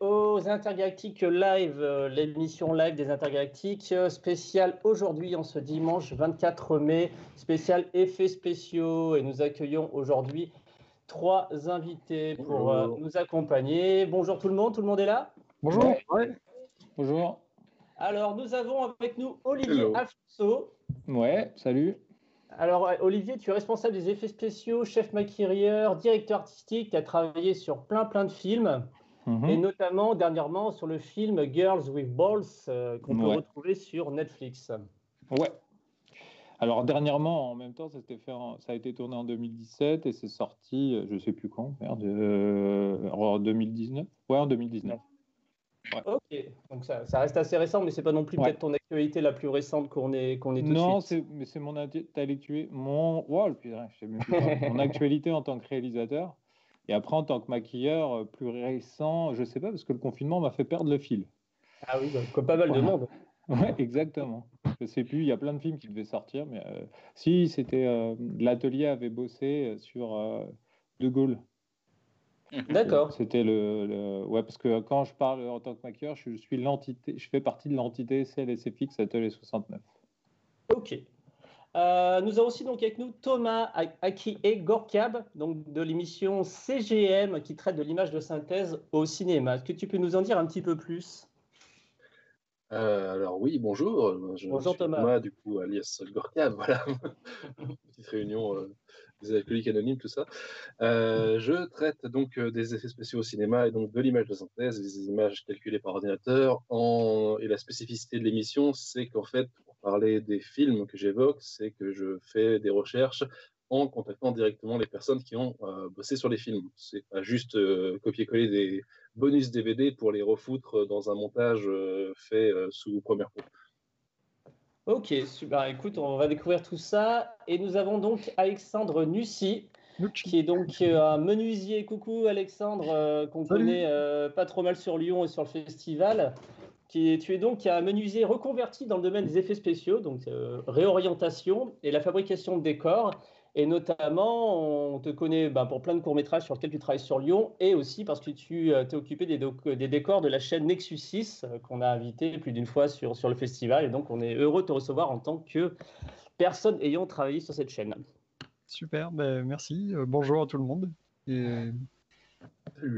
aux Intergalactiques Live, euh, l'émission live des Intergalactiques, euh, spéciale aujourd'hui, en ce dimanche 24 mai, spécial effets spéciaux. Et nous accueillons aujourd'hui trois invités pour euh, nous accompagner. Bonjour tout le monde, tout le monde est là? Bonjour. Bonjour. Alors, nous avons avec nous Olivier Alfonso. Ouais, salut. Alors, Olivier, tu es responsable des effets spéciaux, chef maquilleur, directeur artistique. Tu as travaillé sur plein, plein de films. Et notamment, dernièrement, sur le film Girls with Balls, euh, qu'on peut Ouais. retrouver sur Netflix. Ouais. Alors dernièrement, en même temps, ça, s'était fait en- ça a été tourné en 2017 et c'est sorti, euh, je sais plus quand, merde, euh, en 2019. Ouais, en 2019. Ok, donc ça, ça reste assez récent, mais c'est pas non plus Ouais. peut-être ton actualité la plus récente qu'on ait, qu'on ait tout Non, de suite. c'est mais c'est mon mon, wow, putain, je sais même plus quoi. mon actualité en tant que réalisateur. Et après, en tant que maquilleur, euh, plus récent, je sais pas, parce que le confinement m'a fait perdre le fil. Ah oui, bah, comme pas mal de monde. Ouais, exactement. Je sais plus, il y a plein de films qui devaient sortir, mais euh, si, c'était euh, l'atelier avait bossé sur euh, De Gaulle. D'accord. C'était le, le- ouais parce que quand je parle en tant que maquilleur, je suis l'entité, je fais partie de l'entité CLSFX Atelier 69. Ok. Euh, nous avons aussi donc avec nous Thomas Aki et Gorkab, donc de l'émission CGM qui traite de l'image de synthèse au cinéma. Est-ce que tu peux nous en dire un petit peu plus? Euh, alors oui, bonjour. Je Bonjour, suis Thomas. du coup, alias Gorka, voilà. Petite réunion euh, des alcooliques anonymes, tout ça. Euh, je traite donc des effets spéciaux au cinéma et donc de l'image de synthèse, des images calculées par ordinateur. En... Et la spécificité de l'émission, c'est qu'en fait, parler des films que j'évoque, c'est que je fais des recherches en contactant directement les personnes qui ont euh, bossé sur les films. C'est pas juste euh, copier-coller des bonus DVD pour les refoutre dans un montage euh, fait euh, sous première peau. Ok, super. Écoute, on va découvrir tout ça. Et nous avons donc Alexandre Nussy, qui est donc euh, un menuisier. Coucou Alexandre, euh, qu'on connaît euh, pas trop mal sur Lyon et sur le festival. Tu es donc un menuisier reconverti dans le domaine des effets spéciaux, donc euh, réorientation et la fabrication de décors. Et notamment, on te connaît bah, pour plein de courts-métrages sur lesquels tu travailles sur Lyon et aussi parce que tu euh, t'es occupé des, doc- des décors de la chaîne Nexus 6 euh, qu'on a invité plus d'une fois sur, le festival. Et donc, on est heureux de te recevoir en tant que personne ayant travaillé sur cette chaîne. Super, ben, merci. Euh, bonjour à tout le monde. Eh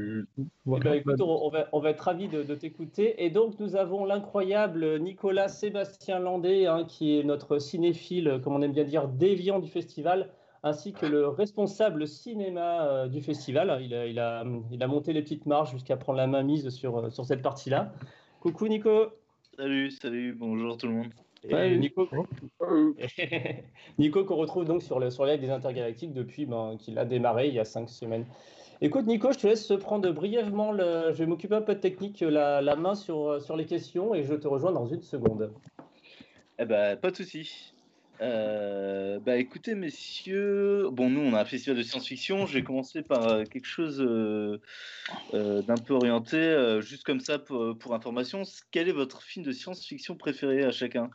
ben, on, va, être ravis de, t'écouter. Et donc, nous avons l'incroyable Nicolas Sébastien Landé, hein, qui est notre cinéphile, comme on aime bien dire, déviant du festival, ainsi que le responsable cinéma euh, du festival. Il a monté les petites marches jusqu'à prendre la main mise sur, euh, sur cette partie-là. Coucou Nico. Salut, salut, bonjour tout le monde. Et. Nico, Euh, Nico qu'on retrouve donc sur le sur l'aide des intergalactiques depuis ben, qu'il a démarré il y a cinq semaines. Écoute Nico, je te laisse prendre brièvement, le... je vais m'occuper un peu de technique, la, la main sur, sur les questions et je te rejoins dans une seconde. Eh ben, pas de souci. Euh, bah écoutez messieurs, bon nous on a un festival de science-fiction. Je vais commencer par euh, quelque chose euh, euh, d'un peu orienté, euh, juste comme ça pour, pour information. Quel est votre film de science-fiction préféré à chacun?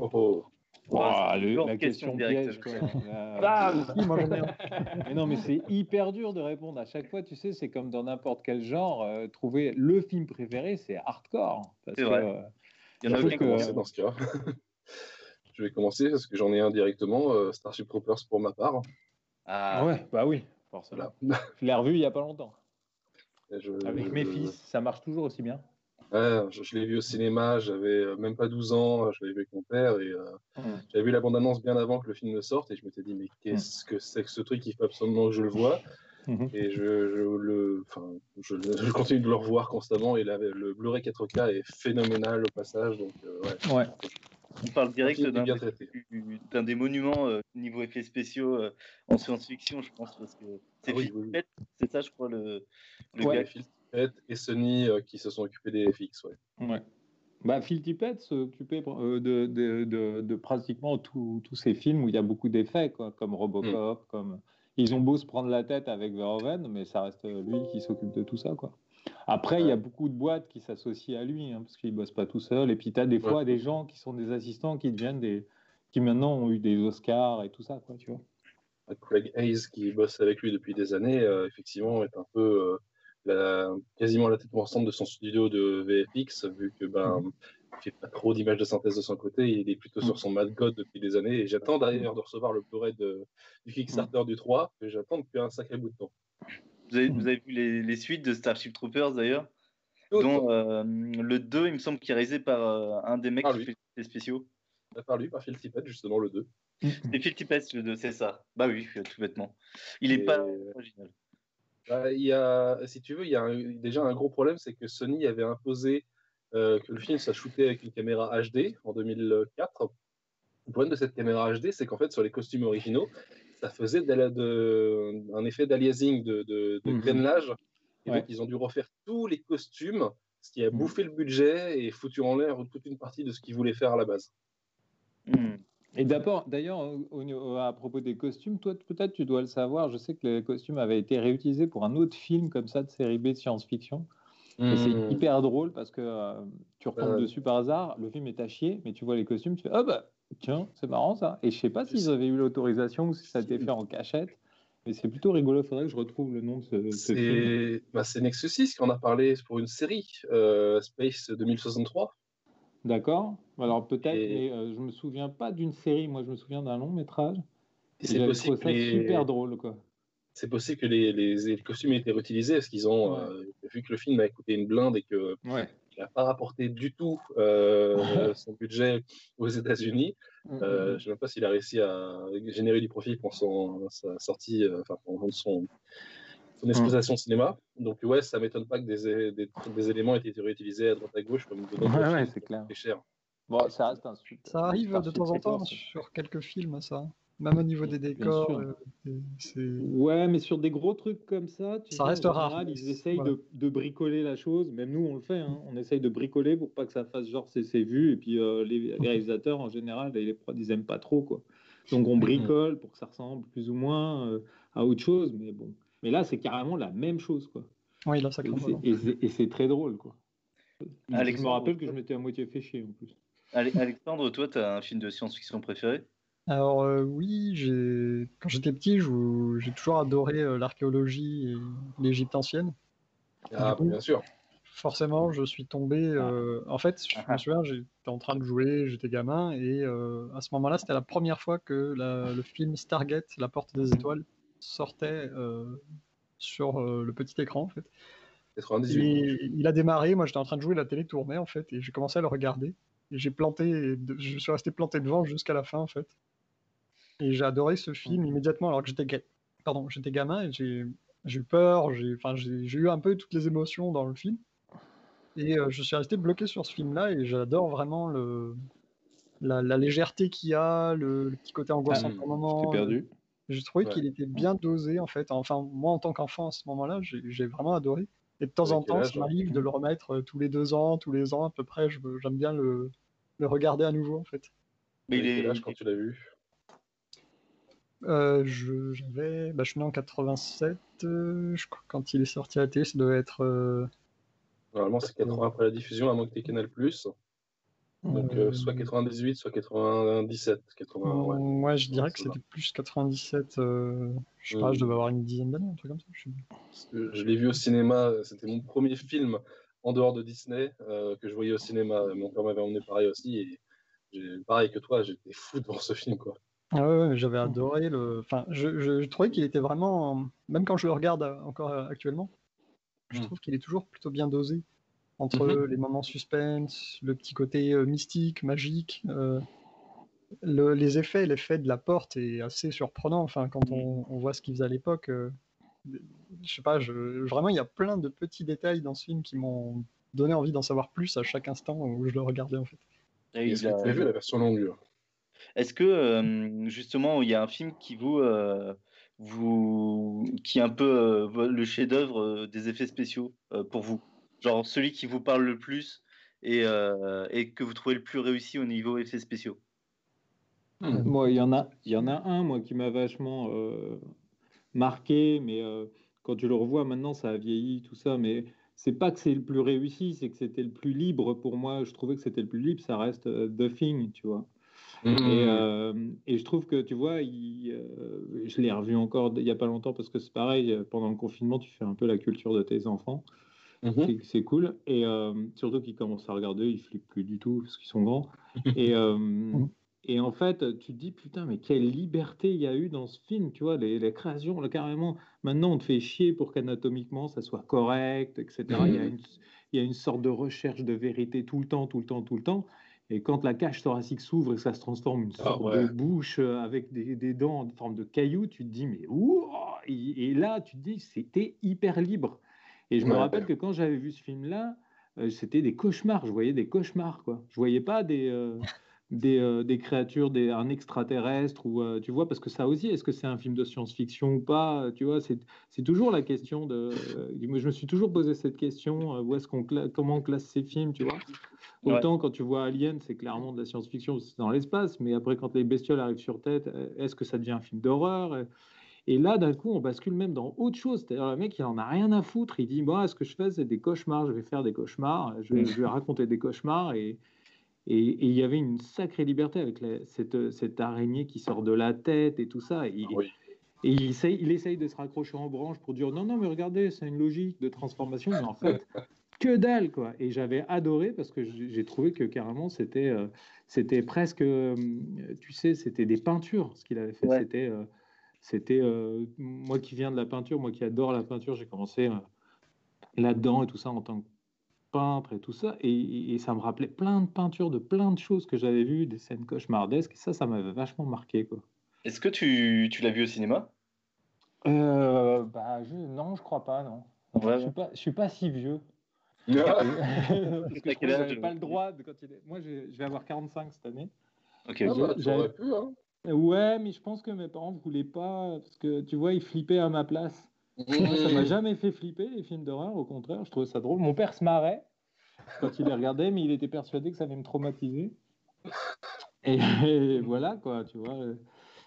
Oh, oh. Grande la question question directe. piège. quoi. Là, Bam mais non, mais c'est hyper dur de répondre à chaque fois. Tu sais, c'est comme dans n'importe quel genre. euh, trouver le film préféré, c'est hardcore. C'est vrai. euh, Il y en a aucun que- dans ce cas. je vais commencer parce que j'en ai un directement, euh, Starship Troopers pour ma part. Ah, ouais, bah oui, forcément. Voilà. Je l'ai revu il y a pas longtemps. Je- Avec mes je- fils, ça marche toujours aussi bien. Ouais, je, je l'ai vu au cinéma, j'avais euh, même pas 12 ans, je l'avais vu avec mon père et euh, Mm. j'avais vu la bande-annonce bien avant que le film ne sorte et je m'étais dit mais qu'est-ce que c'est que ce truc, il faut absolument que je le vois. Mhm. Et je, je le, enfin, je, je continue de le revoir constamment et la- le Blu-ray 4K est phénoménal au passage, donc euh, ouais, Ouais. On parle direct d'un des, monuments euh, niveau effets spéciaux euh, en science-fiction, je pense, parce que c'est Ah oui, c'est ça, je crois, le, le Ouais. gars. Phil Tippett et Sony euh, qui se sont occupés des FX, ouais. Ouais. Bah, Phil Tippett s'occupait euh, de, de, de, de pratiquement tous tous ces films où il y a beaucoup d'effets, quoi, comme Robocop, comme ils ont beau se prendre la tête avec Verhoeven, mais ça reste lui qui s'occupe de tout ça, quoi. Après, il y a beaucoup de boîtes qui s'associent à lui, hein, parce qu'il bosse pas tout seul. Et puis, tu as des fois Ouais. des gens qui sont des assistants qui deviennent des, qui maintenant ont eu des Oscars et tout ça, quoi, tu vois. Craig Hayes qui bosse avec lui depuis des années, euh, effectivement, est un peu euh, la, quasiment la tête ensemble de son studio de VFX, vu que ben, Mhm. il fait pas trop d'images de synthèse de son côté, il est plutôt sur son Mad God depuis des années. Et j'attends d'ailleurs de recevoir le Blu-ray du Kickstarter du 3, que j'attends depuis un sacré bout de temps. Vous avez, vous avez vu les, les suites de Starship Troopers d'ailleurs dont euh, le 2, il me semble, qui est réalisé par euh, un des mecs Ah, qui lui. fait les spéciaux. Par lui, par Phil Tippett, justement, le 2. C'est Phil Tippett, le 2, c'est ça. Bah oui, tout bêtement. Il est Et- pas original. Bah, il y a, si tu veux, il y a un- déjà un gros problème, c'est que Sony avait imposé euh, que le film soit shooté avec une caméra HD en 2004. Le problème de cette caméra HD, c'est qu'en fait, sur les costumes originaux, ça faisait de- de- un effet d'aliasing, de, de, de Mhm. crénelage. Et Ouais. donc, ils ont dû refaire tous les costumes, ce qui a Mhm. bouffé le budget et foutu en l'air toute une partie de ce qu'ils voulaient faire à la base. Hmm. Et d'abord, d'ailleurs, à propos des costumes, toi, peut-être tu dois le savoir. Je sais que les costumes avaient été réutilisés pour un autre film comme ça de série B de science-fiction. Et c'est Mhm. hyper drôle parce que euh, tu retombes Euh. dessus par hasard, le film est à chier, mais tu vois les costumes, tu fais ah bah tiens, c'est marrant ça. Et je sais pas s'ils avaient eu l'autorisation ou si ça a été fait en cachette, mais c'est plutôt rigolo. Faudrait que je retrouve le nom de ce, ce film. C'est bah, c'est Nexus 6 qu'on a parlé pour une série, euh, Space 2063. D'accord. Alors peut-être, Et- mais euh, je me souviens pas d'une série. Moi, je me souviens d'un long métrage. Et c'est possible, trouvé ça les- super drôle, quoi. c'est possible que les, les- les costumes aient été réutilisés parce qu'ils ont, Ouais. euh, vu que le film a coûté une blinde et qu'il Ouais. N'a pas rapporté du tout euh, son budget aux États-Unis. Euh, je ne sais même pas s'il a réussi à générer du profit pour son, sa sortie, euh, enfin pour son, son exploitation cinéma. Donc ouais, ça m'étonne pas que des, des, des éléments aient été réutilisés à droite à gauche comme de Ouais, ouais, films c'est qui clair. cher. Bon, ça reste un super. Ça arrive de temps en temps sur quelques films, ça. Même au niveau des décors. euh, Ouais, mais sur des gros trucs comme ça, tu Ça sais, reste en rare, général, ils essayent voilà. de, de bricoler la chose. Même nous, on le fait. hein. On essaye de bricoler pour pas que ça fasse genre c'est c'est vu. Et puis euh, les, les réalisateurs, en général, les prods, ils aiment pas trop. quoi. Donc on bricole pour que ça ressemble plus ou moins euh, à autre chose. Mais bon. Mais là, c'est carrément la même chose. quoi. Oui, là, ça Et c'est- pas. et c'est- et c'est très drôle. quoi. je me Alexandre, rappelle que je m'étais à moitié fait chier en plus. Ale- Alexandre, toi, tu as un film de science-fiction préféré? Alors euh, oui, j'ai quand j'étais petit, je- j'ai toujours adoré euh, l'archéologie et l'Égypte ancienne. Ah, coup, bien sûr. Forcément, je suis tombé. euh, En fait, je Ah. me souviens, j'étais en train de jouer, j'étais gamin, et euh, à ce moment-là, c'était la première fois que la- le film Stargate, La Porte des Étoiles, sortait euh, sur euh, le petit écran, en fait. 98. Et il a démarré, moi j'étais en train de jouer, la télé tournait en fait, et j'ai commencé à le regarder. Et j'ai planté, et de- je suis resté planté devant jusqu'à la fin en fait. Et j'ai adoré ce film immédiatement alors que j'étais ga- pardon, j'étais gamin et j'ai eu peur, j'ai enfin, eu un peu toutes les émotions dans le film. Et euh, je suis resté bloqué sur ce film-là et j'adore vraiment le, la, la légèreté qu'il y a, le, le petit côté angoissant Ah, par moment. J'étais perdu. J'ai trouvé Ouais. qu'il était bien dosé en fait. Enfin, moi en tant qu'enfant à ce moment-là, j'ai j'ai vraiment adoré. Et de temps en temps, ça m'arrive de le remettre euh, tous les deux ans, tous les ans à peu près. J'aime bien le, le regarder à nouveau en fait. Mais il est, quel âge quand tu l'as vu Euh, je, j'avais, bah, je suis né en 87. euh, je quand il est sorti à la télé, ça devait être. euh, Normalement, c'est 4 ans après la diffusion, à moins que tu aies Canal+. Donc, euh, soit 98, soit 97. 80, ouais. ouais, je dirais Ouais, que c'était plus 97. euh, je sais pas, je devais avoir une dizaine d'années, un truc comme ça. je sais l'ai vu au cinéma, c'était mon premier film en dehors de Disney que je voyais au cinéma. Mon père m'avait emmené pareil aussi. Et j'ai- pareil que toi, j'étais fou devant ce film. Quoi. Ah ouais, j'avais adoré le. Enfin, je, je, je trouvais qu'il était vraiment. Même quand je le regarde euh, encore euh, actuellement, je Mm. trouve qu'il est toujours plutôt bien dosé. Entre Mhm. les moments suspense, le petit côté euh, mystique, magique. euh, le- les effets, l'effet de la porte est assez surprenant. Enfin, quand on, on voit ce qu'il faisait à l'époque, euh, je sais pas, je, vraiment, il y a plein de petits détails dans ce film qui m'ont donné envie d'en savoir plus à chaque instant où je le regardais en fait. Et il que a- vu la version longue Est-ce que euh, justement il y a un film qui vous, euh, vous qui est un peu euh, le chef-d'œuvre des effets spéciaux euh, pour vous, genre celui qui vous parle le plus et, euh, et que vous trouvez le plus réussi au niveau effets spéciaux? Moi, il y en a, il y en a un moi qui m'a vachement euh, marqué, mais euh, quand tu le revois maintenant, ça a vieilli tout ça, mais c'est pas que c'est le plus réussi, c'est que c'était le plus libre pour moi. Je trouvais que c'était le plus libre. Ça reste euh, The Thing, tu vois? Et, euh, et, je trouve que, tu vois, il, euh, je l'ai revu encore il n'y a pas longtemps parce que c'est pareil, pendant le confinement, tu fais un peu la culture de tes enfants. C'est cool. Et euh, surtout qu'ils commencent à regarder, ils flippent plus du tout parce qu'ils sont grands. et, et en fait, tu te dis, putain, mais quelle liberté il y a eu dans ce film, tu vois, les, les créations, là, carrément. Maintenant, on te fait chier pour qu'anatomiquement, ça soit correct, etc. Il, y a une, il y a une sorte de recherche de vérité tout le temps, tout le temps, tout le temps. Et quand la cage thoracique s'ouvre et que ça se transforme en une ah sorte de bouche euh, avec des, des, dents en forme de cailloux, tu te dis, mais ouh et, là, tu te dis, c'était hyper libre. Et je me rappelle que quand j'avais vu ce film-là, euh, c'était des cauchemars. Je voyais des cauchemars, quoi. Je voyais pas des, euh, des, des, créatures, des, un extraterrestre, ou tu vois, parce que ça aussi, est-ce que c'est un film de science-fiction ou pas Tu vois, c'est toujours la question de. je me suis toujours posé cette question où est-ce qu'on comment on classe ces films, tu vois Autant quand tu vois Alien, c'est clairement de la science-fiction, c'est dans l'espace, mais après, quand les bestioles arrivent sur tête, euh, est-ce que ça devient un film d'horreur Et là, d'un coup, on bascule même dans autre chose. C'est-à-dire, le mec, il en a rien à foutre. Il dit Bon, ce que je fais, c'est des cauchemars, je vais faire des cauchemars, je vais, raconter des cauchemars. Et, et, il y avait une sacrée liberté avec cette, cette, araignée qui sort de la tête et tout ça. Et, et il essaye, il essaye de se raccrocher en branche pour dire non, non, mais regardez, c'est une logique de transformation. Mais en fait, que dalle quoi et j'avais adoré parce que j'ai trouvé que carrément c'était euh, c'était presque euh, tu sais c'était des peintures ce qu'il avait fait c'était euh, c'était moi qui viens de la peinture moi qui adore la peinture j'ai commencé là-dedans et tout ça en tant que peintre et tout ça et, ça me rappelait plein de peintures de plein de choses que j'avais vues des scènes cauchemardesques et ça ça m'avait vachement marqué quoi. Est-ce que tu, tu l'as vu au cinéma? Bah je, non je crois pas non. Je suis pas je suis pas si vieux. Parce pas le droit de quand il est... Moi, je vais avoir 45 cette année. Ok, ah bah, pu, hein. Ouais, mais je pense que mes parents ne voulaient pas, parce que tu vois, ils flippaient à ma place. Moi, ça m'a jamais fait flipper, les films d'horreur, au contraire, je trouvais ça drôle. Mon père se marrait quand il les regardait, mais il était persuadé que ça allait me traumatiser. Et, voilà, quoi, tu vois.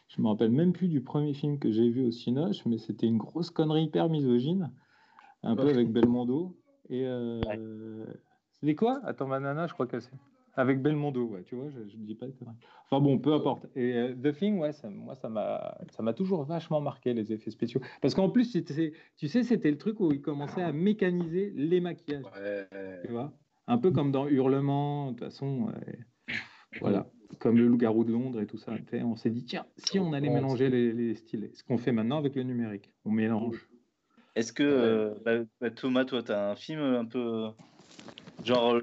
Je me rappelle même plus du premier film que j'ai vu au Cinoche, mais c'était une grosse connerie hyper misogyne, un peu avec Belmondo. Et euh, c'était quoi? Attends, Banana, je crois qu'elle c'est. Avec Belmondo, ouais, tu vois, je ne dis pas de Enfin bon, peu importe. Et euh, The Thing, ouais, ça, moi, ça m'a, toujours vachement marqué, les effets spéciaux. Parce qu'en plus, tu sais, c'était le truc où ils commençaient à mécaniser les maquillages. Tu vois Un peu comme dans Hurlement, de toute façon. voilà. Comme le loup-garou de Londres et tout ça. On s'est dit, tiens, si on allait mélanger les, les styles, ce qu'on fait maintenant avec le numérique, on mélange. Est-ce que, euh, bah, bah, Thomas, toi, tu as un film un peu. Genre,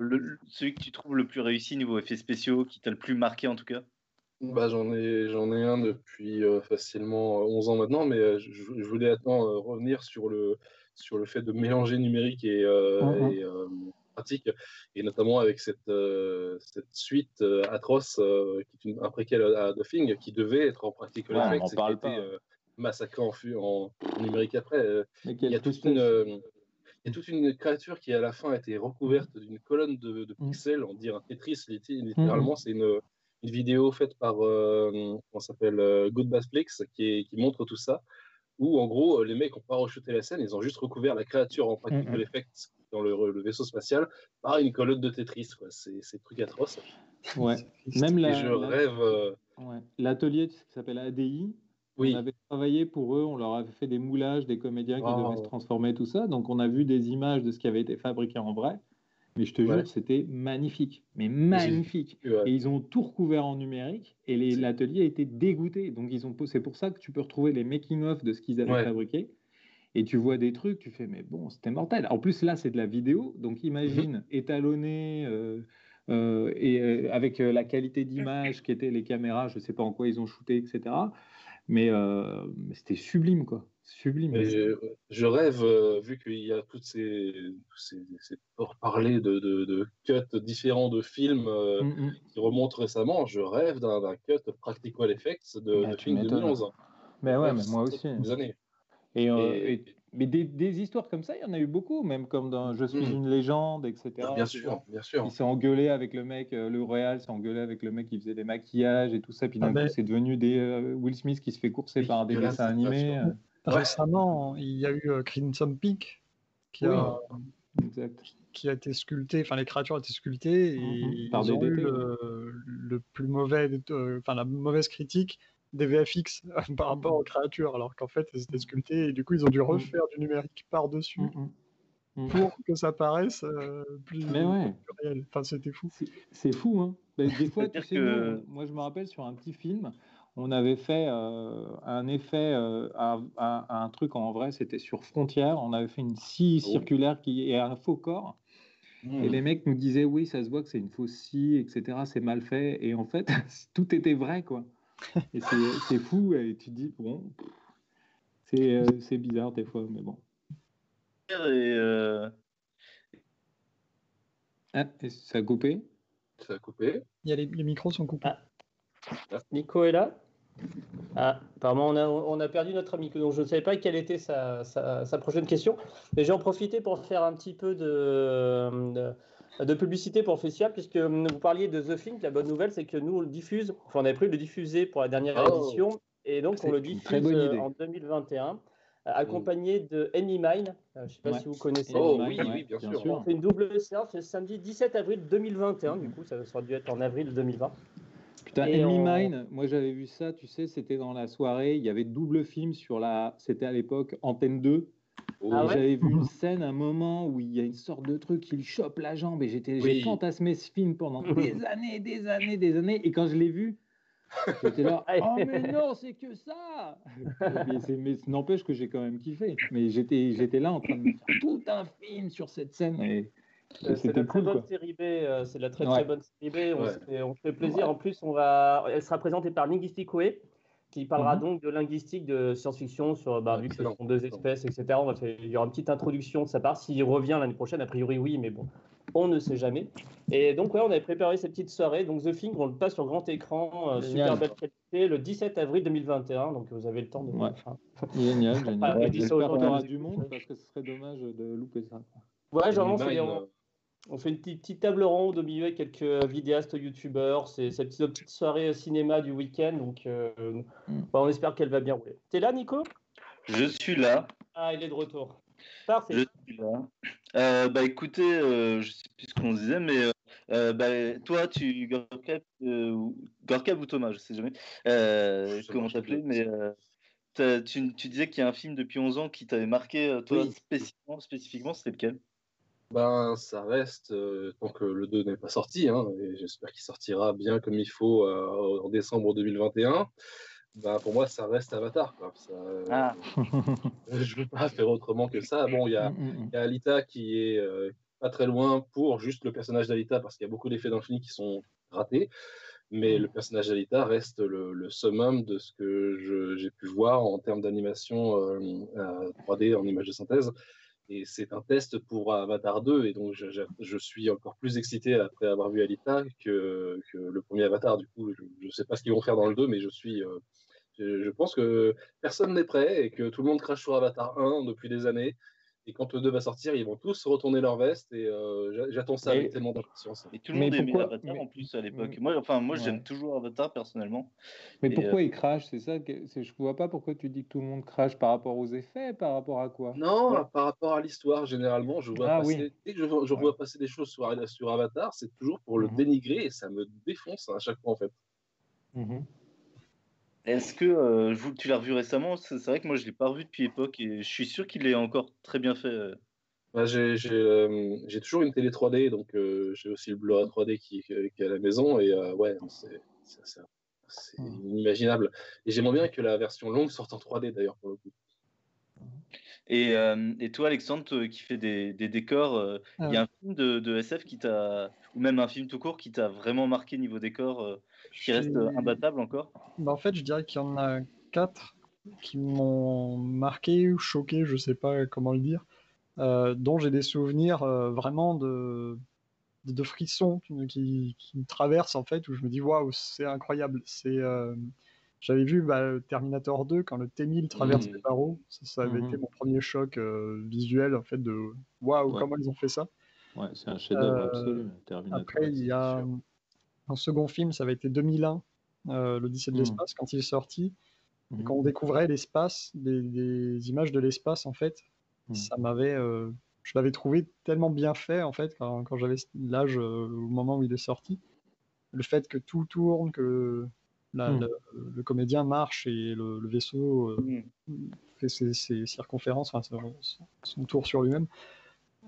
celui que tu trouves le plus réussi niveau effets spéciaux, qui t'a le plus marqué en tout cas bah, J'en ai, j'en ai un depuis euh, facilement 11 ans maintenant, mais euh, je, voulais attendre revenir sur le, sur le fait de mélanger numérique et, mmh pratique, et notamment avec cette, cette suite atroce, qui est une, un préquel à, The Thing, qui devait être en pratique. Ouais, on parle pas massacré en, en, numérique après. Euh, il y, a toute une, euh, y a toute une créature qui à la fin a été recouverte d'une colonne de, de, mm. pixels, on dirait un Tetris littéralement. Mm. C'est une, une, vidéo faite par euh, on s'appelle euh, Goodbassflix qui, qui montre tout ça. Où en gros les mecs ont pas rechuté la scène, ils ont juste recouvert la créature en practical mm, effects dans le, le, vaisseau spatial par une colonne de Tetris. C'est truc atroce. Ouais. Même la, je rêve. L'atelier qui s'appelle ADI, on avait travaillé pour eux, on leur avait fait des moulages, des comédiens qui devaient se transformer, tout ça. Donc on a vu des images de ce qui avait été fabriqué en vrai. Mais je te jure, c'était magnifique. Mais magnifique. Et ils ont tout recouvert en numérique et l'atelier a été dégoûté. Donc ils ont c'est pour ça que tu peux retrouver les making-of de ce qu'ils avaient fabriqué. Et tu vois des trucs, tu fais, mais bon, c'était mortel. En plus, là, c'est de la vidéo. Donc imagine, mhm. étalonné. Euh, euh, et euh, avec la qualité d'image qui étaient les caméras, je ne sais pas en quoi ils ont shooté, etc. Euh, mais, c'était sublime, quoi. Sublime. je, rêve, euh, vu qu'il y a toutes ces, ces, ces parler de, de, de, cuts différents de films euh, mm, mm. qui remontent récemment, je rêve d'un cut Practical Effects de, bah, de film 2011. Mais ouais, mais moi aussi. Des années. Et, et, mais des, des, histoires comme ça, il y en a eu beaucoup, même comme dans Je suis mm. une légende, etc. Bien sûr, bien sûr. Il s'est engueulé avec le mec, euh, le Royal s'est engueulé avec le mec qui faisait des maquillages et tout ça. Puis d'un ah ben coup, c'est devenu des euh, Will Smith qui se fait courser par des dessins animés. Euh. Récemment, il y a eu Crimson Peak. Qui oui. a... Exact. qui a été sculpté, enfin les créatures ont été sculptées et Mhm. Par ils ont eu le, le plus mauvais, euh, enfin la mauvaise critique des VFX par rapport aux créatures, alors qu'en fait elles étaient sculptées et du coup ils ont dû refaire du numérique par-dessus Mm, mm. Mm. pour que ça paraisse euh, plus, Mais ouais. plus réel. Enfin c'était fou. C'est- fou, hein. Ben, des fois, tu C'est-à-dire sais, que- nous, moi, je me rappelle sur un petit film, on avait fait euh, un effet euh, à, à- à un truc en vrai, c'était sur Frontière. On avait fait une scie Oh. circulaire qui est un faux corps. Et les mecs nous disaient, oui, ça se voit que c'est une fausse scie, etc. C'est mal fait. Et en fait, tout était vrai, quoi. Et c'est fou. Et tu te dis, bon, c'est euh, c'est bizarre des fois, mais bon. Et, euh, Ah, et ça a coupé? Ça a coupé. Il y a les, les micros sont coupés. Ah. Nico est là? Ah, apparemment, on a, on a perdu notre ami. Donc, je ne savais pas quelle était sa, sa- sa prochaine question. Mais j'ai en profité pour faire un petit peu de, de, de publicité pour le festival, puisque vous parliez de The Thing. La bonne nouvelle, c'est que nous, on le diffuse. Enfin, on avait prévu de le diffuser pour la dernière Oh. édition. Et donc, on le diffuse euh, en 2021, euh, accompagné de Any Mine. Euh, je ne sais pas Ouais. si vous connaissez. Oh, oui, bien sûr. On fait une double séance le samedi 17 avril 2021. Du coup, ça aurait dû être en avril 2020. Putain, Enemy on- Mine, moi j'avais vu ça, tu sais, c'était dans la soirée, il y avait double film sur la, c'était à l'époque Antenne 2. Oh, Ah et ouais j'avais vu une scène, un moment où il y a une sorte de truc qui lui chope la jambe et j'étais, j'ai fantasmé ce film pendant des années, des années, des années. Et quand je l'ai vu, j'étais là, oh mais non, c'est que ça. mais, c'est- mais n'empêche que j'ai quand même kiffé. Mais j'étais, j'étais là en train de me faire tout un film sur cette scène et, et Euh, C'est la très cool bonne série B. euh, C'est la très Ouais. très bonne série B. On, Ouais. se fait, on se fait plaisir. En plus, on va, elle sera présentée par Linguistic Way, qui parlera Mhm. donc de linguistique, de science-fiction sur, bah, vu que ce sont deux espèces, etc. On va faire, il y aura une petite introduction de sa part. S'il revient l'année prochaine, a priori oui, mais bon, on ne sait jamais. Et donc ouais, on avait préparé cette petite soirée. Donc The Thing, on le passe sur grand écran, euh, super belle qualité, le 17 avril 2021. Donc vous avez le temps de. Ouais. Génial, génial. Ah, Ouais, J'espère qu'on gens aura du monde parce que ce serait dommage de louper ça. Ouais, genre, on, on fait une petite, petite table ronde au milieu avec quelques vidéastes youtubeurs. C'est cette petite, petite soirée cinéma du week-end. Donc, euh, Mm. bah, on espère qu'elle va bien rouler. T'es là, Nico? Je suis là. Ah, il est de retour. Parfait. Je suis là. Euh, bah écoutez, euh, je sais plus ce qu'on disait, mais euh, bah, toi, tu Gorka, euh, ou- Thomas, je sais jamais euh, Je comment t'appeler, mais euh, tu, tu disais qu'il y a un film depuis 11 ans qui t'avait marqué, toi Oui. spécifiquement, spécifiquement, c'était lequel? Ben, ça reste, euh, tant que le 2 n'est pas sorti, hein, et j'espère qu'il sortira bien comme il faut euh, en décembre 2021. Ben, pour moi, ça reste Avatar. Quoi. Ça, euh, Ah. je ne veux pas faire autrement que ça. Bon, il y a, Mm, mm, mm. il y a Alita qui est euh, pas très loin pour juste le personnage d'Alita, parce qu'il y a beaucoup d'effets dans le film qui sont ratés. Mais le personnage d'Alita reste le, le summum de ce que j'ai pu voir en termes d'animation euh, euh, 3D en image de synthèse. Et c'est un test pour Avatar 2, et donc je, suis encore plus excité après avoir vu Alita que, que le premier Avatar. Du coup, je ne sais pas ce qu'ils vont faire dans le 2, mais je suis. euh, je, je pense que personne n'est prêt et que tout le monde crache sur Avatar 1 depuis des années. Et quand le 2 va sortir, ils vont tous retourner leur veste, et euh, j'a- j'attends ça Mais- avec tellement d'impatience. Et tout le monde aimait pourquoi- Avatar mais- en plus à l'époque. Moi, enfin, moi, Ouais. j'aime toujours Avatar personnellement. Mais Et, pourquoi il crache? C'est ça que je vois pas pourquoi tu dis que tout le monde crache par rapport aux effets, par rapport à quoi? Non, Ouais. par rapport à l'histoire, généralement, je vois Ah passer, oui. dès que je, vois- je Ouais. vois passer des choses sur, sur Avatar, c'est toujours pour le Mhm. dénigrer et ça me défonce à chaque fois en fait. Mhm. Est-ce que euh, vous- tu l'as revu récemment? C'est vrai que moi, je l'ai pas revu depuis l'époque et je suis sûr qu'il est encore très bien fait. euh. Bah, j'ai j'ai, euh, j'ai toujours une télé 3D, donc euh, j'ai aussi le Blu-ray 3D qui, qui est à la maison et euh, ouais, c'est c'est- c'est- c'est Mhm. inimaginable. Et j'aimerais bien que la version longue sorte en 3D d'ailleurs pour le coup. Et, euh, et toi, Alexandre, toi, qui fait des, des décors, euh, il Ah. y a un film de, de SF qui t'a, ou même un film tout court qui t'a vraiment marqué niveau décor, euh, qui reste imbattable encore Bah, en fait, je dirais qu'il y en a quatre qui m'ont marqué ou choqué, je sais pas comment le dire, euh, dont j'ai des souvenirs euh, vraiment de, de, de frissons qui, qui- me traversent en fait, où je me dis waouh, c'est incroyable. C'est, euh, j'avais vu bah, Terminator 2 quand le T-1000 traverse Mhm. les barreaux, ça, ça avait Mhm. été mon premier choc visuel en fait de waouh, Ouais. comment ils ont fait ça. Ouais, c'est un chef-d'œuvre absolu. Terminator, Après, il y a. un second film, ça avait été 2001, euh, l'Odyssée de Mhm. l'espace, quand il est sorti. Et quand on découvrait l'espace, des, des images de l'espace, en fait, Mhm. ça m'avait euh, je l'avais trouvé tellement bien fait en fait quand, quand j'avais l'âge euh, au moment où il est sorti. Le fait que tout tourne, que la- le, comédien marche et le, le vaisseau euh, fait ses, ses circonférences, enfin, son, son tour sur lui-même.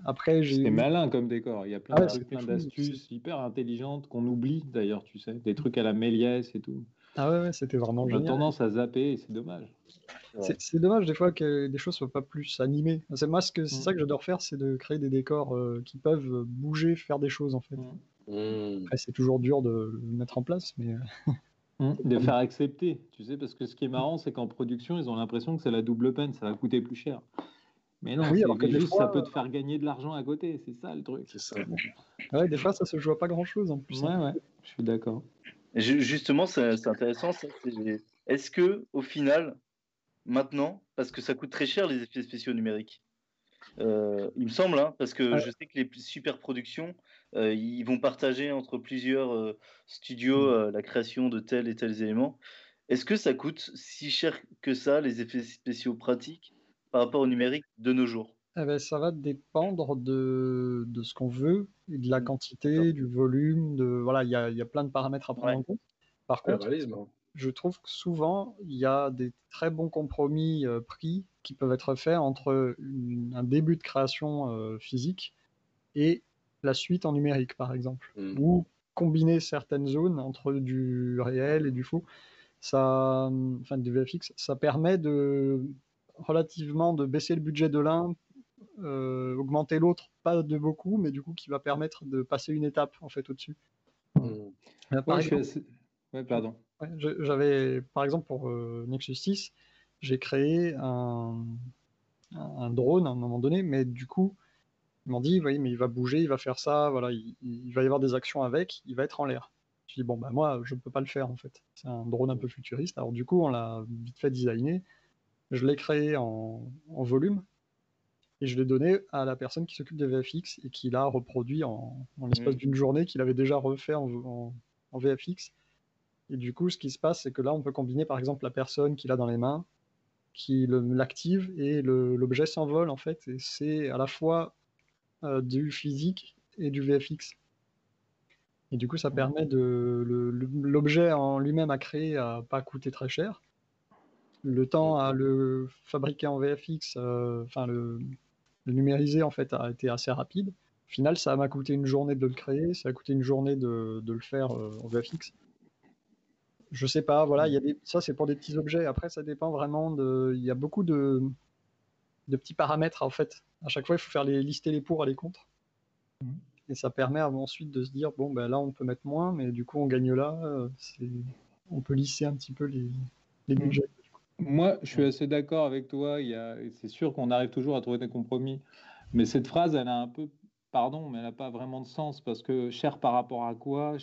Après, j'ai C'est malin comme décor. Il y a plein Ah ouais, fou, d'astuces hyper intelligentes qu'on oublie d'ailleurs, tu sais. Des trucs à la Méliès et tout. Ah ouais, ouais, c'était vraiment génial. tendance à zapper et c'est dommage. C'est c'est dommage des fois que des choses soient pas plus animées. C'est moi ce que c'est Mm. ça que j'adore faire, c'est de créer des décors euh, qui peuvent bouger, faire des choses en fait. Mm. Après, c'est toujours dur de le mettre en place, mais euh, Mm. De faire accepter, tu sais, parce que ce qui est marrant, c'est qu'en production, ils ont l'impression que c'est la double peine, ça va coûter plus cher. Mais non, Oui, alors que juste, fois, ça peut te faire gagner de l'argent à côté, c'est ça le truc. C'est ça. ouais, des fois ça se joue à pas grand chose en plus. Ouais, hein. ouais, je suis d'accord. Justement, c'est c'est intéressant. ça, Est-ce que, au final, maintenant, parce que ça coûte très cher les effets spéciaux numériques, euh, il me semble, hein, parce que Ouais. je sais que les super productions, euh, ils vont partager entre plusieurs euh, studios euh, la création de tels et tels éléments. Est-ce que ça coûte si cher que ça, les effets spéciaux pratiques, par rapport au numérique de nos jours Eh ben, ça va dépendre de, de ce qu'on veut, de la Mm. quantité, du volume, de voilà, il y a, il y a plein de paramètres à prendre Ouais. en compte. Par Le contre, réalisme. hein. je trouve que souvent, il y a des très bons compromis euh, pris qui peuvent être faits entre une- un début de création euh, physique et la suite en numérique, par exemple. Mm. Ou combiner certaines zones entre du réel et du faux. Ça, enfin, du VFX, ça permet de relativement de baisser le budget de l'un, euh, augmenter l'autre, pas de beaucoup, mais du coup qui va permettre de passer une étape en fait au-dessus. Hmm. Par Ouais, suis pardon. Ouais, J'avais, par exemple, pour euh, Nexus 6, j'ai créé un, un drone à un moment donné, mais du coup, ils m'ont dit, oui, mais il va bouger, il va faire ça, voilà, il, il va y avoir des actions avec, il va être en l'air. Je dis, bon, bah moi, je ne peux pas le faire, en fait. C'est un drone un peu futuriste. Alors, du coup, on l'a vite fait designer. Je l'ai créé en, en volume et je l'ai donné à la personne qui s'occupe des VFX et qui l'a reproduit en, en l'espace Mhm. d'une journée qu'il avait déjà refait en, VFX. Et du coup, ce qui se passe, c'est que là, on peut combiner par exemple la personne qu'il a dans les mains, qui l'active et l'objet s'envole en fait. Et c'est à la fois euh, du physique et du VFX. Et du coup, ça permet de. L'objet en lui-même à créer a pas coûté très cher. Le temps à le fabriquer en VFX, euh, enfin le, le numériser en fait, a été assez rapide. Au final, ça m'a coûté une journée de le créer, ça a coûté une journée de, de le faire euh, en VFX. Je sais pas, voilà, il y a des, ça c'est pour des petits objets. Après, ça dépend vraiment de. Il y a beaucoup de, de petits paramètres en fait. À chaque fois, il faut faire les lister les pour et les contre. Mhm. Et ça permet ensuite de se dire bon, ben là, on peut mettre moins, mais du coup, on gagne là. euh, on peut lisser un petit peu les, les Mhm. budgets. Moi, je suis assez d'accord avec toi. Il y a- C'est sûr qu'on arrive toujours à trouver des compromis. Mais cette phrase, elle a un peu, pardon, mais elle n'a pas vraiment de sens parce que cher par rapport à quoi?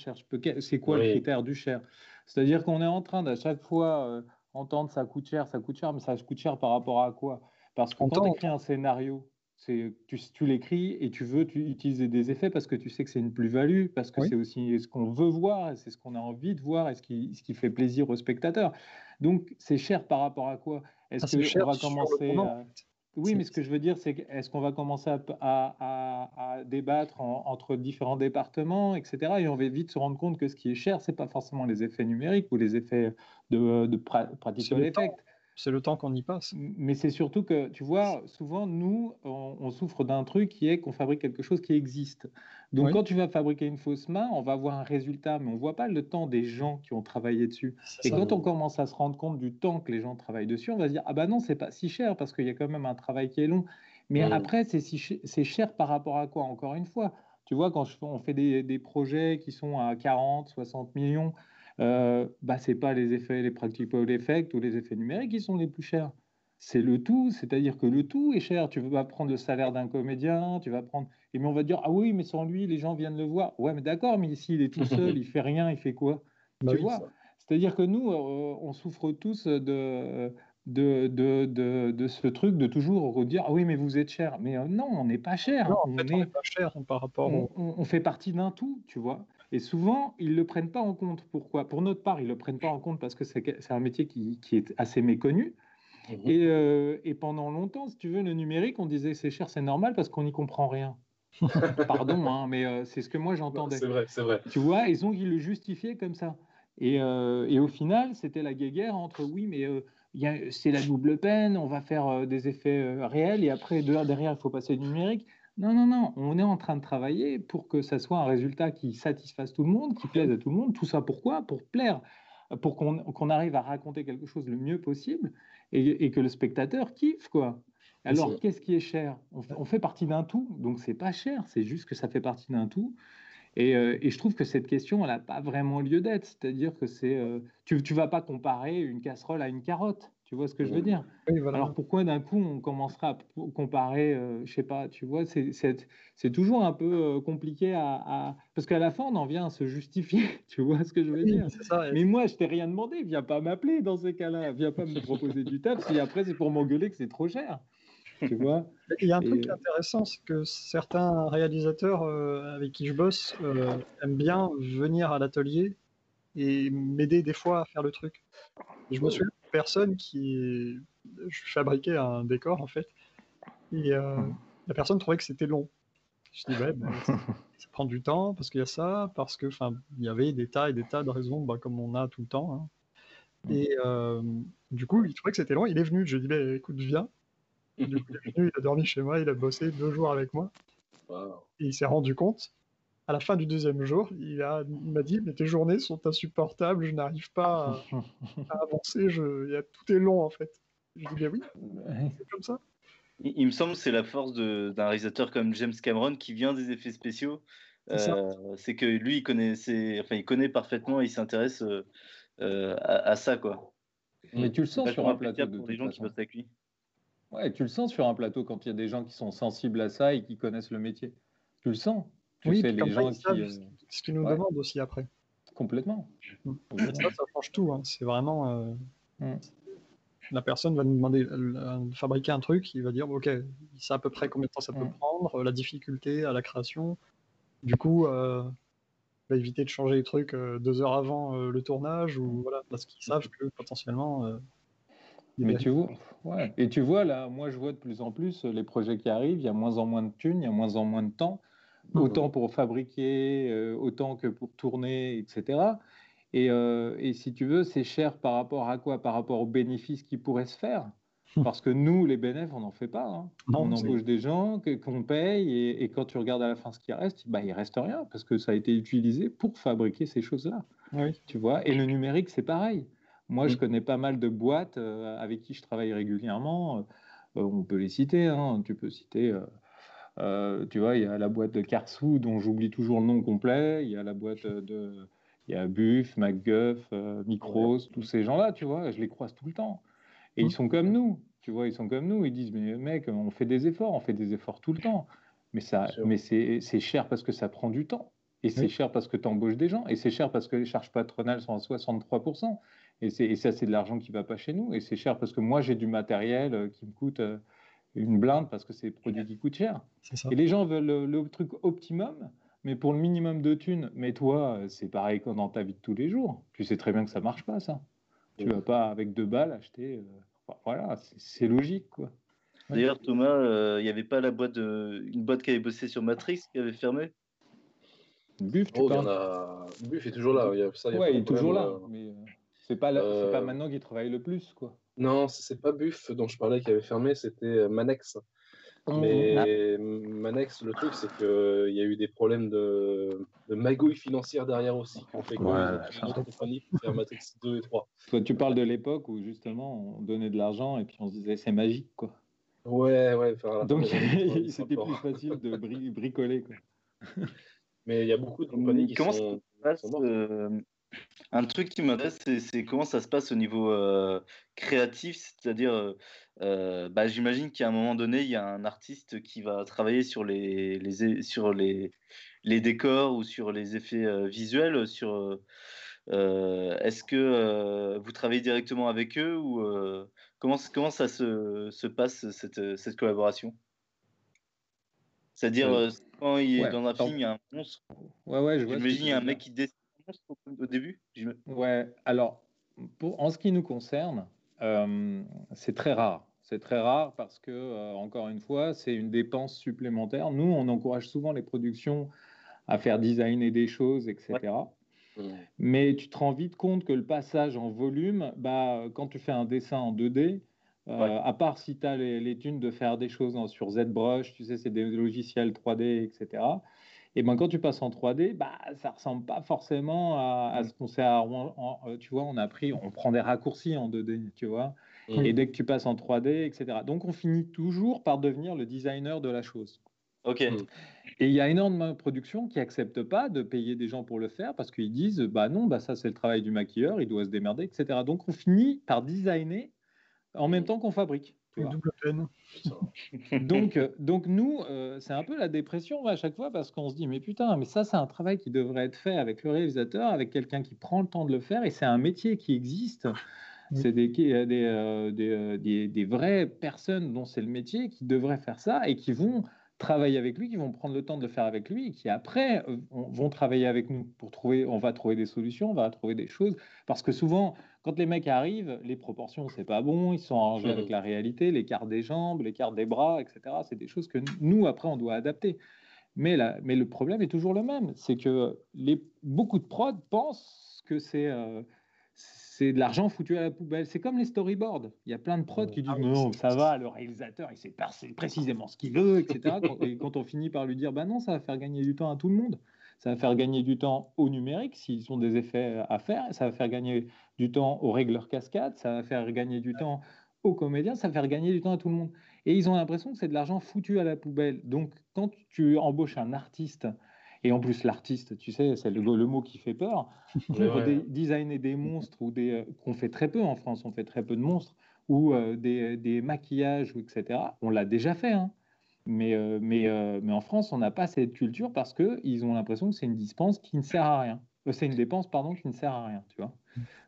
C'est quoi le Oui. critère du cher? C'est-à-dire qu'on est en train d'à chaque fois euh, entendre ça coûte cher, ça coûte cher, mais ça coûte cher par rapport à quoi? Parce que On quand on écris un scénario, tu, tu l'écris et tu veux tu, utiliser des effets parce que tu sais que c'est une plus-value, parce que Oui. c'est aussi ce qu'on veut voir, c'est ce qu'on a envie de voir, et ce qui, ce qui fait plaisir aux spectateurs. Donc, c'est cher par rapport à quoi? Est-ce Ah, qu'on va commencer à... Oui, mais ce que je veux dire, c'est que est-ce qu'on va commencer à, à- débattre en- entre différents départements, etc. Et on va vite se rendre compte que ce qui est cher, c'est pas forcément les effets numériques ou les effets de, de pra- practical effect. C'est le temps qu'on y passe. Mais c'est surtout que, tu vois, souvent, nous, on, on souffre d'un truc qui est qu'on fabrique quelque chose qui existe. Donc, Oui. quand tu vas fabriquer une fausse main, on va avoir un résultat, mais on voit pas le temps des gens qui ont travaillé dessus. Et ça. quand on commence à se rendre compte du temps que les gens travaillent dessus, on va se dire ah bah non, c'est pas si cher parce qu'il y a quand même un travail qui est long. Mais après, c'est si ch- cher par rapport à quoi Encore une fois, tu vois, quand je on fait des, des projets qui sont à 40, 60 millions, euh, bah c'est pas les effets, les practical effects ou les effets numériques qui sont les plus chers. C'est le tout, c'est-à-dire que le tout est cher. Tu vas prendre le salaire d'un comédien, tu vas prendre. Et mais on va dire ah oui, mais sans lui, les gens viennent le voir. Ouais, mais d'accord, mais ici il est tout seul, il fait rien, il fait quoi? Bah tu oui, vois? C'est-à-dire que nous, euh, on souffre tous de, de, de, de, de ce truc de toujours redire Ah oui, mais vous êtes cher. Mais euh, non, on n'est pas cher. Non, en on, fait, on est- n'est pas cher par rapport on, au. on- on fait partie d'un tout, tu vois. Et souvent, ils ne le prennent pas en compte. Pourquoi? Pour notre part, ils ne le prennent pas en compte parce que c'est un métier qui, qui est assez méconnu. Et, euh, et pendant longtemps, si tu veux, le numérique, on disait c'est cher, c'est normal parce qu'on n'y comprend rien. Pardon, hein, mais euh, c'est ce que moi j'entendais. C'est vrai, c'est vrai. Tu vois, ils ont ils le justifiaient comme ça. Et, euh, et au final, c'était la guéguerre entre oui, mais c'est la double peine, on va faire des effets réels et après de- derrière, il faut passer au numérique. Non, non, non, on est en train de travailler pour que ça soit un résultat qui satisfasse tout le monde, qui plaise à tout le monde. Tout ça pourquoi? Pour plaire, pour qu'on arrive à raconter quelque chose le mieux possible et, et que le spectateur kiffe, quoi. Alors, qu'est-ce qui est cher? On, fait- on fait partie d'un tout, donc c'est pas cher, c'est juste que ça fait partie d'un tout. Et, euh, et je trouve que cette question, elle n'a pas vraiment lieu d'être. C'est-à-dire que c'est, euh, tu ne vas pas comparer une casserole à une carotte. Tu vois ce que je veux dire? Oui, voilà. Alors pourquoi d'un coup on commencera à comparer, euh, je sais pas, tu vois, c'est- toujours un peu euh, compliqué à, à- Parce qu'à la fin, on en vient à se justifier. Tu vois ce que je veux Oui, dire? ça. mais moi, je t'ai rien demandé. Viens pas m'appeler dans ces cas-là. Viens pas me proposer du taf si après c'est pour m'engueuler que c'est trop cher. Tu vois? Il y a un Et- truc intéressant, c'est que certains réalisateurs euh, avec qui je bosse euh, aiment bien venir à l'atelier et m'aider des fois à faire le truc. Je me souviens d'une personne qui. Je fabriquais un décor en fait, et euh, la personne trouvait que c'était long. Je dis, ouais, ben, ça, ça prend du temps parce qu'il y a ça, parce que, enfin, il y avait des tas et des tas de raisons, bah, comme on a tout le temps. hein. Et euh, du coup, il trouvait que c'était long. Il est venu. Je lui ai dit, bah, écoute, viens. Du coup, il est venu, il a dormi chez moi, il a bossé deux jours avec moi. Et il s'est rendu compte, à la fin du deuxième jour, il a- il m'a dit, mais tes journées sont insupportables, je n'arrive pas à, à avancer, je, il y a- tout est long en fait. Je dis, ben oui, c'est comme ça. Il, il me semble que c'est la force de- d'un réalisateur comme James Cameron qui vient des effets spéciaux. C'est. Euh, c'est que lui, il connaît, ses- enfin, il connaît parfaitement, il s'intéresse euh, euh, à, à ça, quoi. Mais tu le sens sur un plateau de pour les toute gens qui bossent avec lui. Ouais, tu le sens sur un plateau quand il y a des gens qui sont sensibles à ça et qui connaissent le métier. Tu le sens. Tu Oui, sais, les ça, gens ils qui. euh, ce qu'ils nous ouais. demandent aussi après. Complètement. Mm. Ça, ça change tout. hein. C'est vraiment. euh, Mm. La personne va nous demander euh, de fabriquer un truc, il va dire ok, il sait à peu près combien de temps ça peut Mm. prendre, euh, la difficulté à la création. Du coup, euh, il va éviter de changer les trucs euh, deux heures avant euh, le tournage ou voilà, parce qu'ils savent que potentiellement. euh, Mais tu vois, ouais. Et tu vois, là, moi, je vois de plus en plus euh, les projets qui arrivent, il y a moins en moins de thunes, il y a moins en moins de temps. Autant pour fabriquer, euh, autant que pour tourner, etc. Et, euh, et si tu veux, c'est cher par rapport à quoi? Par rapport aux bénéfices qui pourraient se faire. Parce que nous, les bénéfices, on n'en fait pas. hein. Non, on embauche des gens qu'on paye et, et quand tu regardes à la fin ce qui reste, bah, il reste rien parce que ça a été utilisé pour fabriquer ces choses-là. Oui. Tu vois, et le numérique, c'est pareil. Moi, je Mm. connais pas mal de boîtes euh, avec qui je travaille régulièrement. On peut les citer. hein. Tu peux citer, euh, tu vois, il y a la boîte de Carsou dont j'oublie toujours le nom complet. Il y a la boîte de, il y a Buff, MacGuff, euh, Micros, tous ces gens-là, tu vois, je les croise tout le temps. Et ils sont comme nous, tu vois, ils sont comme nous. Ils disent, mais mec, on fait des efforts, on fait des efforts tout le temps. Mais, ça, mais c'est cher parce que ça prend du temps. Et c'est Oui. cher parce que tu embauches des gens. Et c'est cher parce que les charges patronales sont à 63%. Et, et ça, c'est de l'argent qui va pas chez nous. Et c'est cher parce que moi, j'ai du matériel euh, qui me coûte euh, une blinde parce que c'est des produits qui coûtent cher. Et les gens veulent le, le truc optimum, mais pour le minimum de thunes. Mais toi, euh, c'est pareil que dans ta vie de tous les jours. Tu sais très bien que ça marche pas, ça. Tu vas pas avec deux balles acheter. euh, enfin, voilà, c'est- logique, quoi. D'ailleurs, Thomas, euh, il n'y avait pas la boîte de... une boîte qui avait bossé sur Matrix qui avait fermé? Buff, tu Oh, il y parles? en a. Buff est toujours là. il y a- ça, il Ouais, est toujours là. euh. Mais euh, c'est pas, là- c'est pas Euh, maintenant qu'il travaille le plus, quoi. Non, c'est pas Buff dont je parlais qui avait fermé, c'était euh, Manex. Mais Manex, le truc, c'est qu'il y a eu des problèmes de, de magouille financière derrière aussi. fait compagnie pour faire Matrix 2 et 3. Toi, tu parles de l'époque où justement on donnait de l'argent et puis on se disait c'est magique, quoi. Ouais, ouais. la Donc des années 90, c'était plus facile de bri- bricoler, quoi. Mais il y a beaucoup de compagnies qui Comment ça sont, se passe, sont mortes. euh, Un truc qui m'intéresse, c'est- comment ça se passe au niveau euh, créatif, c'est-à-dire, euh, euh, bah, j'imagine qu'à un moment donné, il y a un artiste qui va travailler sur les, sur les, les décors ou sur les effets euh, visuels. Sur, est-ce que vous travaillez directement avec eux ou comment, comment ça se, se passe cette, cette collaboration? C'est-à-dire, quand il est ouais, dans un film, il y a un monstre. Ouais, ouais, je vois. J'imagine il y a un mec qui dessine au, au début. Ouais, alors, pour, en ce qui nous concerne, euh, c'est très rare. C'est très rare parce que, euh, encore une fois, c'est une dépense supplémentaire. Nous, on encourage souvent les productions à faire designer des choses, etc. Mais tu te rends vite compte que le passage en volume, bah, quand tu fais un dessin en 2D, euh, à part si tu as les, thunes de faire des choses sur ZBrush, tu sais, c'est des logiciels 3D, etc. Et ben quand tu passes en 3D, bah, ça ressemble pas forcément à, ce qu'on sait. Euh, tu vois, on a pris, on prend des raccourcis en 2D, tu vois? Et dès que tu passes en 3D, etc. Donc on finit toujours par devenir le designer de la chose. Ok. Et il y a énormément de productions qui acceptent pas de payer des gens pour le faire parce qu'ils disent bah non, bah ça c'est le travail du maquilleur, il doit se démerder, etc. Donc on finit par designer en même temps qu'on fabrique. Double peine. donc, euh, donc nous, euh, c'est un peu la dépression à chaque fois parce qu'on se dit mais putain, mais ça c'est un travail qui devrait être fait avec le réalisateur, avec quelqu'un qui prend le temps de le faire et c'est un métier qui existe. C'est des, des, euh, des, des, vraies personnes dont c'est le métier qui devraient faire ça et qui vont travailler avec lui, qui vont prendre le temps de le faire avec lui, et qui après euh, vont travailler avec nous pour trouver, on va trouver des solutions, on va trouver des choses. Parce que souvent, quand les mecs arrivent, les proportions, c'est pas bon, ils sont arrangés avec la réalité, l'écart des jambes, l'écart des bras, etc. C'est des choses que nous, après, on doit adapter. Mais, la, mais le problème est toujours le même, c'est que les, beaucoup de prods pensent que c'est euh, c'est de l'argent foutu à la poubelle. C'est comme les storyboards. Il y a plein de prods qui disent ah non, ça va, le réalisateur, il sait précisément ce qu'il veut, etc. et quand on finit par lui dire, bah non, ça va faire gagner du temps à tout le monde. Ça va faire gagner du temps au numérique s'ils ont des effets à faire. Ça va faire gagner du temps aux régleurs cascades. Ça va faire gagner du temps aux comédiens. Ça va faire gagner du temps à tout le monde. Et ils ont l'impression que c'est de l'argent foutu à la poubelle. Donc, quand tu embauches un artiste et en plus, l'artiste, tu sais, c'est le, mot qui fait peur. Pour designer des monstres ou des euh, qu'on fait très peu en France, on fait très peu de monstres ou euh, des, des, maquillages, etc. On l'a déjà fait, hein. mais, euh, mais, mais en France, on n'a pas cette culture parce que ils ont l'impression que c'est une dispense qui ne sert à rien. c'est une dépense, pardon, qui ne sert à rien, tu vois.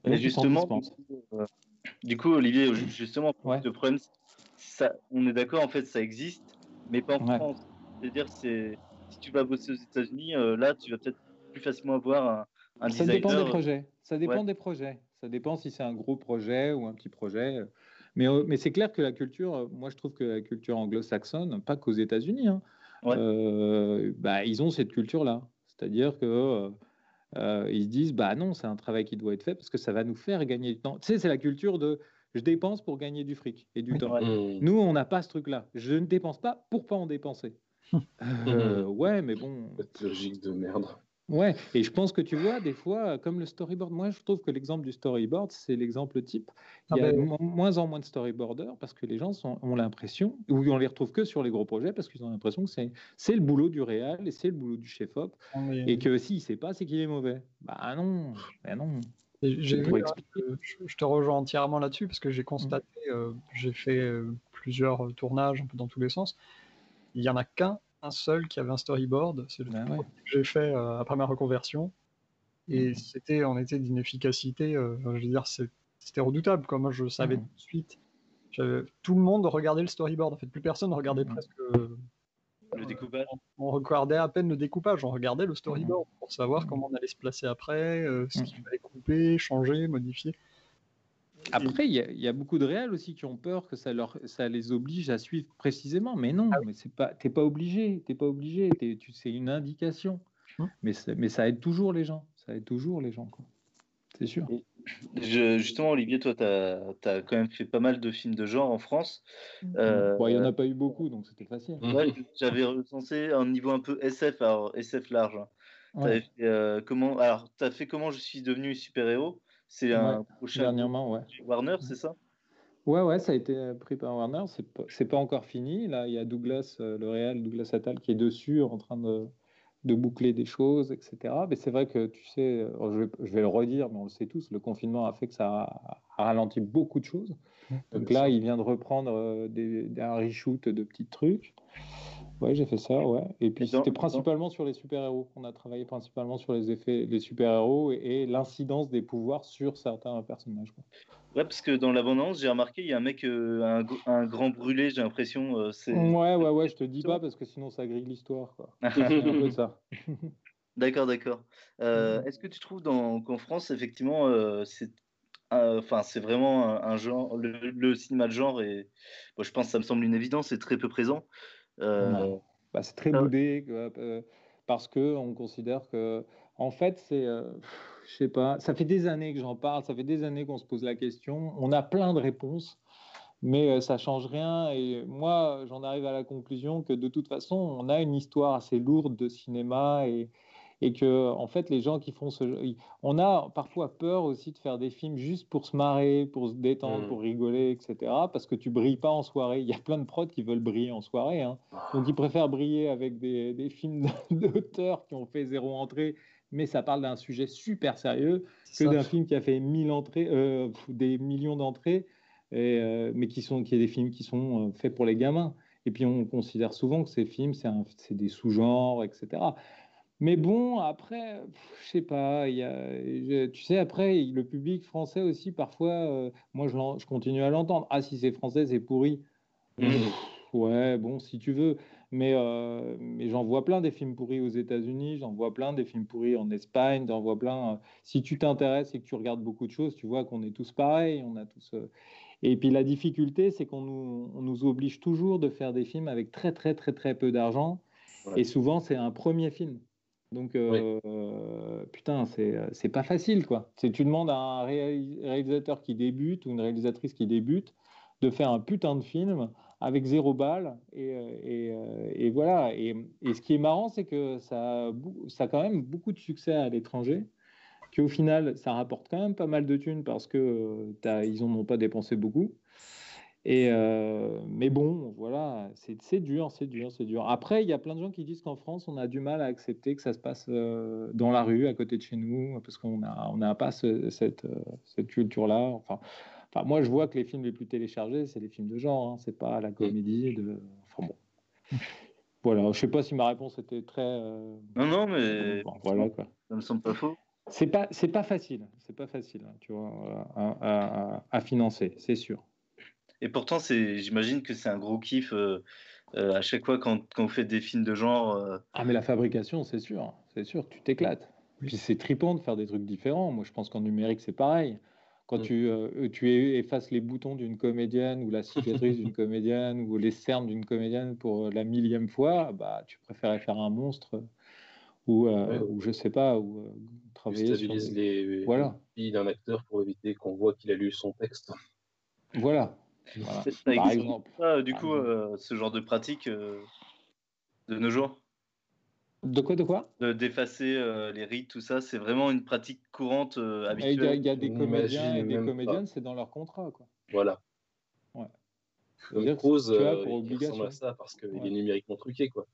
Mais justement, du coup, Olivier, justement, le problème, ça, on est d'accord, en fait, ça existe, mais pas en France. C'est-à-dire, c'est si tu vas bosser aux États-Unis, euh, là, tu vas peut-être plus facilement avoir un, un Ça dépend des projets. Ça dépend des projets. Ça dépend si c'est un gros projet ou un petit projet. Mais, euh, mais c'est clair que la culture, euh, moi je trouve que la culture anglo-saxonne, pas qu'aux États-Unis, hein, bah, ils ont cette culture-là. C'est-à-dire que ils se disent, bah non, c'est un travail qui doit être fait parce que ça va nous faire gagner du temps. Tu sais, c'est la culture de je dépense pour gagner du fric et du temps. Mmh. Nous, on n'a pas ce truc-là. Je ne dépense pas pour pas en dépenser. Euh, ouais, mais bon. Cette logique de merde. Ouais, et je pense que tu vois, des fois, comme le storyboard, moi je trouve que l'exemple du storyboard, c'est l'exemple type. Il y a ah ben moins en moins de storyboarders parce que les gens ont l'impression, ou on les retrouve que sur les gros projets parce qu'ils ont l'impression que c'est le boulot du réal et c'est le boulot du chef-op. Ah et que s'il ne sait pas, c'est qu'il est mauvais. Bah non, bah non. J'ai je te rejoins entièrement là-dessus parce que j'ai constaté, euh, j'ai fait euh, plusieurs tournages un peu dans tous les sens il y en a qu'un, un seul qui avait un storyboard. C'est le ben que j'ai fait euh, après ma reconversion. Et mhm. c'était, on était d'une efficacité, euh, je veux dire, c'était redoutable. Quoi. Moi, je savais mhm. tout de suite. Tout le monde regardait le storyboard. En fait, plus personne regardait mhm. presque. Le découpage. On, regardait à peine le découpage, on regardait le storyboard pour savoir comment on allait se placer après, euh, ce qu'il fallait couper, changer, modifier. Après, il y, a beaucoup de réels aussi qui ont peur que ça, leur, ça les oblige à suivre précisément. Mais non, ah mais c'est pas, t'es pas obligé, t'es pas obligé. tu, c'est une indication. Hum. Mais, mais ça aide toujours les gens. Ça aide toujours les gens, quoi. C'est sûr. justement, Olivier, toi, tu as, quand même fait pas mal de films de genre en France. Hum. Euh, il n'y en a pas eu beaucoup, donc c'était facile. j'avais recensé un niveau un peu SF, alors SF large. Hein. Euh, comment, alors, tu as fait Comment je suis devenu super-héros? C'est un prochain dernièrement, ouais. Warner, c'est ça? Ouais, ouais, ça a été euh, pris par Warner. C'est pas, pas encore fini. Là, il y a Douglas, euh, le réel, Douglas Attal, qui est dessus, en train de, de boucler des choses, etc. Mais c'est vrai que, tu sais, euh, je vais, je vais, le redire, mais on le sait tous, le confinement a fait que ça a, ralenti beaucoup de choses. Donc là, il vient de reprendre des, un reshoot de petits trucs. Ouais, j'ai fait ça, ouais. Et puis c'était principalement sur les super-héros. On a travaillé principalement sur les effets des super-héros et, l'incidence des pouvoirs sur certains personnages. Ouais, parce que dans l'abondance, j'ai remarqué, il y a un mec, euh, un, un, grand brûlé, j'ai l'impression. Euh, ouais, ouais, ouais, je te dis pas parce que sinon ça grille l'histoire. C'est un peu ça. D'accord, d'accord. Euh, mm. Est-ce que tu trouves qu'en France, effectivement, c'est enfin, c'est vraiment un, genre. Le, cinéma de genre, et je pense que ça me semble une évidence, c'est très peu présent. Euh, bah, c'est très boudé parce que on considère que, en fait, c'est, je sais pas, ça fait des années que j'en parle, ça fait des années qu'on se pose la question. On a plein de réponses mais ça change rien. Et moi, j'en arrive à la conclusion que de toute façon, on a une histoire assez lourde de cinéma et, et que en fait les gens qui font ce on a parfois peur aussi de faire des films juste pour se marrer pour se détendre pour mmh. rigoler etc parce que tu brilles pas en soirée. Il y a plein de prods qui veulent briller en soirée hein. donc ils préfèrent briller avec des, des films d'auteurs qui ont fait zéro entrée mais ça parle d'un sujet super sérieux que d'un film qui a fait mille entrées euh, des millions d'entrées euh, mais qui sont qui est des films qui sont euh, faits pour les gamins. Et puis on considère souvent que ces films c'est des sous-genres etc mais bon, après, je sais pas, y a, tu sais, après, le public français aussi, parfois, euh, moi, je, je, continue à l'entendre. Ah, si c'est français, c'est pourri. Mmh. ouais, bon, si tu veux. Mais, euh, mais j'en vois plein des films pourris aux États-Unis, j'en vois plein des films pourris en Espagne, j'en vois plein. Euh, si tu t'intéresses et que tu regardes beaucoup de choses, tu vois qu'on est tous pareils, on a tous. Et puis la difficulté, c'est qu'on nous, on nous oblige toujours de faire des films avec très très très très peu d'argent. Et souvent, c'est un premier film. Donc, euh, putain, euh, c'est pas facile, quoi. Tu demandes à un réalisateur qui débute ou une réalisatrice qui débute de faire un putain de film avec zéro balle. Et, euh, et, voilà. Et, ce qui est marrant, c'est que ça, ça a quand même beaucoup de succès à l'étranger. Qu'au final, ça rapporte quand même pas mal de thunes parce qu'ils n'en ont pas dépensé beaucoup. Et euh, mais bon, voilà, c'est dur, c'est dur, c'est dur. Après, il y a plein de gens qui disent qu'en France, on a du mal à accepter que ça se passe euh, dans la rue, à côté de chez nous, parce qu'on n'a on a pas cette, euh, cette culture-là. Enfin, enfin, moi, je vois que les films les plus téléchargés, c'est les films de genre, hein, c'est pas la comédie. De... Enfin bon. Voilà, je sais pas si ma réponse était très. Non, non, mais voilà quoi. Ça me semble pas faux. C'est pas, c'est pas facile, c'est pas facile, hein, tu vois, à, à financer, c'est sûr. Et pourtant, c'est, j'imagine que c'est un gros kiff euh, euh, à chaque fois quand, quand, vous faites des films de genre. Euh. Ah, mais la fabrication, c'est sûr, c'est sûr, tu t'éclates. Puis c'est trippant de faire des trucs différents. Moi, je pense qu'en numérique, c'est pareil. Quand mm. tu, tu effaces les boutons d'une comédienne ou la cicatrice d'une comédienne ou les cernes d'une comédienne pour la millième fois, bah, tu préférais faire un monstre ou, ou je sais pas, ou travailler sur les voilà. d'un acteur pour éviter qu'on voit qu'il a lu son texte. Voilà, par exemple. du coup, euh, ce genre de pratique euh, de nos jours De quoi, de quoi? D'effacer euh, les rites, tout ça, c'est vraiment une pratique courante habituelle. Il y, a des comédiens et des comédiennes, c'est dans leur contrat. Quoi. Voilà. Ouais. Comme Cruz, il ressemble à ça parce qu'il est numériquement truqué. Quoi.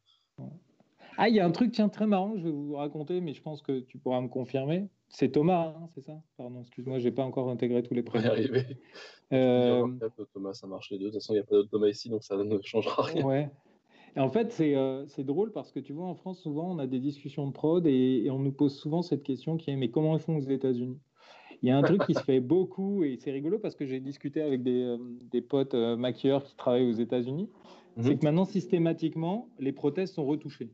Ah, il y a un truc tiens, très marrant que je vais vous raconter, mais je pense que tu pourras me confirmer. C'est Thomas, hein, c'est ça? Pardon, excuse-moi, j'ai pas encore intégré tous les prénoms. Euh... Thomas, ça marche les deux. De toute façon, il n'y a pas d'autre Thomas ici, donc ça ne changera rien. Ouais. Et en fait, euh, c'est drôle parce que tu vois, en France, souvent, on a des discussions de prod et, on nous pose souvent cette question qui est mais comment ils font aux États-Unis? Il y a un truc qui se fait beaucoup et c'est rigolo parce que j'ai discuté avec des, euh, des potes maquilleurs qui travaillent aux États-Unis. Mhm. C'est que maintenant, systématiquement, les prothèses sont retouchées.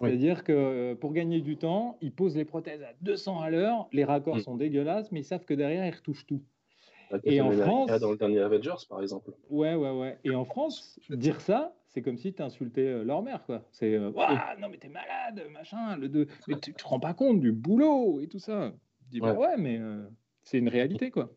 C'est-à-dire que euh, pour gagner du temps, ils posent les prothèses à 200 à l'heure, les raccords mm. sont dégueulasses, mais ils savent que derrière, ils retouchent tout. Et en France. Dans le dernier Avengers, par exemple. Ouais, ouais, ouais. Et en France, dire ça, c'est comme si tu insultais euh, leur mère, quoi. C'est euh, non, mais t'es malade, machin. Le de... Mais tu te rends pas compte du boulot et tout ça. Je dis, bah ouais, mais c'est une réalité, quoi.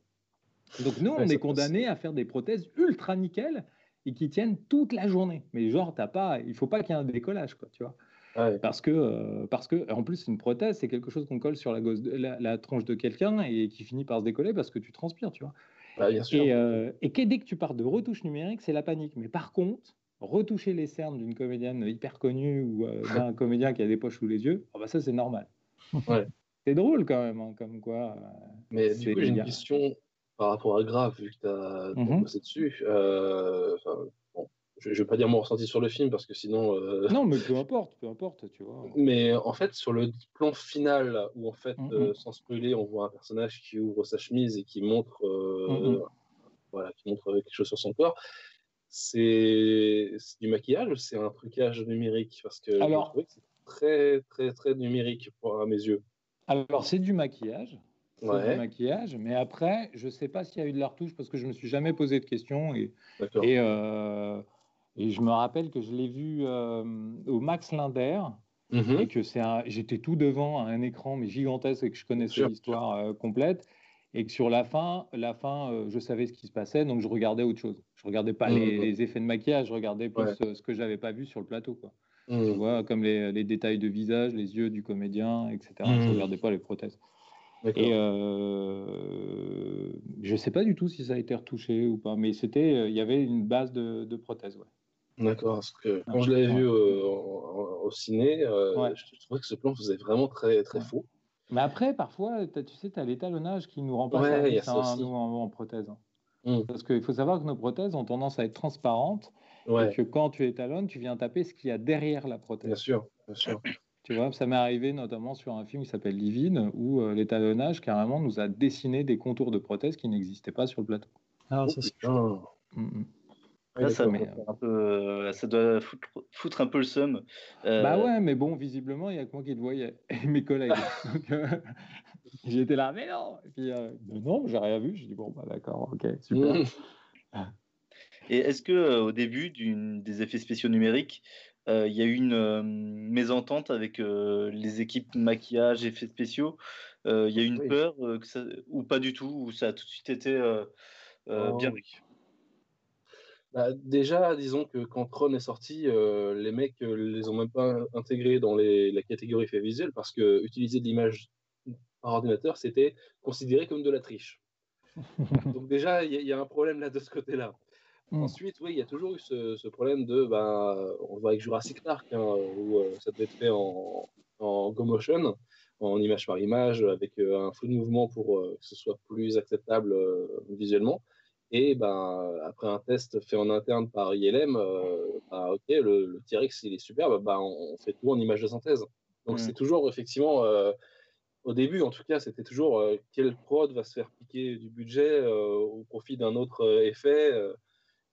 Donc nous, on est condamnés à faire des prothèses ultra nickel et qui tiennent toute la journée. Mais genre, t'as pas, il faut pas qu'il y ait un décollage, quoi, tu vois. Parce que, euh, parce que, en plus, une prothèse, c'est quelque chose qu'on colle sur la, gosse la, tronche de quelqu'un et qui finit par se décoller parce que tu transpires, tu vois. Bah, et, euh, et dès que tu pars de retouche numérique, c'est la panique. Mais par contre, retoucher les cernes d'une comédienne hyper connue ou euh, d'un comédien qui a des poches sous les yeux, oh bah ça, c'est normal. C'est drôle quand même, hein, comme quoi. Mais du coup, j'ai une question par rapport à Grave, vu que tu as, bossé dessus je ne vais pas dire mon ressenti sur le film parce que sinon. Euh, non, mais peu importe, peu importe, tu vois. Mais en fait, sur le plan final, où en fait, mm, euh, mm. sans spoiler, on voit un personnage qui ouvre sa chemise et qui montre, euh, mm, voilà, qui montre quelque chose sur son corps, c'est du maquillage, c'est un trucage numérique parce que Alors... c'est très, très, très numérique pour, à mes yeux. Alors, c'est du maquillage. de maquillage. Mais après, je ne sais pas s'il y a eu de la retouche parce que je me suis jamais posé de questions. Et, et, euh, et je me rappelle que je l'ai vu euh, au Max Linder. Mhm. Et que c'est j'étais tout devant un écran mais gigantesque et que je connaissais l'histoire euh, complète et que sur la fin, la fin, je savais ce qui se passait, donc je regardais autre chose. Je regardais pas les, mhm. les, effets de maquillage, je regardais plus ce que j'avais pas vu sur le plateau. Quoi. Tu mmh. vois, comme les, les, détails de visage, les yeux du comédien, etc. Je ne regardais pas les prothèses. Et euh, je ne sais pas du tout si ça a été retouché ou pas, mais c'était, euh, il y avait une base de, de prothèses. Ouais. D'accord, parce que quand je l'avais vu euh, au, ciné, je, trouvais que ce plan faisait vraiment très, très faux. Mais après, parfois, tu sais, tu as l'étalonnage qui nous rend pas service, hein, nous, en, en, prothèse. Hein. Mmh. Parce qu'il faut savoir que nos prothèses ont tendance à être transparentes et que quand tu étalonnes, tu viens taper ce qu'il y a derrière la prothèse. Bien sûr, bien sûr. Tu vois, ça m'est arrivé notamment sur un film qui s'appelle Livine, où euh, l'étalonnage carrément nous a dessiné des contours de prothèses qui n'existaient pas sur le plateau. Ah, ça c'est mm, mm. ça, un peu, euh, ça, doit foutre, un peu le seum. Euh, bah ouais, mais bon, visiblement, il n'y a que moi qui le voyais, et mes collègues. j'étais là, mais non Et puis, non, j'ai rien vu. Je dis, bon, bah d'accord, ok, super. Et est-ce que euh, au début des effets spéciaux numériques, euh, il y a eu une euh, mésentente avec les équipes maquillage, effets spéciaux Il y a eu une peur ou pas du tout, ou ça a tout de suite été oh. bien vécu bah, déjà, disons que quand Tron est sorti, les mecs les ont même pas intégrés dans la catégorie effets visuels parce que utiliser de l'image par ordinateur, c'était considéré comme de la triche. Donc déjà, il y, a un problème là de ce côté-là. Mmh. Ensuite, oui, il y a toujours eu ce, problème de, ben, on voit avec Jurassic Park, hein, où euh, ça devait être fait en, en go motion, en image par image, avec euh, un flou de mouvement pour euh, que ce soit plus acceptable visuellement. Et ben, après un test fait en interne par ILM, ben, ok, le, T-Rex il est superbe, ben, on, fait tout en image de synthèse. Donc mmh. c'est toujours effectivement, au début en tout cas, c'était toujours quel prod va se faire piquer du budget au profit d'un autre effet.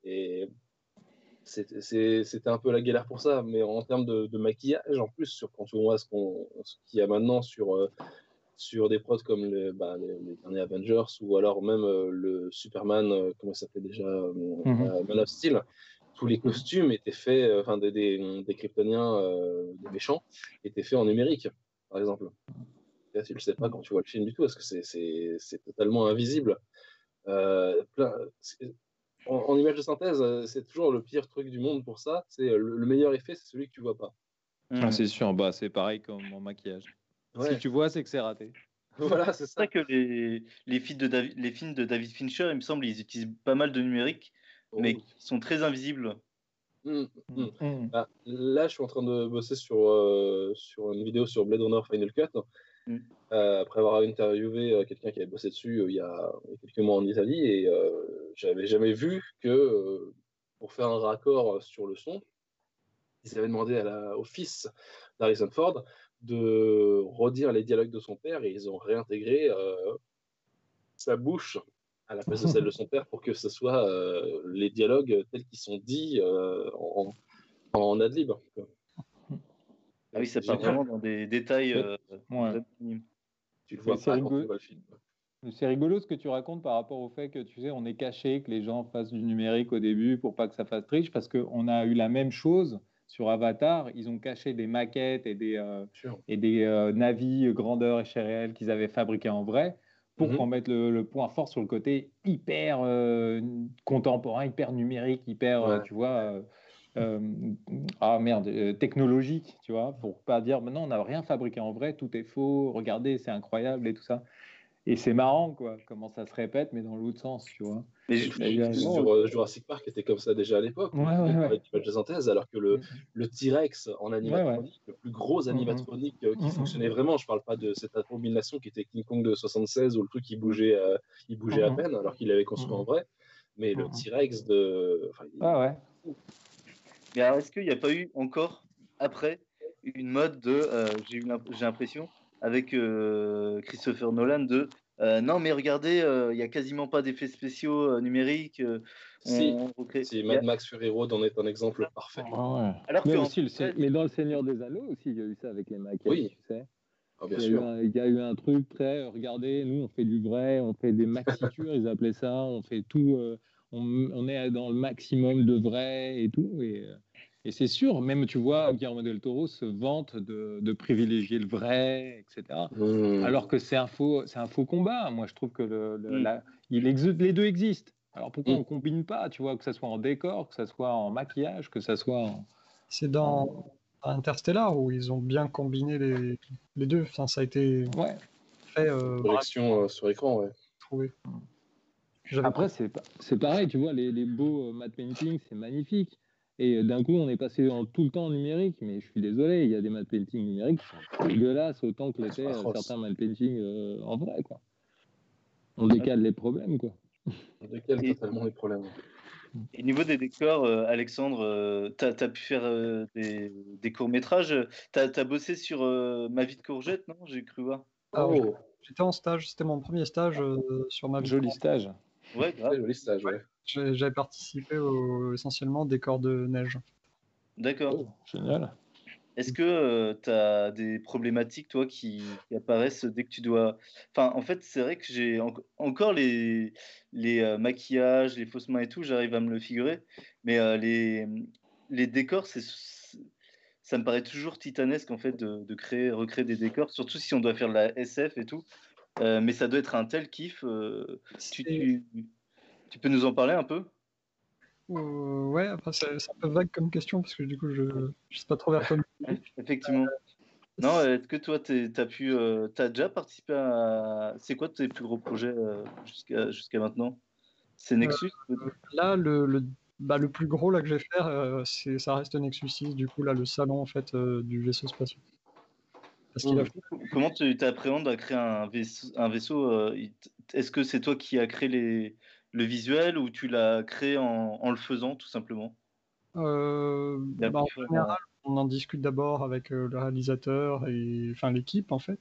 Et c'était un peu la galère pour ça. Mais en termes de, maquillage, en plus, sur, quand on voit ce qu'il y a maintenant sur, euh, sur des prods comme bah, les, derniers Avengers ou alors même euh, le Superman, euh, comment ça s'appelait déjà, mhm. Man of Steel, tous les costumes étaient faits, enfin des, des, des Kryptoniens, des méchants, étaient faits en numérique, par exemple. tu le sais pas quand tu vois le film du tout, parce que c'est totalement invisible. plein, en, image de synthèse, euh, c'est toujours le pire truc du monde pour ça. C'est euh, le, meilleur effet, c'est celui que tu vois pas. Ah, c'est sûr, bah, c'est pareil comme en maquillage. Si tu vois, c'est que c'est raté. Voilà, c'est ça. que les, les, films de David, les films de David Fincher, il me semble, ils utilisent pas mal de numérique, oh mais qui sont très invisibles. Mmh, mmh. Mmh. Bah, là, je suis en train de bosser sur, euh, sur une vidéo sur Blade Runner Final Cut. Euh, après avoir interviewé euh, quelqu'un qui avait bossé dessus euh, il, y a, quelques mois en Italie, et j'avais jamais vu que pour faire un raccord sur le son, ils avaient demandé à la, au fils d'Harrison Ford de redire les dialogues de son père et ils ont réintégré sa bouche à la place de celle de son père pour que ce soit les dialogues tels qu'ils sont dits en, en adlib. Ah oui, ça part vraiment dans des détails. Euh, tu le vois pas quand tu vois le film. C'est rigolo ce que tu racontes par rapport au fait que tu sais, on est caché, que les gens fassent du numérique au début pour pas que ça fasse triche, parce qu'on a eu la même chose sur Avatar. Ils ont caché des maquettes et des, euh, et des euh, navis grandeur et qu'ils avaient fabriqués en vrai pour mm mettre le, point fort sur le côté hyper contemporain, hyper numérique, hyper, tu vois, euh, ah merde, euh, technologique, tu vois, pour pas dire maintenant on n'a rien fabriqué en vrai, tout est faux, regardez, c'est incroyable et tout ça. Et c'est marrant, quoi, comment ça se répète, mais dans l'autre sens, tu vois. Mais sur euh, Jurassic Park était comme ça déjà à l'époque, ouais, ouais, de synthèse, alors que le, mm. le T-Rex en animatronique, le plus gros mm, mm. animatronique qui fonctionnait vraiment, je parle pas de cette abomination qui était King Kong de 76 où le truc il bougeait, il bougeait à peine alors qu'il avait construit en vrai, mais le T-Rex de. Enfin, ah ouais est-ce qu'il n'y a pas eu encore, après, une mode de, euh, j'ai l'impression, avec euh, Christopher Nolan, de euh, non, mais regardez, il n'y a quasiment pas d'effets spéciaux numériques. si, Mad Max Fury Road en est un exemple parfait. Ah Alors mais, aussi, mais dans Le Seigneur des Anneaux aussi, il y a eu ça avec les maquettes, tu sais. Ah, bien Il y, a eu sûr. un, il y a eu un truc très, euh, regardez, nous on fait du vrai, on fait des maxitures, ils appelaient ça, on fait tout, euh, on, on est dans le maximum de vrai et tout. Et, euh, et c'est sûr, même tu vois, Guillermo del Toro se vante de, de privilégier le vrai, etc. Mmh. Alors que c'est un faux, c'est un faux combat. Moi, je trouve que le, le- Mm. la- il existe, les deux existent. Alors pourquoi Mm. on combine pas, tu vois, que ça soit en décor, que ça soit en maquillage, que ça soit en... C'est dans Interstellar où ils ont bien combiné les, les deux. Enfin, ça a été Ouais. fait euh, Correction euh, sur écran, ouais. trouvé. Après, c'est pa- c'est pareil, tu vois, les, les beaux euh, matte paintings, c'est magnifique. Et euh, d'un coup, on est passé en, tout le temps en numérique, mais je suis désolé, il y a des matte paintings numériques qui sont dégueulasses autant que l'étaient euh, certains matte paintings euh, en vrai, quoi. On décale les problèmes, quoi. On décale Et- totalement les problèmes. Et au niveau des décors, euh, Alexandre, tu as, pu faire euh, des, des courts-métrages. Tu as, bossé sur euh, Ma vie de courgette, non? J'ai cru voir. Alors, Oh, J'étais en stage, c'était mon premier stage euh, sur ma vie. Joli stage. Ouais, grave. joli stage, ouais. J'ai- J'avais participé au, essentiellement au décor de neige. D'accord. Oh, génial. Est-ce que tu as des problématiques, toi, qui, qui apparaissent dès que tu dois. Enfin, en fait, c'est vrai que j'ai en- encore les, les euh, maquillages, les fausses mains et tout, j'arrive à me le figurer. Mais euh, les, les décors, c'est, ça me paraît toujours titanesque, en fait, de, de créer, recréer des décors, surtout si on doit faire de la SF et tout. Euh, mais ça doit être un tel kiff. euh, tu, tu, tu peux nous en parler un peu? Euh, ouais, après c'est un peu vague comme question parce que du coup je ne sais pas trop vers quoi. me- Effectivement. Non, est-ce que toi, tu as pu, euh, t'as déjà participé à. C'est quoi tes plus gros projets euh, jusqu'à jusqu'à maintenant? C'est Nexus? Là, le, le, bah, le plus gros là que je vais faire, euh, c'est ça reste Nexus 6, du coup là le salon en fait euh, du vaisseau spatial. A Comment tu t'appréhendes à créer un vaisseau, un euh, Est-ce que c'est toi qui as créé les, le visuel ou tu l'as créé en, en le faisant tout simplement? Euh, bah, en général, on en discute d'abord avec euh, le réalisateur et enfin l'équipe en fait.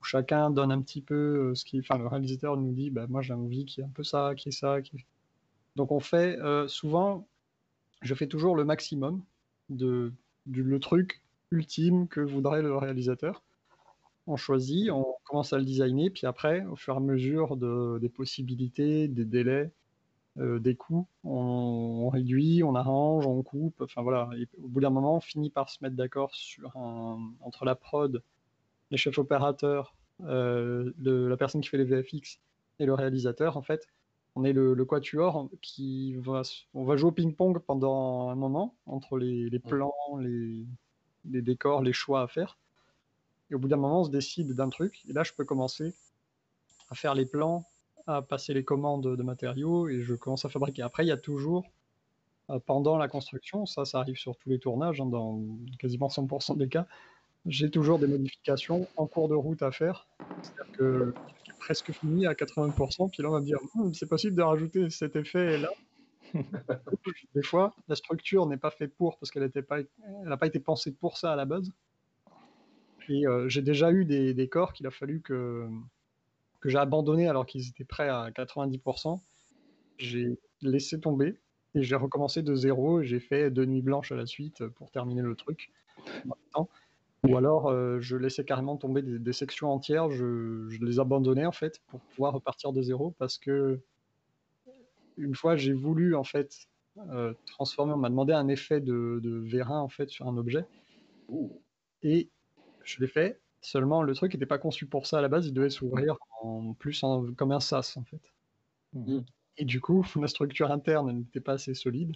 Où chacun donne un petit peu euh, ce qui, enfin le réalisateur nous dit, bah, moi j'ai envie qu'il y ait un peu ça, qu'il y ait ça. qu'il y ait- Donc on fait euh, souvent, je fais toujours le maximum de du le truc ultime que voudrait le réalisateur. On choisit, on commence à le designer, puis après, au fur et à mesure de, des possibilités, des délais, euh, des coûts, on, on réduit, on arrange, on coupe, enfin voilà. Et au bout d'un moment, on finit par se mettre d'accord sur un, entre la prod, les chefs opérateurs, euh, le- la personne qui fait les VFX et le réalisateur, en fait. On est le, le quatuor qui va, on va jouer au ping-pong pendant un moment entre les, les plans, les, les décors, les choix à faire. Et au bout d'un moment, on se décide d'un truc. Et là, je peux commencer à faire les plans, à passer les commandes de matériaux et je commence à fabriquer. Après, il y a toujours, euh, pendant la construction, ça, ça arrive sur tous les tournages, hein, dans quasiment 100% des cas, j'ai toujours des modifications en cours de route à faire. C'est-à-dire que est presque fini à 80%, puis là, on va me dire, Hum, c'est possible de rajouter cet effet là. Des fois, la structure n'est pas faite pour, parce qu'elle n'a pas, elle a pas été pensée pour ça à la base. Et euh, j'ai déjà eu des, des corps qu'il a fallu que, que j'ai abandonné alors qu'ils étaient prêts à 90%. J'ai laissé tomber et j'ai recommencé de zéro. J'ai fait deux nuits blanches à la suite pour terminer le truc. Ou alors euh, je laissais carrément tomber des, des sections entières, je, je les abandonnais en fait pour pouvoir repartir de zéro parce que une fois j'ai voulu en fait euh, transformer, on m'a demandé un effet de, de vérin en fait sur un objet et je l'ai fait. Seulement le truc n'était pas conçu pour ça à la base, il devait s'ouvrir en plus en- comme un sas en fait. Mhm. Et du coup, la structure interne n'était pas assez solide.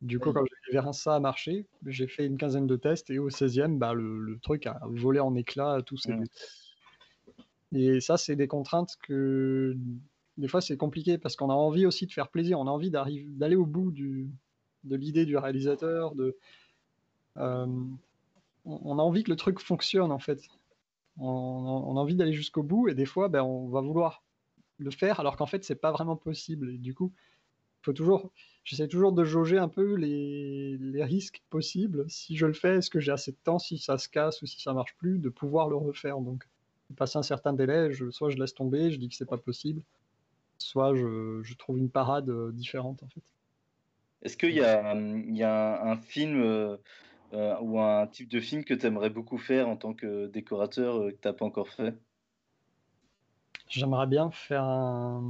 Du coup, quand j'ai vers ça a marché, j'ai fait une quinzaine de tests et au 16e, bah, le, le truc a volé en éclats à tous ces Ouais. Et ça, c'est des contraintes que des fois c'est compliqué parce qu'on a envie aussi de faire plaisir, on a envie d'aller au bout du, de l'idée du réalisateur, de, euh, on a envie que le truc fonctionne en fait. On, a envie d'aller jusqu'au bout et des fois, ben, on va vouloir le faire alors qu'en fait c'est pas vraiment possible. Du coup, faut toujours, j'essaie toujours de jauger un peu les, risques possibles. Si je le fais, est-ce que j'ai assez de temps? Si ça se casse ou si ça marche plus, de pouvoir le refaire. Donc, passer un certain délai, je, soit je laisse tomber, je dis que c'est pas possible, soit je, trouve une parade euh, différente en fait. Est-ce qu'il y a, hum, y a un, un film euh, ou un type de film que tu aimerais beaucoup faire en tant que décorateur euh, que tu n'as pas encore fait? J'aimerais bien faire un,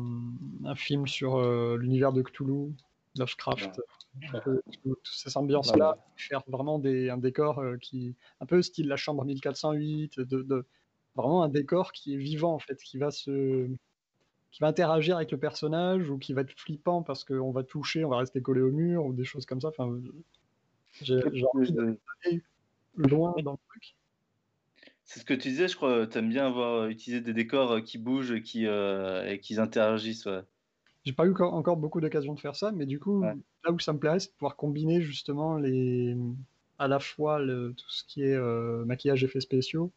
un film sur euh, l'univers de Cthulhu, Lovecraft, un peu tout- toute cette ambiance-là, faire vraiment des, un décor euh, qui un peu style la chambre 1408, de, de- vraiment un décor qui est vivant en fait, qui va se qui va interagir avec le personnage ou qui va être flippant parce qu'on va toucher, on va rester collé au mur ou des choses comme ça. Enfin, j'ai envie loin dans le truc. C'est ce que tu disais, je crois. Tu aimes bien avoir utilisé des décors euh, qui bougent et qui, euh, et qui interagissent. ouais. J'ai pas eu co- encore beaucoup d'occasion de faire ça, mais du coup, Ouais. là où ça me plairait, c'est de pouvoir combiner justement les, à la fois le- tout ce qui est euh, maquillage, effets spéciaux,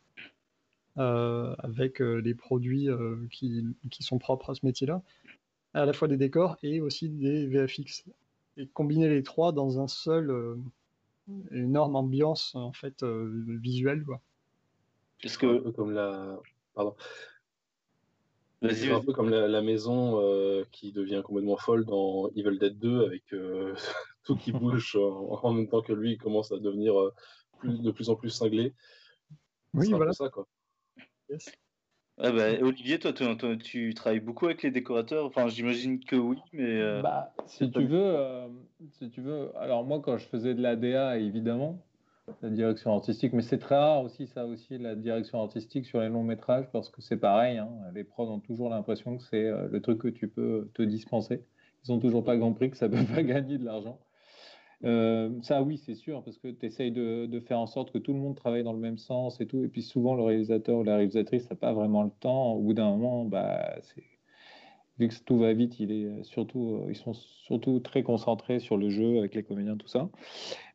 euh, avec euh, les produits euh, qui, qui sont propres à ce métier-là, à la fois des décors et aussi des VFX. Et combiner les trois dans un seul euh, énorme ambiance en fait euh, visuelle. Quoi. Un que. peu comme la. Pardon. C'est un peu comme la, la maison euh, qui devient complètement folle dans Evil Dead 2 avec euh, tout qui bouge en, en même temps que lui il commence à devenir euh, plus- de plus en plus cinglé. Oui, un voilà. ça quoi. Yes. Ah bah, Olivier, toi, tu, toi, tu travailles beaucoup avec les décorateurs? Enfin, j'imagine que oui, mais. euh, Bah, si tu veux, euh, si tu veux. Alors moi, quand je faisais de la DA, évidemment, la direction artistique, mais c'est très rare aussi ça aussi la direction artistique sur les longs métrages parce que c'est pareil. hein, les prods ont toujours l'impression que c'est euh, le truc que tu peux te dispenser. Ils ont toujours pas compris que ça peut pas gagner de l'argent. Euh, ça, oui, c'est sûr, parce que tu essayes de, de faire en sorte que tout le monde travaille dans le même sens et tout. Et puis souvent, le réalisateur ou la réalisatrice n'a pas vraiment le temps. Au bout d'un moment, bah, vu que tout va vite, il est euh, surtout, euh, ils sont surtout très concentrés sur le jeu avec les comédiens, tout ça.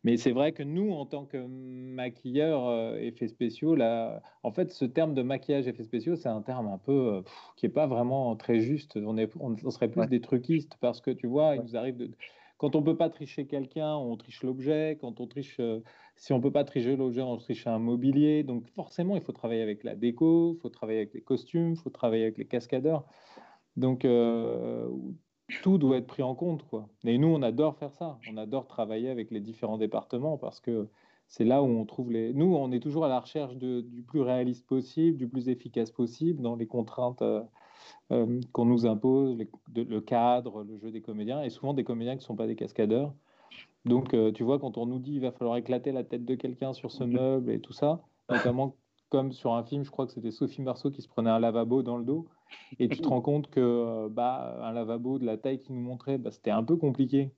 Mais c'est vrai que nous, en tant que maquilleurs effets spéciaux, là, en fait, ce terme de maquillage effets spéciaux, c'est un terme un peu pff, qui est pas vraiment très juste. On, est, on, on serait plus Ouais. des truquistes parce que tu vois, il nous arrive de. Quand on peut pas tricher quelqu'un, on triche l'objet. Quand on triche, euh, si on peut pas tricher l'objet, on triche un mobilier. Donc forcément, il faut travailler avec la déco, il faut travailler avec les costumes, il faut travailler avec les cascadeurs. Donc, euh, tout doit être pris en compte, quoi. Et nous, on adore faire ça. On adore travailler avec les différents départements parce que c'est là où on trouve les. Nous, on est toujours à la recherche du plus réaliste possible, du plus efficace possible dans les contraintes euh, euh, qu'on nous impose, les- de- le cadre, le jeu des comédiens, et souvent des comédiens qui ne sont pas des cascadeurs. Donc, euh, tu vois, quand on nous dit il va falloir éclater la tête de quelqu'un sur ce meuble et tout ça, notamment comme sur un film, je crois que c'était Sophie Marceau qui se prenait un lavabo dans le dos, et tu te rends compte que euh, bah, un lavabo de la taille qu'il nous montrait, bah, c'était un peu compliqué.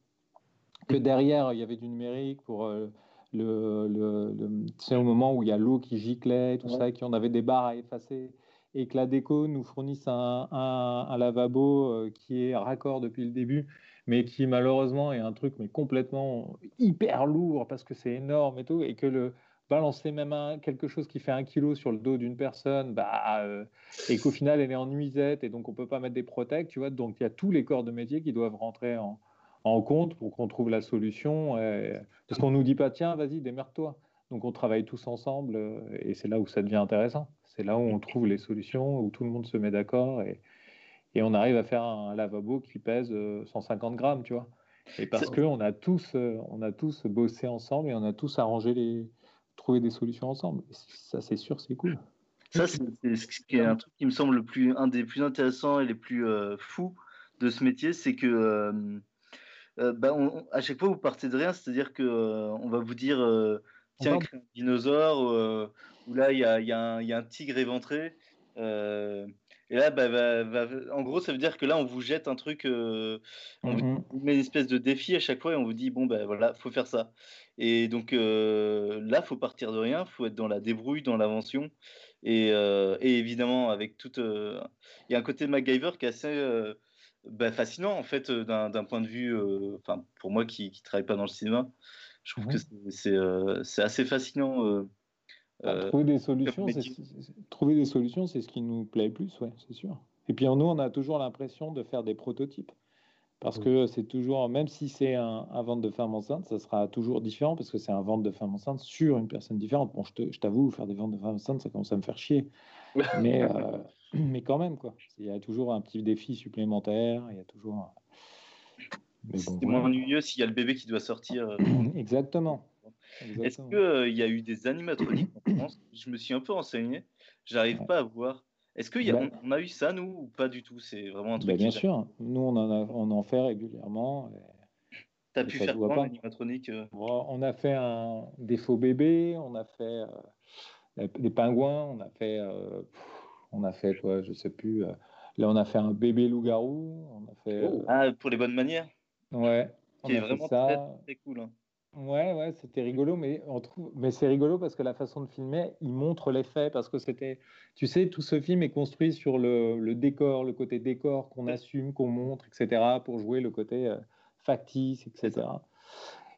Que derrière, il y avait du numérique pour euh, le, le, sais, au moment où il y a l'eau qui giclait, tout Ouais. ça, qu'on avait des barres à effacer, et que la déco nous fournisse un, lavabo euh, qui est raccord depuis le début, mais qui malheureusement est un truc mais complètement hyper lourd parce que c'est énorme et tout, et que le balancer même quelque chose qui fait un kilo sur le dos d'une personne, bah, euh, et qu'au final elle est en nuisette et donc on peut pas mettre des protects, tu vois. Donc il y a tous les corps de métier qui doivent rentrer en, compte pour qu'on trouve la solution. euh, parce qu'on nous dit pas tiens vas-y démerde-toi. Donc on travaille tous ensemble euh, et c'est là où ça devient intéressant. C'est là où on trouve les solutions, où tout le monde se met d'accord et, et on arrive à faire un lavabo qui pèse euh, 150 grammes, tu vois. Et parce C'est- que on a tous, euh, on a tous bossé ensemble et on a tous arrangé les, trouvé des solutions ensemble. Et ça c'est sûr, c'est cool. Ça, c'est ce qui est un truc qui me semble le plus, un des plus intéressants et les plus euh, fous de ce métier, c'est que euh, euh, bah, on- à chaque fois vous partez de rien, c'est-à-dire que euh, on va vous dire euh, tiens, crée un dinosaure, ou là il y a, il y a un il y a un tigre éventré. euh, et là, bah, en gros, ça veut dire que là, on vous jette un truc, euh, on vous Mhm. vous met une espèce de défi à chaque fois et on vous dit bon ben voilà faut faire ça et donc euh, là faut partir de rien faut être dans la débrouille dans l'invention et, euh, et évidemment avec toute il y a un côté MacGyver qui est assez bah, fascinant en fait d'un point de vue enfin pour moi qui qui travaille pas dans le cinéma je trouve que c'est assez fascinant euh, Bah, euh, trouver des solutions, trouver des solutions, c'est ce qui nous plaît le plus, ouais, c'est sûr. Et puis nous, on a toujours l'impression de faire des prototypes, parce que c'est toujours, même si c'est un, un ventre de femme enceinte, ça sera toujours différent, parce que c'est un ventre de femme enceinte sur une personne différente. Bon, je t'avoue, faire des ventres de femme enceinte, ça commence à me faire chier, mais euh, mais quand même quoi. Il y a toujours un petit défi supplémentaire, il y a toujours. Mais bon, c'est voilà. moins ennuyeux s'il y a le bébé qui doit sortir euh. Exactement. Est-ce qu'il y a eu des animatroniques en France? Je me suis un peu renseigné. J'arrive pas à voir. Est-ce qu'on a, on a eu ça, nous, ou pas du tout? C'est vraiment un truc. Bah, bien sûr, nous, on en, a, on en fait régulièrement. T'as pu faire quoi, l'animatronique On a fait un, des faux bébés, on a fait des pingouins, on a fait, on a fait quoi, je sais plus. là, on a fait un bébé loup-garou. On a fait. Oh. Ah, pour les bonnes manières. Ouais. Qui est vraiment très, très, cool. Hein. Ouais, ouais, c'était rigolo, mais on trouve, mais c'est rigolo parce que la façon de filmer, il montre les faits parce que c'était, tu sais, tout ce film est construit sur le, le décor, le côté décor qu'on assume, qu'on montre, etc., pour jouer le côté factice, etc.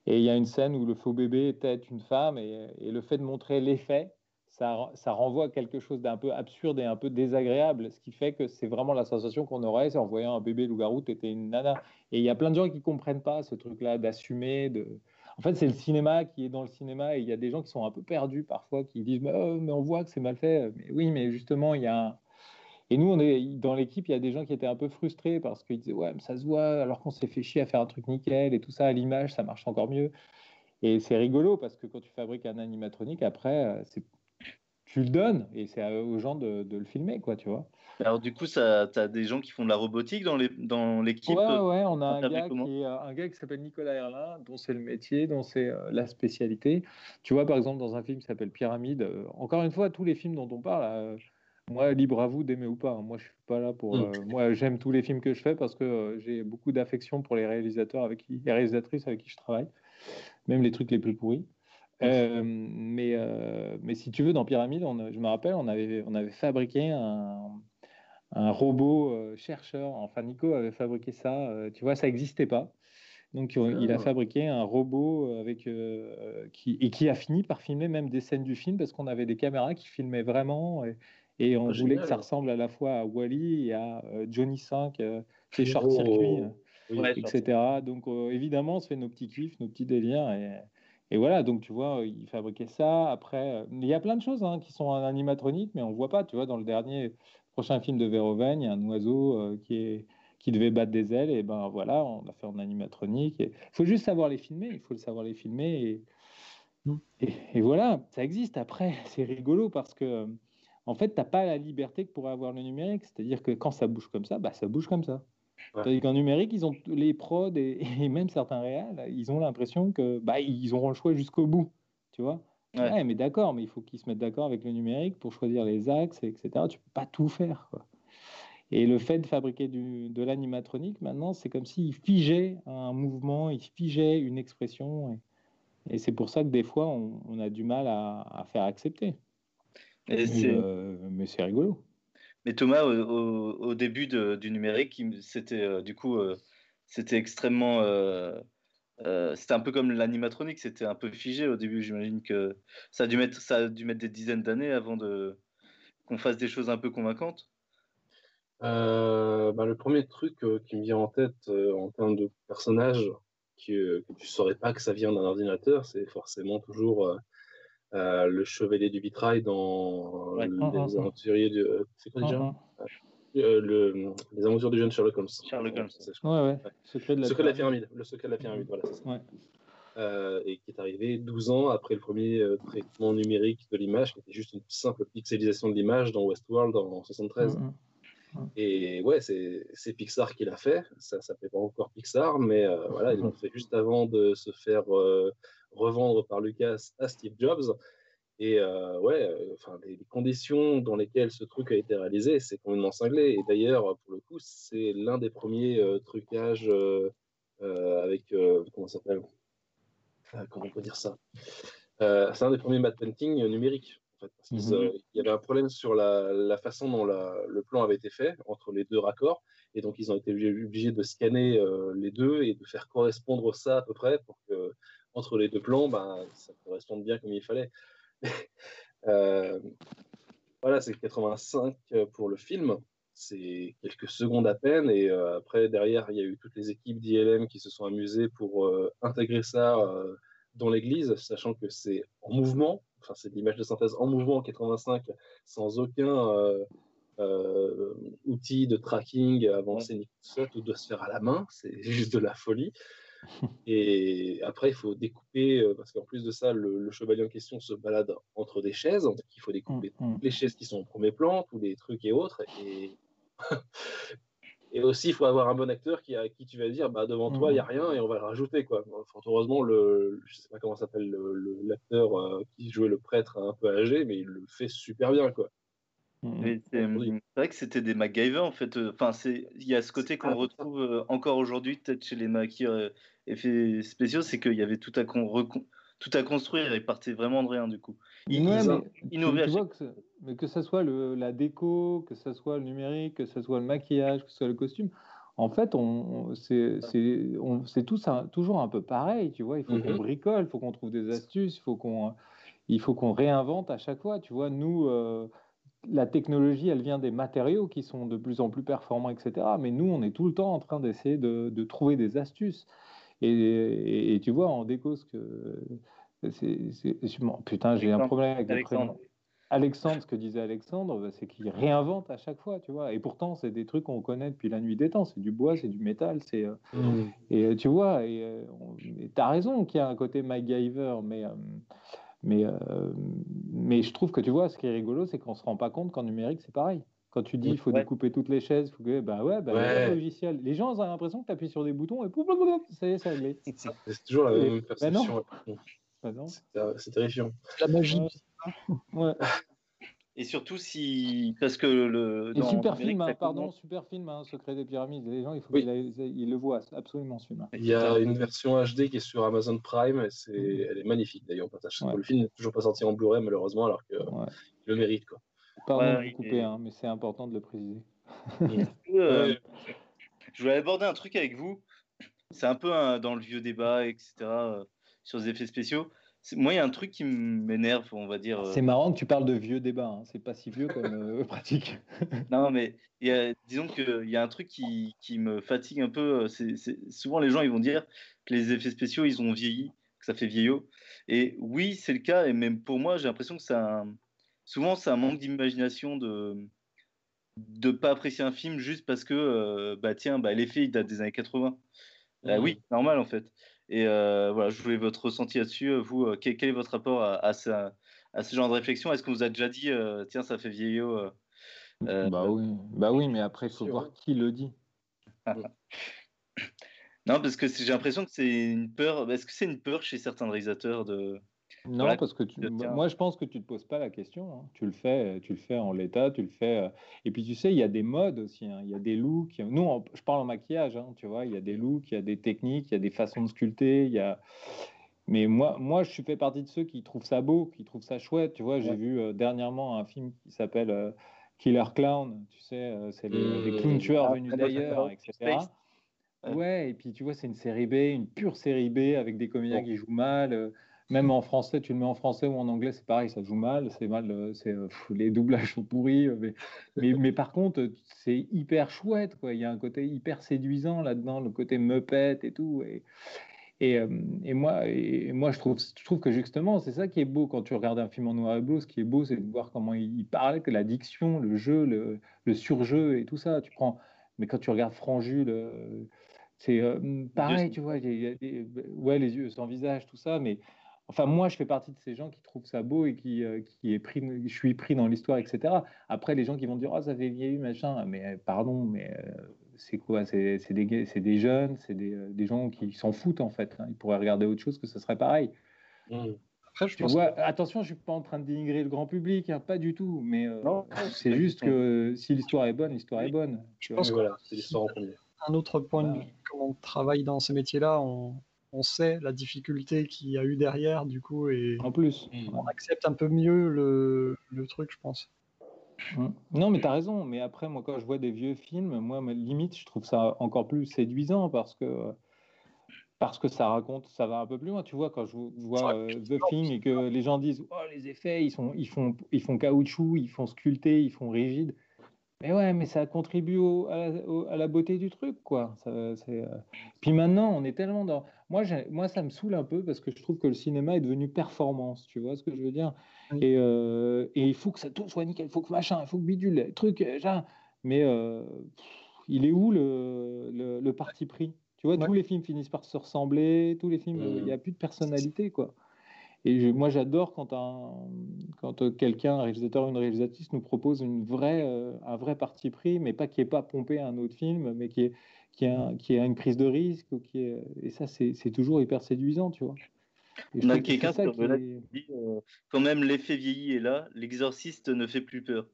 Et il y a une scène où le faux bébé était une femme et, et le fait de montrer les faits, ça, ça, renvoie à quelque chose d'un peu absurde et un peu désagréable, ce qui fait que c'est vraiment la sensation qu'on aurait en voyant un bébé loup-garou, t'étais une nana. Et il y a plein de gens qui comprennent pas ce truc-là d'assumer, de, en fait, c'est le cinéma qui est dans le cinéma et il y a des gens qui sont un peu perdus parfois, qui disent mais, oh, on voit que c'est mal fait. Mais oui, mais justement, il y a Et nous, on est dans l'équipe, il y a des gens qui étaient un peu frustrés parce qu'ils disaient ouais, mais ça se voit alors qu'on s'est fait chier à faire un truc nickel et tout ça à l'image, ça marche encore mieux. Et c'est rigolo parce que quand tu fabriques un animatronique, après, euh, tu le donnes et c'est aux gens de, de, le filmer, quoi, tu vois. Alors du coup, tu as des gens qui font de la robotique dans l'équipe dans Ouais, ouais, on a un gars, qui, un gars qui s'appelle Nicolas Erlin, dont c'est le métier, dont c'est euh, la spécialité. Tu vois, par exemple, dans un film qui s'appelle Pyramide, euh, encore une fois, tous les films dont on parle, euh, moi, libre à vous d'aimer ou pas. Hein. Moi, je suis pas là pour... Mm. moi, j'aime tous les films que je fais parce que j'ai beaucoup d'affection pour les réalisateurs avec qui, les réalisatrices avec qui je travaille, même les trucs les plus pourris. mais, mais si tu veux, dans Pyramide, on, je me rappelle, on avait, on avait fabriqué un, un robot euh, chercheur. Enfin, Nico avait fabriqué ça. Euh, tu vois, ça n'existait pas. Donc, il a ah. fabriqué un robot avec, euh, qui, et qui a fini par filmer même des scènes du film parce qu'on avait des caméras qui filmaient vraiment et, on ah, voulait que ça ressemble à la fois à Wally et à Johnny 5, chez Short Circuit, etc. Donc, évidemment, on se fait nos petits kiffs, nos petits délires. Et, et, voilà, donc tu vois, il fabriquait ça. Après, il y a plein de choses hein, qui sont en animatronique, mais on ne voit pas. Tu vois, dans le dernier, prochain film de Verhoeven, il y a un oiseau euh, qui, est, qui devait battre des ailes, et ben voilà, on l'a fait en animatronique. Il faut juste savoir les filmer, il faut le savoir les filmer, et, et, voilà, ça existe. Après, c'est rigolo parce que, en fait, tu n'as pas la liberté que pourrait avoir le numérique, c'est-à-dire que quand ça bouge comme ça, bah, ça bouge comme ça. Ouais. Qu'en numérique, ils ont les prods et, et même certains réels, ils ont l'impression que bah, ils auront le choix jusqu'au bout, tu vois. Ouais. mais d'accord, mais il faut qu'ils se mettent d'accord avec le numérique pour choisir les axes, etc. Tu peux pas tout faire. Quoi. Et le fait de fabriquer du, de l'animatronique, maintenant, c'est comme s'il figeait un mouvement, il figeait une expression. Et, et c'est pour ça que des fois, on, on a du mal à, à faire accepter. Et euh, mais c'est rigolo. Mais Thomas, au, au, au début de, du numérique, c'était euh, du coup, euh, c'était extrêmement euh, c'était un peu comme l'animatronique, c'était un peu figé au début. J'imagine que ça a dû mettre, ça a dû mettre des dizaines d'années avant de qu'on fasse des choses un peu convaincantes. Euh, bah, le premier truc euh, qui me vient en tête euh, en termes de personnages que, que tu saurais pas que ça vient d'un ordinateur, c'est forcément toujours le chevalier du vitrail dans ouais. les aventuriers du. C'est quoi déjà? Euh, le, les aventures du jeune Sherlock Holmes. Sherlock Holmes. Ouais, ouais. Secret de la, secret de la pyramide. Le secret de la pyramide, voilà, c'est ça. Ouais. Euh, et qui est arrivé 12 ans après le premier euh, traitement numérique de l'image, qui était juste une simple pixelisation de l'image dans Westworld en 73. Mm -hmm. Et ouais, c'est Pixar qui l'a fait. Ça s'appelait pas encore Pixar, mais euh, voilà, ils l'ont fait juste avant de se faire euh, revendre par Lucas à Steve Jobs. Et euh, ouais, euh, enfin, les, conditions dans lesquelles ce truc a été réalisé, c'est complètement cinglé. Et d'ailleurs, pour le coup, c'est l'un des premiers euh, trucages euh, euh, avec comment ça s'appelle? Comment on peut dire ça? C'est un des premiers matte painting numériques. En fait, parce mm -hmm. il y avait un problème sur la, la façon dont la, le plan avait été fait entre les deux raccords. Et donc, ils ont été obligés de scanner les deux et de faire correspondre ça à peu près pour que entre les deux plans, ben, ça corresponde bien comme il fallait. euh, voilà, c'est 85 pour le film. C'est quelques secondes à peine. Et euh, après, derrière, il y a eu toutes les équipes d'ILM qui se sont amusées pour euh, intégrer ça dans l'église, sachant que c'est en mouvement. Enfin, c'est l'image de synthèse en mouvement en 85, sans aucun outil de tracking avancé ni tout ça. Tout doit se faire à la main. C'est juste de la folie. Et après, il faut découper, euh, parce qu'en plus de ça, le, le chevalier en question se balade entre des chaises, donc il faut découper Mm, mm. toutes les chaises qui sont au premier plan, tous les trucs et autres. Et, et aussi, il faut avoir un bon acteur qui, à qui tu vas dire, bah, devant toi, il n'y a rien et on va le rajouter. Quoi. Fort heureusement, le, je sais pas comment s'appelle le- le- l'acteur euh, qui jouait le prêtre un peu âgé, mais il le fait super bien. Quoi. Mm. C'est Oui. c'est vrai que c'était des MacGyver en fait. euh, Enfin, c'est il y a ce côté qu'on ça. retrouve euh, encore aujourd'hui, peut-être chez les maquilleurs euh, effets spéciaux, c'est qu'il y avait tout à con- recon- tout à construire. Ils partaient vraiment de rien du coup. Ils- Ouais, ils- mais tu vois que, ce- mais que ce soit le, la déco, que ce soit le numérique, que ce soit le maquillage, que ce soit le costume, en fait, on, on- c'est tous un- toujours un peu pareil, tu vois. Il faut qu'on Mhm. bricole, il faut qu'on trouve des astuces, il faut qu'on il faut qu'on réinvente à chaque fois, tu vois. Nous, euh, la technologie, elle vient des matériaux qui sont de plus en plus performants, etc. Mais nous, on est tout le temps en train d'essayer de, de trouver des astuces. Et, et- et tu vois, en déco, ce que. c'est- putain, j'ai un Alexandre. problème avec le Alexandre. prénom. Alexandre, ce que disait Alexandre, bah, c'est qu'il réinvente à chaque fois, tu vois. Et pourtant, c'est des trucs qu'on connaît depuis la nuit des temps. C'est du bois, c'est du métal, c'est. euh, et euh, tu vois, et, euh, on- et t'as raison qu'il y a un côté MacGyver, mais, euh, mais, euh, mais je trouve que tu vois, ce qui est rigolo, c'est qu'on se rend pas compte qu'en numérique, c'est pareil. Quand tu dis il faut Ouais. découper toutes les chaises, faut que, bah ouais, bah, Ouais. un logiciel. Les gens ont l'impression que tu appuies sur des boutons et pouf, pouf, pouf, ça y est, c'est réglé. C'est toujours la même non. perception. Bah non. C'est c'est terrifiant. La magie. Ouais. Et surtout si parce que le dans super film, hein, pardon, super film, hein, Secret des pyramides. Les gens, il faut Oui. qu'ils ils le voient absolument ce film. Il y a une version HD qui est sur Amazon Prime, et c'est, elle est magnifique d'ailleurs. Ouais. Le film n'est toujours pas sorti en Blu-ray malheureusement, alors qu'il Ouais. le mérite. Quoi. Pardon Ouais, de vous il couper, est- hein, mais c'est important de le préciser. Euh. Je voulais aborder un truc avec vous. C'est un peu un- dans le vieux débat, etc. euh, sur les effets spéciaux. Moi, il y a un truc qui m'énerve, on va dire. euh, C'est marrant que tu parles de vieux débats, hein, c'est pas si vieux comme euh, pratique. Non, mais il y a- disons qu'il y a un truc qui, qui me fatigue un peu. euh, c'est c'est- souvent, les gens ils vont dire que les effets spéciaux, ils ont vieilli, que ça fait vieillot. Et oui, c'est le cas. Et même pour moi, j'ai l'impression que un... souvent, c'est un manque d'imagination de de pas apprécier un film juste parce que euh, bah tiens bah l'effet il date des années 80 Euh, Mhm. oui normal en fait et euh, voilà je voulais votre ressenti là-dessus Euh, vous euh, quel, quel est votre rapport à, à, ça- à ce genre de réflexion? Est-ce qu'on vous a déjà dit tiens ça fait vieillot bah oui, bah oui, mais après il faut voir qui le dit. Non, parce que j'ai l'impression que c'est une peur. Est-ce que c'est une peur chez certains réalisateurs de. Non, Voilà, parce que tu, moi je pense que tu te poses pas la question. hein. Tu le fais, tu le fais en l'état, tu le fais. euh, Et puis tu sais, il y a des modes aussi. hein. Il y a des looks. Nous, je parle en maquillage, hein, tu vois. Il y a des looks, il y a des techniques, il y a des façons de sculpter. Il y a. Mais moi, moi, je fais partie de ceux qui trouvent ça beau, qui trouvent ça chouette. Tu vois, j'ai vu euh, dernièrement un film qui s'appelle euh, Killer Clown. Tu sais, c'est les, les Mmh. clowns tueurs Ah, venus d'ailleurs, etc. Space. Ouais. Et puis tu vois, c'est une série B, une pure série B avec des comédiens qui jouent mal. Même en français, tu le mets en français ou en anglais, c'est pareil, ça joue mal. C'est mal, euh, c'est euh, les doublages sont pourris. euh, Mais, mais, mais par contre, c'est hyper chouette, quoi. Il y a un côté hyper séduisant là-dedans, le côté Muppet et tout. Et, et, et moi, et moi, je trouve, je trouve que justement, c'est ça qui est beau quand tu regardes un film en noir et bleu. Ce qui est beau, c'est de voir comment il, parle, que la diction, le jeu, le, le surjeu et tout ça. Tu prends, mais quand tu regardes Franjul, euh, c'est pareil, tu vois. il y a- il y a des- ouais, les yeux sans visage, tout ça. Mais enfin, moi, je fais partie de ces gens qui trouvent ça beau et qui, euh, qui est pris, je suis pris dans l'histoire, etc. Après, les gens qui vont dire, oh, ça fait vieilli, machin. Mais euh, pardon, mais euh, c'est quoi? C'est des, des jeunes, c'est des, euh, des gens qui s'en foutent en fait. hein. Ils pourraient regarder autre chose que ce serait pareil. Mhm. Après, je Tu pense vois, attention, je suis pas en train de dénigrer le grand public, hein, pas du tout. Mais euh, c'est juste que si l'histoire est bonne, l'histoire est bonne. Je pense vois. voilà, c'est l'histoire en premier. un autre point de vue, quand on travaille dans ces métiers-là, on, on sait la difficulté qu'il y a eu derrière, du coup, et En plus. on accepte un peu mieux le, le truc, je pense. Non, mais tu as raison. Mais après, moi, quand je vois des vieux films, moi, limite, je trouve ça encore plus séduisant parce que, parce que ça raconte, ça va un peu plus loin. Tu vois, quand je vois euh, The Thing et que les gens disent Oh, les effets, ils, sont, ils, font, ils font caoutchouc, ils font sculpté, ils font rigide. Mais ouais, mais ça contribue au- à, la, au- à la beauté du truc, quoi. Ça, euh, Puis maintenant, on est tellement dans. Moi, moi, ça me saoule un peu parce que je trouve que le cinéma est devenu performance. Tu vois ce que je veux dire? Et, euh, et il faut que ça tout soit nickel, il faut que machin, il faut que bidule, truc, euh, genre. Mais euh, pff, il est où le, le, le parti pris? Tu vois, Ouais. tous les films finissent par se ressembler, tous les films, il n'y a plus de personnalité, quoi. Et je- moi, j'adore quand, un, quand quelqu'un, un réalisateur ou une réalisatrice, nous propose une vraie, euh, un vrai parti pris, mais pas qui est pas pompé à un autre film, mais qui est, qui a, qui a une prise de risque. Ou qui est, et ça, c'est toujours hyper séduisant, tu vois. Et On a quelqu'un qui est- dit euh, quand même l'effet vieilli est là, l'exorciste ne fait plus peur.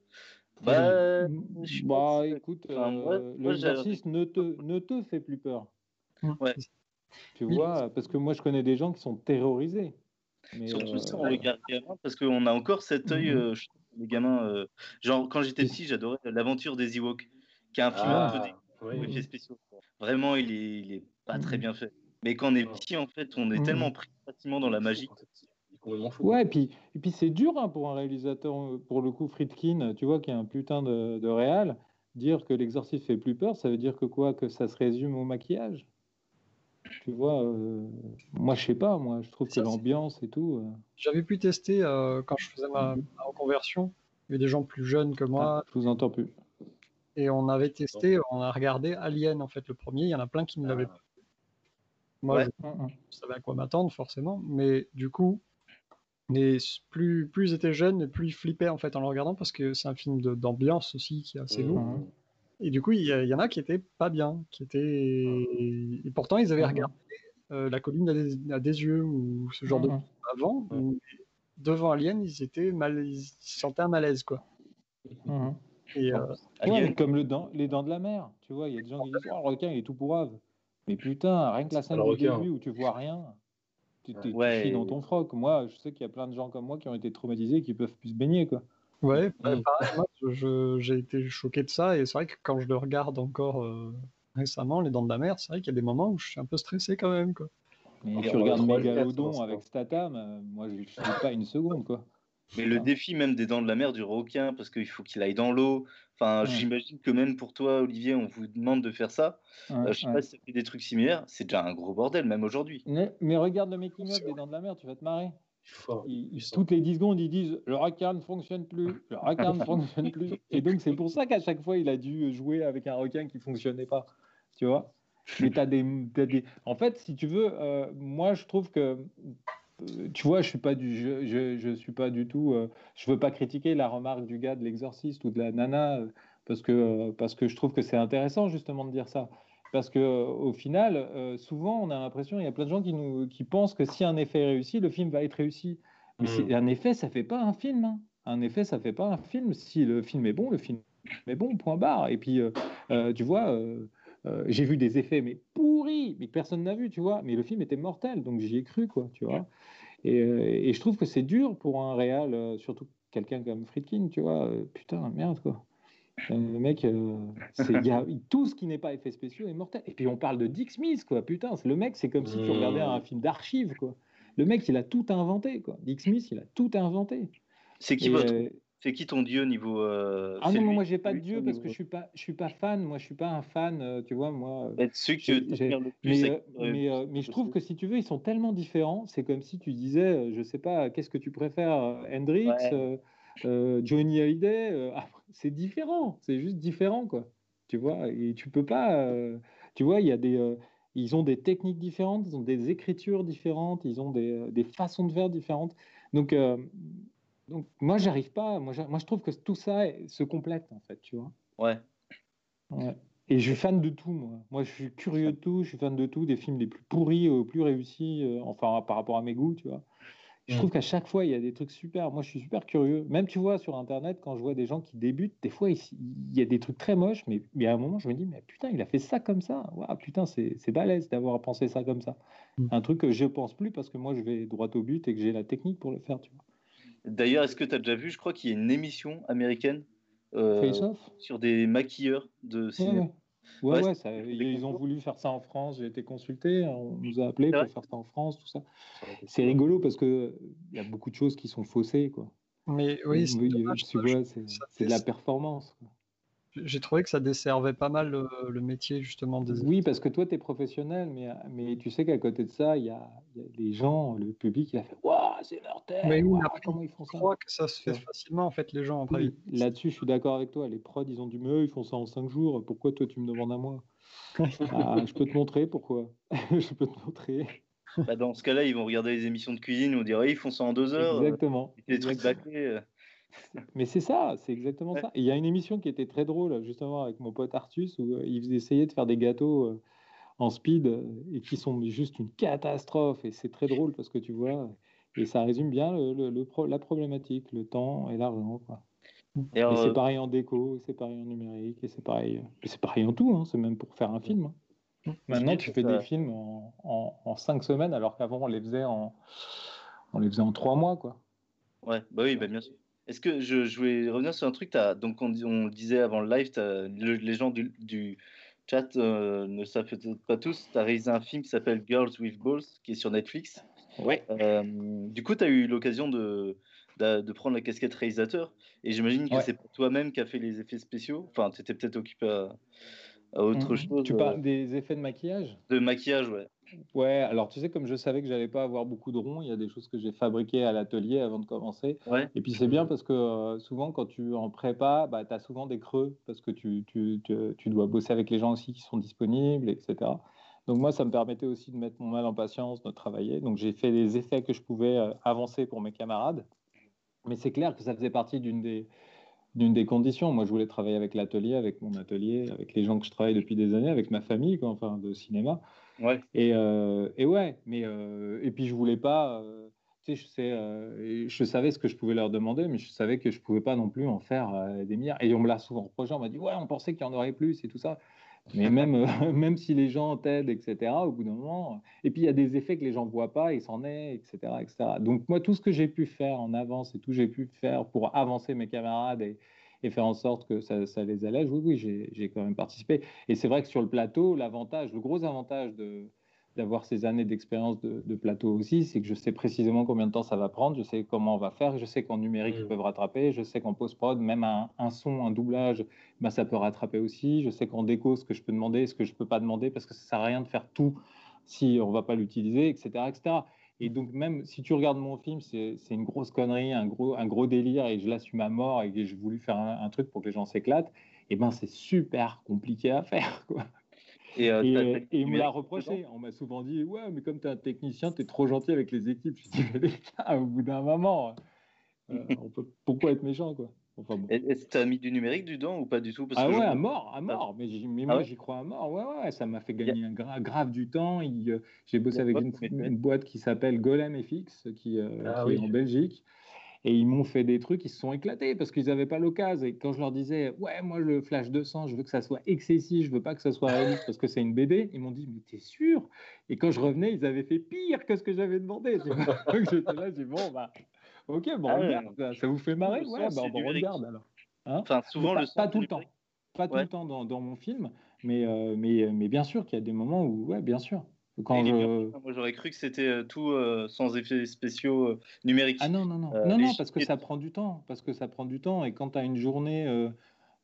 Bah, je bah pas- écoute, enfin, euh, l'exorciste ne te, ne te fait plus peur. Ouais. Tu Oui. vois, parce que moi, je connais des gens qui sont terrorisés. Mais, Surtout euh, si on regarde gamin, parce qu'on a encore cet œil, Mhm. euh, les gamins. euh, genre, quand j'étais petit, j'adorais l'aventure des Ewoks, qui est un film un peu Ah, des oui. effets spéciaux. Vraiment, il est, il est pas très Mhm. bien fait. Mais quand on est petit, en fait, on est tellement pris facilement dans la magie. Ouais, et puis, et puis c'est dur hein, pour un réalisateur, euh, pour le coup, Friedkin, tu vois, qui est un putain de, de réal, dire que l'exorciste fait plus peur, ça veut dire que quoi? Que ça se résume au maquillage? Tu vois, euh, moi je sais pas, moi je trouve que Ça, l'ambiance et tout. euh, J'avais pu tester euh, quand je faisais ma, ma reconversion. Il y avait des gens plus jeunes que moi ah, je vous entends plus. et on avait testé, on a regardé Alien en fait le premier. Il y en a plein qui ne l'avaient Ah, pas. Moi, Ouais. je, hum. je savais à quoi m'attendre forcément, mais du coup, mais plus plus ils étaient jeunes, plus ils flippaient en fait en le regardant parce que c'est un film d'ambiance aussi qui est assez Mhm. lourd. Mhm. Et du coup, il y, en a qui étaient pas bien, qui étaient et pourtant ils avaient Mhm. regardé euh, La colline à des, à des yeux ou ce genre de Mhm. avant. Devant Alien, ils étaient mal, ils sentaient un malaise quoi. Mhm. Et euh, Alien, comme le dent, les dents de la mer, tu vois, il y a des gens qui disent Oh, le requin, il est tout pourrave. Mais putain, rien que la scène du requin. début où tu vois rien, tu, tu Ouais. dans ton froc. Moi, je sais qu'il y a plein de gens comme moi qui ont été traumatisés qui peuvent plus se baigner, quoi. Ouais, bah, Mhm. pareil, moi, je- je- j'ai été choqué de ça et c'est vrai que quand je le regarde encore euh, récemment, Les Dents de la Mer, c'est vrai qu'il y a des moments où je suis un peu stressé quand même quoi. Mais Et tu regardes Mégalodon avec. Statham, euh, moi, je ne suis pas une seconde, quoi. mais le défi même des dents de la mer du requin, parce qu'il faut qu'il aille dans l'eau. Enfin, Ouais. j'imagine que même pour toi, Olivier, on vous demande de faire ça. Ouais, Euh, je sais ouais. pas si ça fait des trucs similaires. C'est déjà un gros bordel, même aujourd'hui. Mais, mais regarde le making-of C'est des Dents de la Mer, tu vas te marrer. Fort, Ils- ils- puissant. toutes les 10 secondes, ils disent le requin ne fonctionne plus, le requin ne fonctionne plus. Et donc, c'est pour ça qu'à chaque fois, il a dû jouer avec un requin qui fonctionnait pas. Tu vois Mais t'as des, t'as des. En fait, si tu veux, euh, moi, je trouve que. euh, Tu vois, je suis pas du, je, je, je suis pas du tout. euh, je veux pas critiquer la remarque du gars de l'exorciste ou de la nana parce que parce que je trouve que c'est intéressant justement de dire ça. Parce que au final, euh, souvent, on a l'impression, il y a plein de gens qui nous qui pensent que si un effet est réussi, le film va être réussi. Mais Mhm. un effet, ça fait pas un film. hein. Un effet, ça fait pas un film. Si le film est bon, le film est bon, point barre. Et puis, euh, euh, tu vois, j'ai vu des effets, mais pourris, mais que personne n'a vu, tu vois. Mais le film était mortel, donc j'y ai cru, quoi, tu vois. Et, et je trouve que c'est dur pour un réal, surtout quelqu'un comme Friedkin, tu vois. putain, merde, quoi. Le mec, euh, y a, tout ce qui n'est pas effets spéciaux est mortel. Et puis on parle de Dick Smith, quoi. Putain, c'est- le mec, c'est comme si tu Mmh. regardais un film d'archives, quoi. Le mec, il a tout inventé, quoi. Dick Smith, il a tout inventé. C'est qui votre, euh, c'est qui ton dieu niveau euh, ah non, non, moi j'ai pas de dieu parce que je suis pas, je suis pas fan. Moi, je suis pas un fan, euh, tu vois. Moi, celui que le plus. mais, mais, je trouve que si tu veux, ils sont tellement différents. C'est comme si tu disais, je sais pas, qu'est-ce que tu préfères, Hendrix, Ouais. Johnny Hallyday. C'est différent. C'est juste différent, quoi. Tu vois. Et tu peux pas. euh, tu vois, il y a des. euh, ils ont des techniques différentes, ils ont des écritures différentes, ils ont des, euh, des façons de faire différentes. Donc, euh, donc moi, j'arrive pas. Moi, moi, je trouve que tout ça se complète, en fait, tu vois. Ouais. Ouais. Et je suis fan de tout, moi. Moi, je suis curieux de tout, je suis fan de tout, des films les plus pourris aux plus réussis, euh, enfin, par rapport à mes goûts, tu vois. Je Mm. trouve qu'à chaque fois, il y a des trucs super. Moi, je suis super curieux. Même, tu vois, sur Internet, quand je vois des gens qui débutent, des fois, il, y a des trucs très moches, mais, mais à un moment, je me dis, mais putain, il a fait ça comme ça. Waouh, putain, c'est balèze d'avoir pensé ça comme ça. Mm. Un truc que je pense plus parce que moi, je vais droit au but et que j'ai la technique pour le faire, tu vois. D'ailleurs, est-ce que tu as déjà vu, je crois qu'il y a une émission américaine euh, sur des maquilleurs de cinéma? ouais. Ouais, Ouais, ça- ils ont voulu faire ça en France. J'ai été consulté, on nous a appelés C'est pour faire ça en France, tout ça. C'est rigolo parce que il y a beaucoup de choses qui sont faussées, quoi. Mais oui, c'est Oui, de la performance. quoi. J'ai trouvé que ça desservait pas mal le, le métier justement des Oui, parce que toi, tu es professionnel, mais, mais tu sais qu'à côté de ça, il y a, il y a les gens, le public, il a fait Waouh, c'est leur tête Mais oui, waouh, après, comment ils font Je ça crois que ça se fait Ouais. facilement en fait les gens après. Oui, Là-dessus, je suis d'accord avec toi. Les prods, ils ont dit Mais eux, ils font ça en 5 jours. Pourquoi toi, tu me demandes à moi? Ah, Je peux te montrer pourquoi. je peux te montrer. Bah, dans ce cas-là, ils vont regarder les émissions de cuisine ou dire, Ouais, ils font ça en deux heures. euh, Exactement. Des trucs bâclés. Mais c'est ça, c'est exactement Ouais. ça. Et Il y a une émission qui était très drôle, justement, avec mon pote Artus, où euh, ils essayaient de faire des gâteaux euh, en speed euh, et qui sont juste une catastrophe. Et c'est très drôle parce que tu vois, et ça résume bien le, le- le pro- la problématique, le temps et l'argent. Et Et c'est pareil en déco, c'est pareil en numérique, et c'est pareil, c'est pareil en tout, hein, c'est même pour faire un film. hein. Maintenant, Oui, tu fais ça. des films en, en, en cinq semaines, alors qu'avant, on les faisait en, on les faisait en trois mois, quoi. Ouais, bah oui, bah bien sûr. Est-ce que je, je voulais revenir sur un truc, t'as, donc on, le disait avant le live, le- les gens du, du chat euh, ne savent peut-être pas tous, tu as réalisé un film qui s'appelle Girls with Balls, qui est sur Netflix. Ouais. Euh, du coup, tu as eu l'occasion de, de, de prendre la casquette réalisateur, et j'imagine que Ouais. c'est pour toi-même qui a fait les effets spéciaux. Enfin, tu étais peut-être occupé à, à autre Mhm. chose. Tu euh, parles des effets de maquillage? de maquillage, ouais. Ouais, alors tu sais, comme je savais que j'allais pas avoir beaucoup de ronds, il y a des choses que j'ai fabriquées à l'atelier avant de commencer. Ouais. Et puis c'est bien parce que euh, souvent, quand tu en prépa, bah, tu as souvent des creux parce que tu, tu, tu, tu dois bosser avec les gens aussi qui sont disponibles, etc. Donc moi, ça me permettait aussi de mettre mon mal en patience, de travailler. Donc j'ai fait les effets que je pouvais euh, avancer pour mes camarades. Mais c'est clair que ça faisait partie d'une des, d'une des conditions. Moi, je voulais travailler avec l'atelier, avec mon atelier, avec les gens que je travaille depuis des années, avec ma famille, quoi, enfin, de cinéma. Ouais. Et, euh, et ouais, mais euh, et puis je voulais pas, euh, tu sais, je sais, je savais ce que je pouvais leur demander, mais je savais que je pouvais pas non plus en faire des milliards. Et on me l'a souvent reproché, on m'a dit ouais, on pensait qu'il y en aurait plus et tout ça. Mais même, euh, même si les gens t'aident, etc., au bout d'un moment, et puis il y a des effets que les gens voient pas, il s'en est, etc., etc. Donc moi, tout ce que j'ai pu faire en avance et tout j'ai pu faire pour avancer mes camarades et, faire en sorte que ça, ça les allège, oui, oui, j'ai quand même participé. Et c'est vrai que sur le plateau, l'avantage, le gros avantage de d'avoir ces années d'expérience de, de plateau aussi, c'est que je sais précisément combien de temps ça va prendre, je sais comment on va faire, je sais qu'en numérique, ils Mm. peuvent rattraper, je sais qu'en post-prod, même un, un son, un doublage, ben, ça peut rattraper aussi, je sais qu'en déco, ce que je peux demander, ce que je peux pas demander, parce que ça sert à rien de faire tout si on va pas l'utiliser, etc., etc. Et donc même si tu regardes mon film, c'est une grosse connerie, un gros, un gros délire, et je l'assume à mort, et que j'ai voulu faire un, un truc pour que les gens s'éclatent, et ben c'est super compliqué à faire, quoi. Et, euh, Et, euh, me l'a reproché. On m'a souvent dit Ouais, mais comme tu es un technicien, tu es trop gentil avec les équipes. Je dis gars, au bout d'un moment, euh, on peut, pourquoi être méchant quoi? Enfin, bon. Est-ce que tu as mis du numérique dedans ou pas du tout? Parce Ah que je- ouais, à mort, à mort. Mais, mais Ah moi, ouais? j'y crois à mort. Ouais, ouais, ça m'a fait gagner un gra- grave du temps. Euh, J'ai bossé avec une, boîte qui s'appelle Golem FX, qui, euh, Ah qui est en Belgique. Et ils m'ont fait des trucs, ils se sont éclatés parce qu'ils n'avaient pas l'occasion. Et quand je leur disais, ouais, moi, le Flash 200, je veux que ça soit excessif, je veux pas que ça soit réaliste parce que c'est une BD, ils m'ont dit, mais t'es sûr? Et quand je revenais, ils avaient fait pire que ce que j'avais demandé. Donc j'étais là, j'ai dit, bon, bah, ok, bon, Ah regarde, ça, ça vous fait marrer? Ouais, bah, on regarde alors. Hein Enfin, souvent, pas, le pas tout le temps. Pas tout le temps dans, dans mon film, mais, euh, mais, mais bien sûr qu'il y a des moments où, ouais, bien sûr. Quand je... Moi, j'aurais cru que c'était euh, tout euh, sans effets spéciaux euh, numériques. Ah non, non, non. Euh, non, non, parce que ça prend du temps. Parce que ça prend du temps. Et quand tu as une journée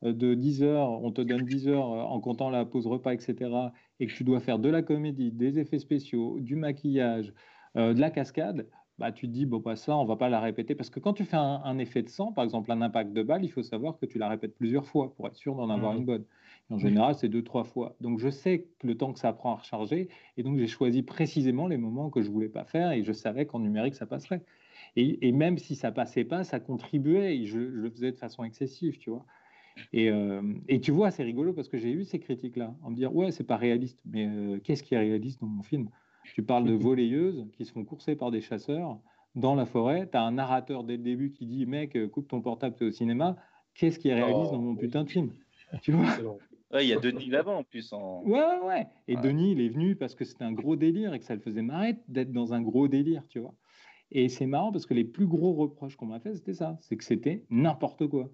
de 10 heures, on te donne 10 heures en comptant la pause repas, etc. Et que tu dois faire de la comédie, des effets spéciaux, du maquillage, de la cascade, bah, tu te dis, bon, bah, ça, on va pas la répéter. Parce que quand tu fais un, un effet de sang, par exemple un impact de balle, il faut savoir que tu la répètes plusieurs fois pour être sûr d'en avoir Mhm. une bonne. En général, c'est deux, trois fois. Donc, je sais le temps que ça prend à recharger. Et donc, j'ai choisi précisément les moments que je voulais pas faire. Et je savais qu'en numérique, ça passerait. Et, et même si ça passait pas, ça contribuait. Et je, je le faisais de façon excessive, tu vois. Et, euh, et tu vois, c'est rigolo parce que j'ai eu ces critiques-là, en me dire ouais, c'est pas réaliste. Mais euh, qu'est-ce qui est réaliste dans mon film? Tu parles de volleyeuses qui se font courser par des chasseurs dans la forêt. Tu as un narrateur dès le début qui dit mec, coupe ton portable, t'es au cinéma. Qu'est-ce qui est réaliste Oh, dans mon oui. putain de film? Tu vois? Ouais, il y a Denis Lavant en plus. En... Ouais, ouais, ouais. Et Ouais. Denis, il est venu parce que c'était un gros délire et que ça le faisait marrer d'être dans un gros délire, tu vois. Et c'est marrant parce que les plus gros reproches qu'on m'a fait, c'était ça. C'est que c'était n'importe quoi.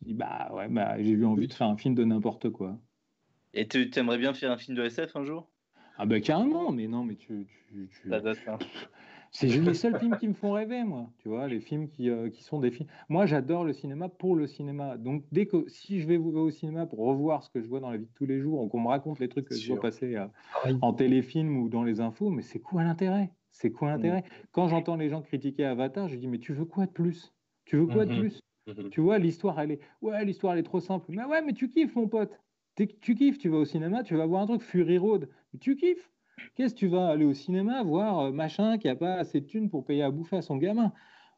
J'ai dit, bah ouais, bah, j'ai eu envie de faire un film de n'importe quoi. Et tu aimerais bien faire un film de SF un jour? Ah bah carrément, mais non, mais tu... tu, tu- Ça hein. C'est les seuls films qui me font rêver, moi. Tu vois, les films qui, euh, qui sont des films. Moi, j'adore le cinéma pour le cinéma. Donc, dès que si je vais au cinéma pour revoir ce que je vois dans la vie de tous les jours, ou qu'on me raconte les trucs que je vois passer euh, en téléfilm ou dans les infos, mais c'est quoi l'intérêt? C'est quoi l'intérêt? Quand j'entends les gens critiquer Avatar, je dis mais tu veux quoi de plus? Tu veux quoi de mhm. plus? Mhm. Tu vois, l'histoire, elle est. Ouais, l'histoire, elle est trop simple. Mais ouais, mais tu kiffes, mon pote. Tu kiffes, tu vas au cinéma, tu vas voir un truc Fury Road. Mais tu kiffes. Qu'est-ce que tu vas aller au cinéma voir euh, machin qui a pas assez de thunes pour payer à bouffer à son gamin?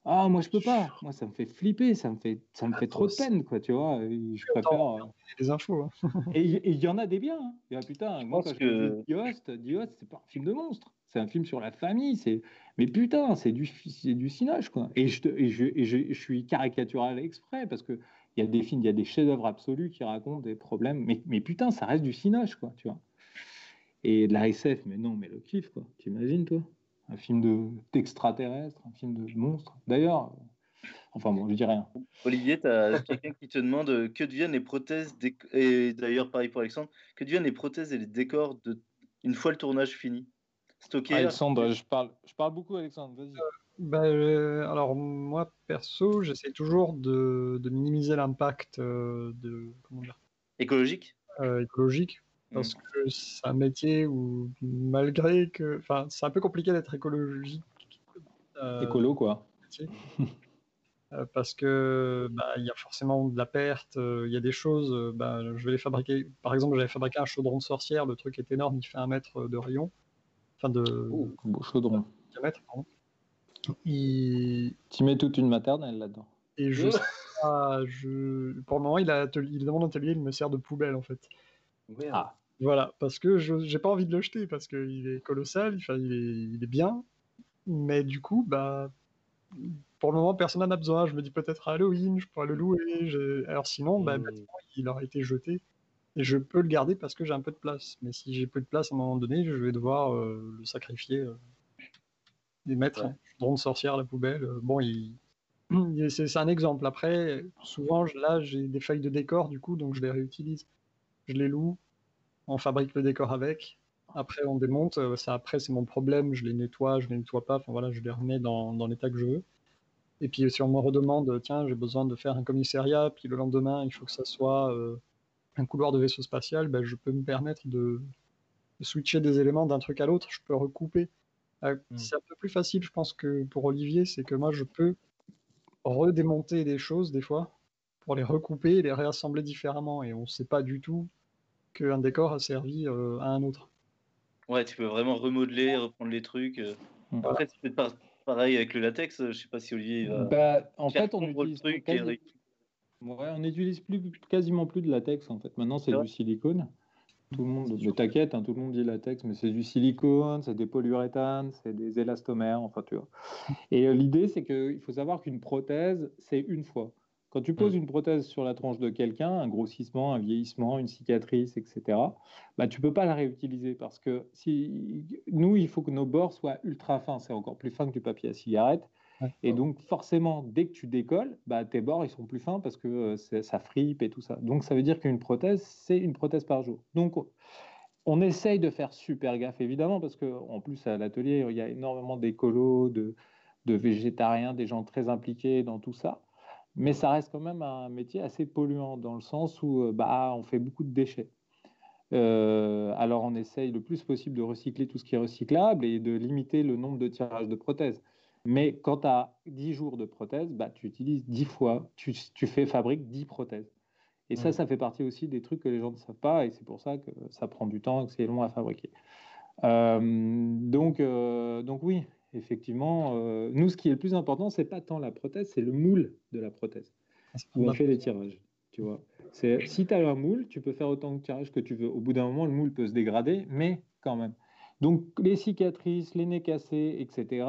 Ah, moi je peux pas. Moi ça me fait flipper, ça me fait, ça me fait trop de peine, quoi, tu vois. Je préfère. Euh, des infos. Hein. et il y en a des biens. Hein. putain, moi quand que... je Host, c'est pas un film de monstre. C'est un film sur la famille. C'est mais putain, c'est du du cinage quoi. Et je, et je, et je, suis caricatural exprès parce que il y a des films, il y a des chefs-d'œuvre absolus qui racontent des problèmes. Mais, mais putain, ça reste du cinage quoi, tu vois. Et de la SF, mais non, mais le kiff, quoi. T'imagines, toi? Un film d'extraterrestre, un film de monstre. D'ailleurs, enfin bon, je dis rien. Olivier, tu as quelqu'un qui te demande euh, que deviennent les prothèses, et d'ailleurs, pareil pour Alexandre, que deviennent les prothèses et les décors de... une fois le tournage fini? Stocké Alexandre, je parle, je parle beaucoup, Alexandre, vas-y. Bah, euh, alors moi perso, j'essaie toujours de, de minimiser l'impact euh, de comment dire? Écologique? écologique parce mm. que c'est un métier où, malgré que. Enfin, c'est un peu compliqué d'être écologique. Euh, Écolo, quoi. Euh, parce que bah, il y a forcément de la perte, euh, il y a des choses, bah, je vais les fabriquer. Par exemple, j'avais fabriqué un chaudron de sorcière, le truc est énorme, il fait un mètre de rayon. Enfin, de. Oh, beau chaudron. Diamètre, pardon. Tu mets toute une maternelle là-dedans. Et je, je... Pour le moment, il, a il est dans mon atelier, il me sert de poubelle en fait. Ah. Voilà, parce que je j'ai pas envie de le jeter parce qu'il est colossal, enfin, il, est, il est bien, mais du coup, bah, pour le moment, personne n'en a besoin. Je me dis peut-être à Halloween, je pourrais le louer. Alors sinon, bah, mmh. il aurait été jeté. Et je peux le garder parce que j'ai un peu de place. Mais si j'ai peu de place à un moment donné, je vais devoir euh, le sacrifier euh, et mettre ouais. un de sorcière à la poubelle. Euh, bon, il... c'est un exemple. Après, souvent, là, j'ai des feuilles de décor, du coup, donc je les réutilise. Je les loue on fabrique le décor avec. Après, on démonte. Euh, ça, après, c'est mon problème. Je les nettoie, je les nettoie pas. Enfin voilà, je les remets dans, dans l'état que je veux. Et puis, si on me redemande, tiens, j'ai besoin de faire un commissariat, puis le lendemain, il faut que ça soit euh, un couloir de vaisseau spatial, ben, je peux me permettre de, switcher des éléments d'un truc à l'autre. Je peux recouper. Euh, hmm. C'est un peu plus facile, je pense, que pour Olivier, c'est que moi, je peux redémonter des choses des fois pour les recouper et les réassembler différemment. Et on ne sait pas du tout qu'un décor a servi euh, à un autre. Ouais, tu peux vraiment remodeler, reprendre les trucs. Euh. Mm. Après, c'est peut pareil avec le latex. Je sais pas si Olivier va. Bah, en fait, on utilise, ouais, on n'utilise plus, quasiment plus de latex. En fait, maintenant, c'est du silicone. Tout le monde, ne t'inquiète, hein, tout le monde dit latex, mais c'est du silicone, c'est des polyuréthanes, c'est des élastomères, enfin tu vois. Et euh, l'idée, c'est qu'il faut savoir qu'une prothèse, c'est une fois. Quand tu poses mm. une prothèse sur la tronche de quelqu'un, un grossissement, un vieillissement, une cicatrice, etc., bah, tu ne peux pas la réutiliser parce que si nous, il faut que nos bords soient ultra fins. C'est encore plus fin que du papier à cigarette. Et donc, forcément, dès que tu décolles, bah, tes bords, ils sont plus fins parce que euh, ça fripe et tout ça. Donc, ça veut dire qu'une prothèse, c'est une prothèse par jour. Donc, on essaye de faire super gaffe, évidemment, parce qu'en plus, à l'atelier, il y a énormément d'écolos, de, de végétariens, des gens très impliqués dans tout ça. Mais ça reste quand même un métier assez polluant dans le sens où euh, bah, on fait beaucoup de déchets. Euh, alors on essaye le plus possible de recycler tout ce qui est recyclable et de limiter le nombre de tirages de prothèses. Mais quand tu as 10 jours de prothèses, bah, tu utilises 10 fois, tu, tu fais fabrique 10 prothèses. Et ça, mmh. ça fait partie aussi des trucs que les gens ne savent pas, et c'est pour ça que ça prend du temps et que c'est long à fabriquer. Euh, donc, donc oui, effectivement, euh, nous, ce qui est le plus important, c'est pas tant la prothèse, c'est le moule de la prothèse, ah, où on fait les tirages. Tu vois, si tu as un moule, tu peux faire autant de tirages que tu veux. Au bout d'un moment, le moule peut se dégrader, mais quand même. Donc, les cicatrices, les nez cassés, etc.,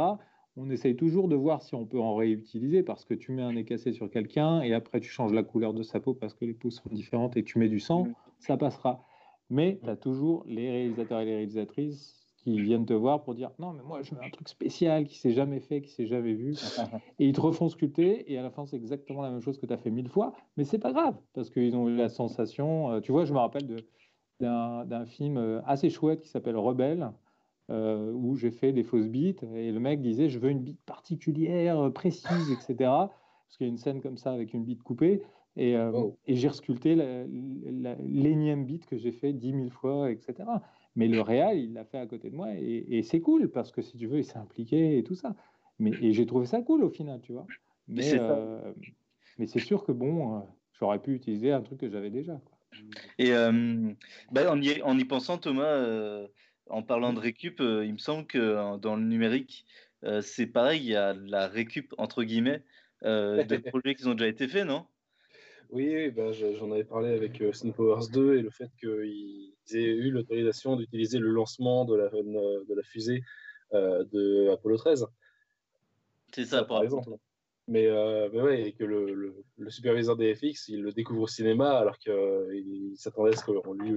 on essaye toujours de voir si on peut en réutiliser parce que tu mets un nez cassé sur quelqu'un et après tu changes la couleur de sa peau parce que les peaux sont différentes et tu mets du sang, ça passera. Mais tu as toujours les réalisateurs et les réalisatrices qui viennent te voir pour dire non mais moi je veux un truc spécial qui s'est jamais fait, qui s'est jamais vu et ils te refont sculpter et à la fin c'est exactement la même chose que tu as fait mille fois mais c'est pas grave parce qu'ils ont eu la sensation euh, tu vois je me rappelle d'un film euh, assez chouette qui s'appelle Rebelle euh, où j'ai fait des fausses bites et le mec disait je veux une bite particulière, précise, etc. Parce qu'il y a une scène comme ça avec une bite coupée. Et, euh, Oh. et j'ai resculpté l'énième bite que j'ai fait dix mille fois, etc. Mais le réal, il l'a fait à côté de moi et, et c'est cool parce que si tu veux, il s'est impliqué et tout ça. Mais et j'ai trouvé ça cool au final, tu vois. Mais, c'est euh, c'est sûr que bon, euh, j'aurais pu utiliser un truc que j'avais déjà. quoi. Et euh, bah, en, y, en y pensant, Thomas, euh, en parlant de récup, il me semble que dans le numérique, c'est pareil, il y a la récup, entre guillemets, de projets qui ont déjà été faits, non? Oui, oui, je- j'en avais parlé avec euh, Austin Powers 2 et le fait qu'ils aient eu l'autorisation d'utiliser le lancement de la, de la fusée euh, de Apollo 13, C'est ça, par exemple. Mais, euh, mais ouais, et que le, le- le superviseur des FX, il le découvre au cinéma alors qu'il s'attendait à ce qu'on lui,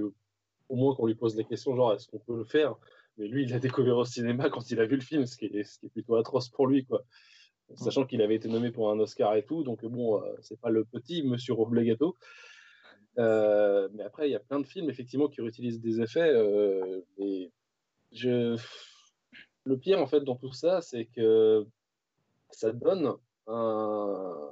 au moins qu'on lui pose des questions, genre est-ce qu'on peut le faire? Mais lui, il l'a découvert au cinéma quand il a vu le film, ce qui est, ce qui est plutôt atroce pour lui, quoi. Sachant qu'il avait été nommé pour un Oscar et tout, donc bon, euh, c'est pas le petit Monsieur Roblegato. Euh, mais après, il y a plein de films effectivement qui réutilisent des effets. euh, et je... Le pire en fait dans tout ça, c'est que ça donne un.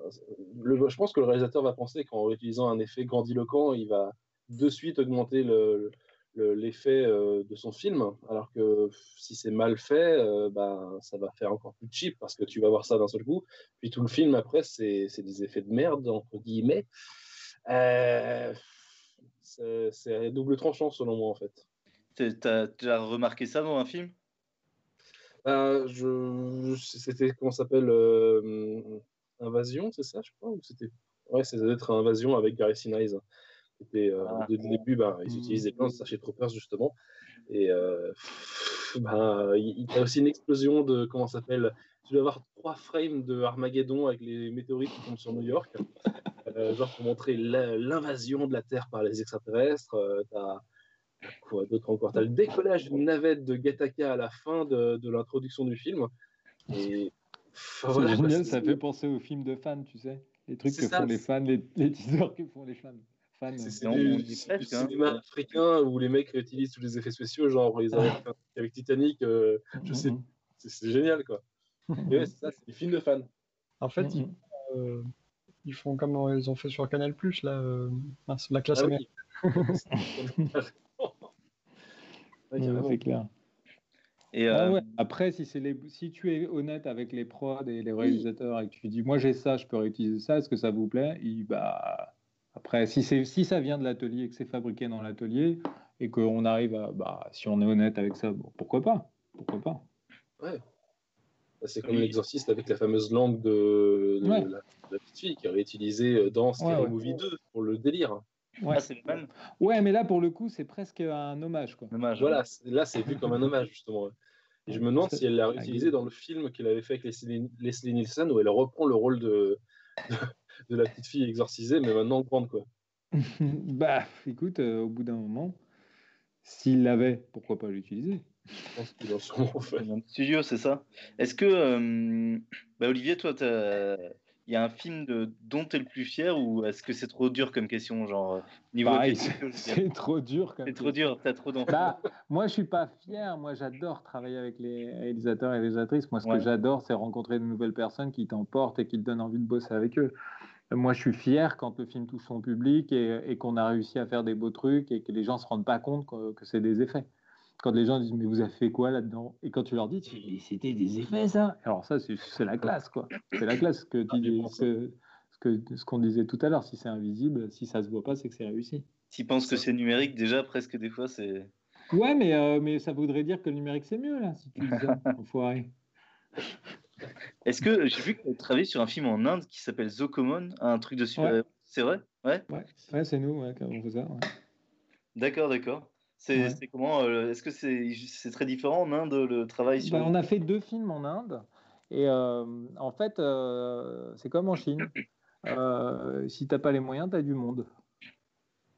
Je pense que le réalisateur va penser qu'en utilisant un effet grandiloquent, il va de suite augmenter le- l'effet euh, de son film, alors que si c'est mal fait, euh, ben, ça va faire encore plus cheap parce que tu vas voir ça d'un seul coup. Puis tout le film après, c'est des effets de merde, entre guillemets. Euh, c'est double tranchant selon moi en fait. T'as- déjà remarqué ça dans un film? Euh, je, c'était comment ça s'appelle Invasion, c'est ça, je crois, ou c'était ouais, c'est d'être Invasion avec Gary Sinise. C'était euh, Ah. dès le début, ben, ils Mhm. utilisaient plein de Starship Troopers justement, et euh, ben, il y a aussi une explosion de comment ça s'appelle. Tu dois avoir trois frames de Armageddon avec les météorites qui tombent sur New York, euh, genre pour montrer l'invasion de la Terre par les extraterrestres. Euh, t'as quoi d'autre encore? T'as le décollage d'une navette de Gattaca à la fin de, de l'introduction du film. Et enfin, C'est voilà, génial, ça fait penser aux films de fans, tu sais. Les trucs que ça, font les fans, les, les teasers que font les fans. C'est du, hein. cinéma africain où les mecs utilisent tous les effets spéciaux, genre ils avaient fait avec Titanic, euh, je sais, c'est c'est génial quoi. Et ouais, c'est ça, c'est des films de fans. En fait, ils, euh, ils font comme euh, ils ont fait sur Canal Plus, là, euh, la classe Ah américaine. oui. Ouais, Ouais, carrément. c'est clair. Et Ah ouais. Après, si, c'est les... si tu es honnête avec les prods et les réalisateurs et que tu dis moi j'ai ça, je peux réutiliser ça, est-ce que ça vous plaît? Il- bah... Après, si, ça vient de l'atelier et que c'est fabriqué dans l'atelier et qu'on arrive à. Bah, si on est honnête avec ça, bon, pourquoi pas Pourquoi pas C'est comme Oui. l'exorciste avec la fameuse langue de, de Ouais. la, de la petite fille qui est réutilisée dans Scary Ouais, ouais. Movie 2 pour le délire. Ouais. ah, ouais, mais là pour le coup, c'est presque un hommage. Quoi. Dommage. Voilà, là c'est vu comme un hommage justement. Et je me demande si elle l'a réutilisé oui. dans le film qu'elle avait fait avec Leslie, Leslie Nielsen où elle reprend le rôle de, de, la petite fille exorcisée, mais maintenant grande quoi. bah, écoute, euh, au bout d'un moment, s'il l'avait, pourquoi pas l'utiliser? Je pense qu'il en fait. Dans le studio, c'est ça? Est-ce que, euh, bah, Olivier, toi, t'as- il y a un film de, dont tu es le plus fier ou est-ce que c'est trop dur comme question genre euh, niveau Pareil, question, c'est trop dur. comme C'est trop question. dur, t'as trop d'enfants. Bah, moi, je suis pas fier. Moi, j'adore travailler avec les réalisateurs et réalisatrices. Moi, ce Ouais. que j'adore, c'est rencontrer de nouvelles personnes qui t'emportent et qui te donnent envie de bosser avec eux. Moi, je suis fier quand le film touche son public et, et qu'on a réussi à faire des beaux trucs et que les gens se rendent pas compte que, que c'est des effets. Quand les gens disent mais vous avez fait quoi là-dedans? Et quand tu leur dis mais c'était des effets ça. Alors ça c'est la classe quoi. C'est la classe que tu dis, ce que qu'on disait tout à l'heure. Si c'est invisible, si ça se voit pas, c'est que c'est réussi. S'ils pensent que c'est numérique, déjà, presque des fois, c'est. Ouais, mais, euh, mais ça voudrait dire que le numérique c'est mieux là, si tu dis ça, enfoiré. Est-ce que j'ai vu que tu as travaillé sur un film en Inde qui s'appelle Zokomon, un truc de super. Ouais. C'est vrai? Ouais. Ouais, ouais c'est nous ouais, qui avons fait ça. ouais. D'accord, d'accord. C'est Ouais. comment euh, Est-ce que c'est très différent en Inde le travail sur. Bah, on a fait deux films en Inde. Et euh, en fait, euh, c'est comme en Chine. Euh, si t'as pas les moyens, tu as du monde.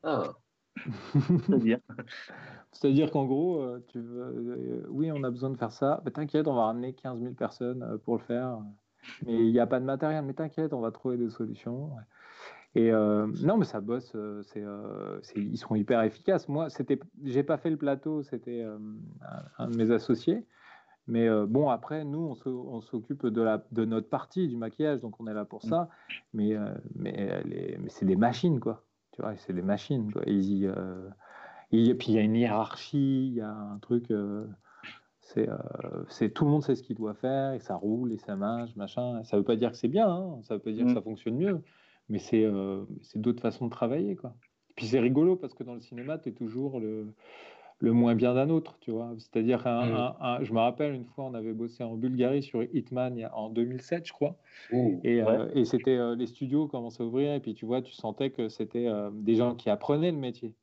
Ah, C'est-à-dire C'est-à-dire qu'en gros, euh, tu veux, euh, oui, on a besoin de faire ça. Mais t'inquiète, on va ramener 15 000 personnes euh, pour le faire. Mais il n'y a pas de matériel. Mais t'inquiète, on va trouver des solutions. Et euh, non, mais ça bosse, c'est, ils sont hyper efficaces. Moi, c'était, j'ai pas fait le plateau, c'était un, de mes associés. Mais euh, bon, après, nous, on, s'occupe de, la, de notre partie du maquillage, donc on est là pour ça. Mais, euh, mais, les- mais c'est des machines, quoi. Tu vois, c'est des machines, quoi. Ils euh, puis il y a une hiérarchie, il y a un truc. euh, c'est, euh, c'est tout le monde sait ce qu'il doit faire et ça roule et ça marche, machin. Ça veut pas dire que c'est bien, hein, ça veut pas dire que Mm. ça fonctionne mieux, mais c'est, c'est d'autres façons de travailler, quoi. Puis c'est rigolo parce que dans le cinéma, tu es toujours le, le moins bien d'un autre, tu vois. C'est-à-dire, Mm. un- je me rappelle une fois, on avait bossé en Bulgarie sur Hitman en 2007, je crois. Et, Ouais. euh, et c'était euh, les studios commençaient à ouvrir et puis tu vois, tu sentais que c'était euh, des gens qui apprenaient le métier.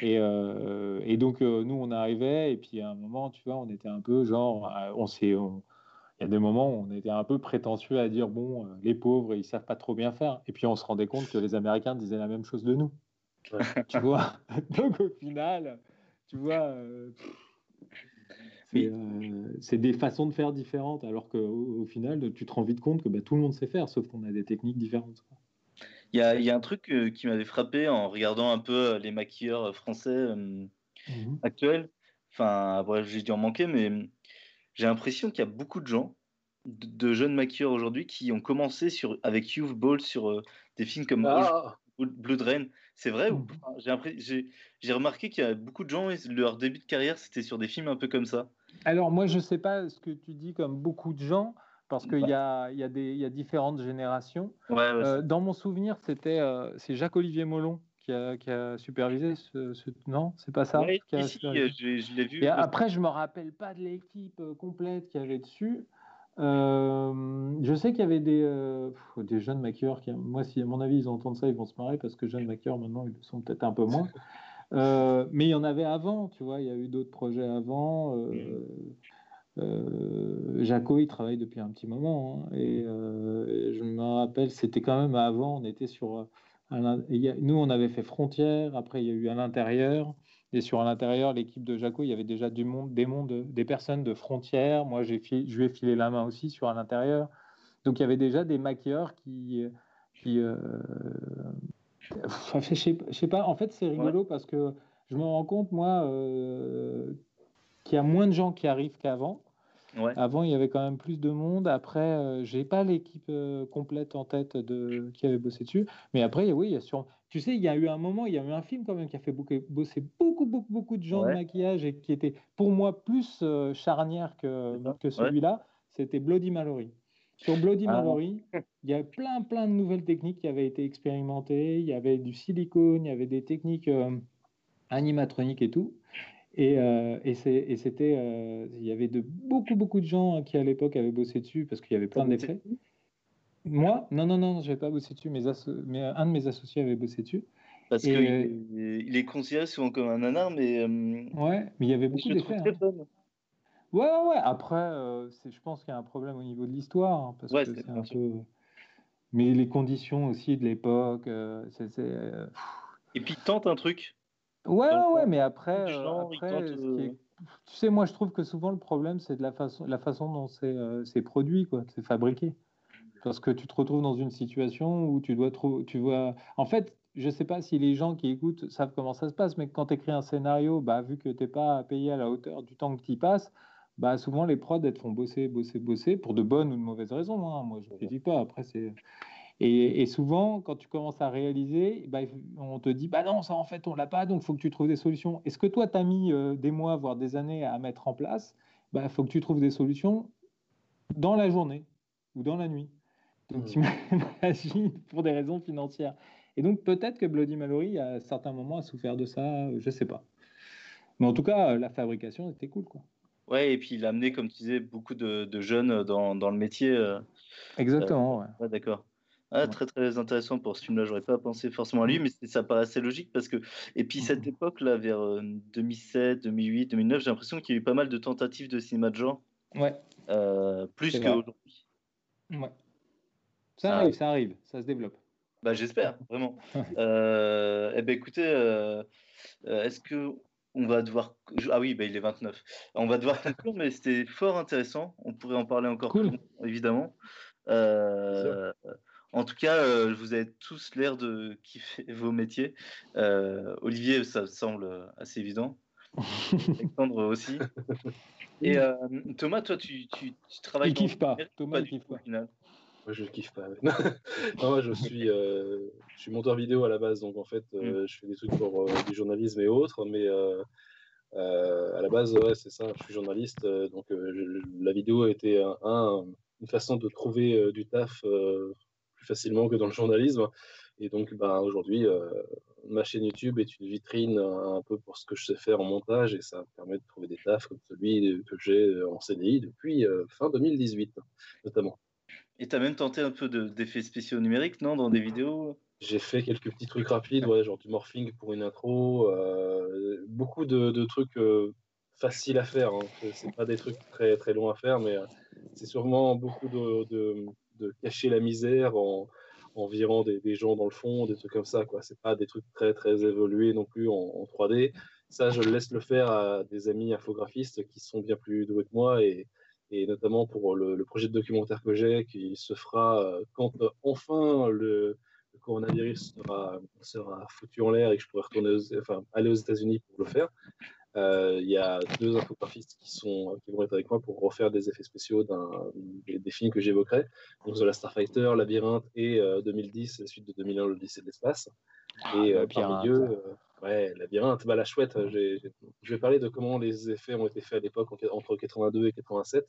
Et, et donc nous on arrivait et puis à un moment, tu vois, on était un peu genre, on s'est, il y a des moments où on était un peu prétentieux à dire bon, les pauvres ils savent pas trop bien faire. Et puis on se rendait compte que les Américains disaient la même chose de nous. Ouais. Tu vois? Donc au final, tu vois. euh, c'est, euh, c'est des façons de faire différentes, alors qu'au au final, tu te rends vite compte que bah, tout le monde sait faire, sauf qu'on a des techniques différentes. Il y a, il y a un truc euh, qui m'avait frappé en regardant un peu les maquilleurs français euh, actuels. Enfin, bref, j'ai dû en manquer, mais j'ai l'impression qu'il y a beaucoup de gens, de, de jeunes maquilleurs aujourd'hui, qui ont commencé sur, avec Youth Ball sur euh, des films comme Ah, Blood- Blood Rain. C'est vrai ou pas? J'ai remarqué qu'il y a beaucoup de gens, leur début de carrière, c'était sur des films un peu comme ça. Alors moi, je sais pas ce que tu dis comme beaucoup de gens, parce qu'il y a, il y, a des- il y a différentes générations. Ouais, ouais, Euh, dans mon souvenir, c'était euh, c'est Jacques-Olivier Molon qui a, qui a supervisé ce, ce- Non, c'est pas ça Ouais, qui a supervisé euh, je, je l'ai vu. Et après, je me rappelle pas de l'équipe complète qu'il y avait dessus. Euh, je sais qu'il y avait des, euh, pff, des jeunes maquilleurs qui, moi, si à mon avis ils entendent ça, ils vont se marrer parce que jeunes maquilleurs maintenant ils le sont peut-être un peu moins. Euh, mais il y en avait avant, tu vois, il y a eu d'autres projets avant. Euh, Jaco, il travaille depuis un petit moment. hein, et, et je me rappelle, c'était quand même avant, on était sur. nous, on avait fait Frontières, après, il y a eu à l'intérieur. Et sur l'intérieur, l'équipe de Jaco, il y avait déjà du monde, des, mondes, des personnes de Frontières. Moi, j'ai je lui ai filé la main aussi sur l'intérieur. Donc, il y avait déjà des maquilleurs qui. qui euh, enfin, je sais, je sais pas, en fait, c'est rigolo parce que je me rends compte, moi, euh, qu'il y a moins de gens qui arrivent qu'avant. Ouais. Avant, il y avait quand même plus de monde. Après, euh, j'ai pas l'équipe euh, complète en tête de qui avait bossé dessus. Mais après, oui, il y a sur. Tu sais, il y a eu un moment, il y a eu un film quand même qui a fait beaucoup, bosser beaucoup, beaucoup, beaucoup de gens Ouais. de maquillage et qui était pour moi plus euh, charnière que, que ouais. celui-là. C'était Bloody Mallory. Sur Bloody Ah. Mallory, il y a plein, plein de nouvelles techniques qui avaient été expérimentées. Il y avait du silicone, il y avait des techniques euh, animatroniques et tout. Et, euh, et c'était, il y avait de beaucoup, beaucoup de gens qui à l'époque avaient bossé dessus parce qu'il y avait plein d'effets. Moi, non, non, non, je n'avais pas bossé dessus. Mes mais un de mes associés avait bossé dessus. Parce qu'il il est considéré souvent comme un nanar, mais euh, Ouais, mais il y avait beaucoup d'effets. hein. Ouais, ouais, ouais. Après, euh, je pense qu'il y a un problème au niveau de l'histoire hein, parce Ouais, que c'est un peu. Mais les conditions aussi de l'époque, euh, c'est. Et puis tente un truc. Ouais, ouais, ouais, mais après, genre, après, tente, ce qui est- tu sais, moi, je trouve que souvent le problème, c'est de la façon, la façon dont c'est c'est produit, quoi, c'est fabriqué. Parce que tu te retrouves dans une situation où tu dois trop, tu vois. En fait, je sais pas si les gens qui écoutent savent comment ça se passe, mais quand tu écris un scénario, bah, vu que t'es pas payé à la hauteur du temps que tu y passes, bah, souvent les prods, elles te font bosser, bosser, bosser, pour de bonnes ou de mauvaises raisons. hein. Moi, je ne critique pas. Après, c'est. Et, et souvent, quand tu commences à réaliser, bah, on te dit bah non, ça en fait, on l'a pas, donc il faut que tu trouves des solutions. Et ce que toi, tu as mis euh, des mois, voire des années à mettre en place, il bah, faut que tu trouves des solutions dans la journée ou dans la nuit. Donc, tu imagines pour des raisons financières. Et donc, peut-être que Bloody Mallory, à certains moments, a souffert de ça, euh, je sais pas. Mais en tout cas, euh, la fabrication était cool, quoi. Ouais, et puis il a amené, comme tu disais, beaucoup de, de jeunes dans, dans le métier. euh. Exactement, ouais. Ouais, d'accord. Ah, Ouais. très très intéressant pour ce film-là. J'aurais pas pensé forcément à lui, mais c'est- ça paraît assez logique parce que. Et puis cette Mhm. époque-là, vers euh, 2007, 2008, 2009, j'ai l'impression qu'il y a eu pas mal de tentatives de cinéma de genre, Ouais, euh, plus qu'aujourd'hui. ouais. Ça Ah. arrive, ça arrive, ça se développe. Bah, j'espère, vraiment. Euh, eh ben, écoutez, euh, euh, est-ce que on va devoir... Ah oui, bah, il est 29. On va devoir conclure, mais c'était fort intéressant. On pourrait en parler encore Cool. plus évidemment. Euh, En tout cas, euh, vous avez tous l'air de kiffer vos métiers. Euh, Olivier, ça semble assez évident. Alexandre aussi. Et Thomas, toi, tu, tu, tu travailles. Il kiffe pas. Thomas, il du kiffe pas. final? Moi, je kiffe pas. non, moi, je suis, euh, je suis monteur vidéo à la base, donc en fait, euh, je fais des trucs pour euh, du journalisme et autres, mais à la base, ouais, c'est ça. Je suis journaliste, donc je- la vidéo a été un, un- une façon de trouver du taf plus facilement que dans le journalisme. Et donc, ben, aujourd'hui, ma chaîne YouTube est une vitrine un, peu pour ce que je sais faire en montage, et ça me permet de trouver des tafs comme celui que j'ai en CDI depuis fin 2018, notamment. Et tu as même tenté un peu de- d'effets spéciaux numériques, non, dans des vidéos? J'ai fait quelques petits trucs rapides, genre du morphing pour une intro, euh, beaucoup de, de trucs euh, faciles à faire. Hein. C'est- pas des trucs très, très longs à faire, mais euh, c'est sûrement beaucoup de, de, de cacher la misère en, en virant des, gens dans le fond, des trucs comme ça. quoi. C'est pas des trucs très, très évolués non plus en, en 3D. Ça, je laisse le faire à des amis infographistes qui sont bien plus doués que moi et, et notamment pour le, le projet de documentaire que j'ai qui se fera euh, quand euh, enfin le, le coronavirus sera, sera foutu en l'air et que je pourrai retourner aux- enfin, aller aux États-Unis pour le faire. Euh, Il y a deux infographistes qui, sont, qui vont être avec moi pour refaire des effets spéciaux des, des films que j'évoquerai. Donc The Last Starfighter, Labyrinthe et euh, 2010, la suite de 2001, l'Odyssée de l'espace. Et euh, parmi eux, euh, ouais, Labyrinthe, bah, la chouette, je vais parler de comment les effets ont été faits à l'époque en- entre 82 et 87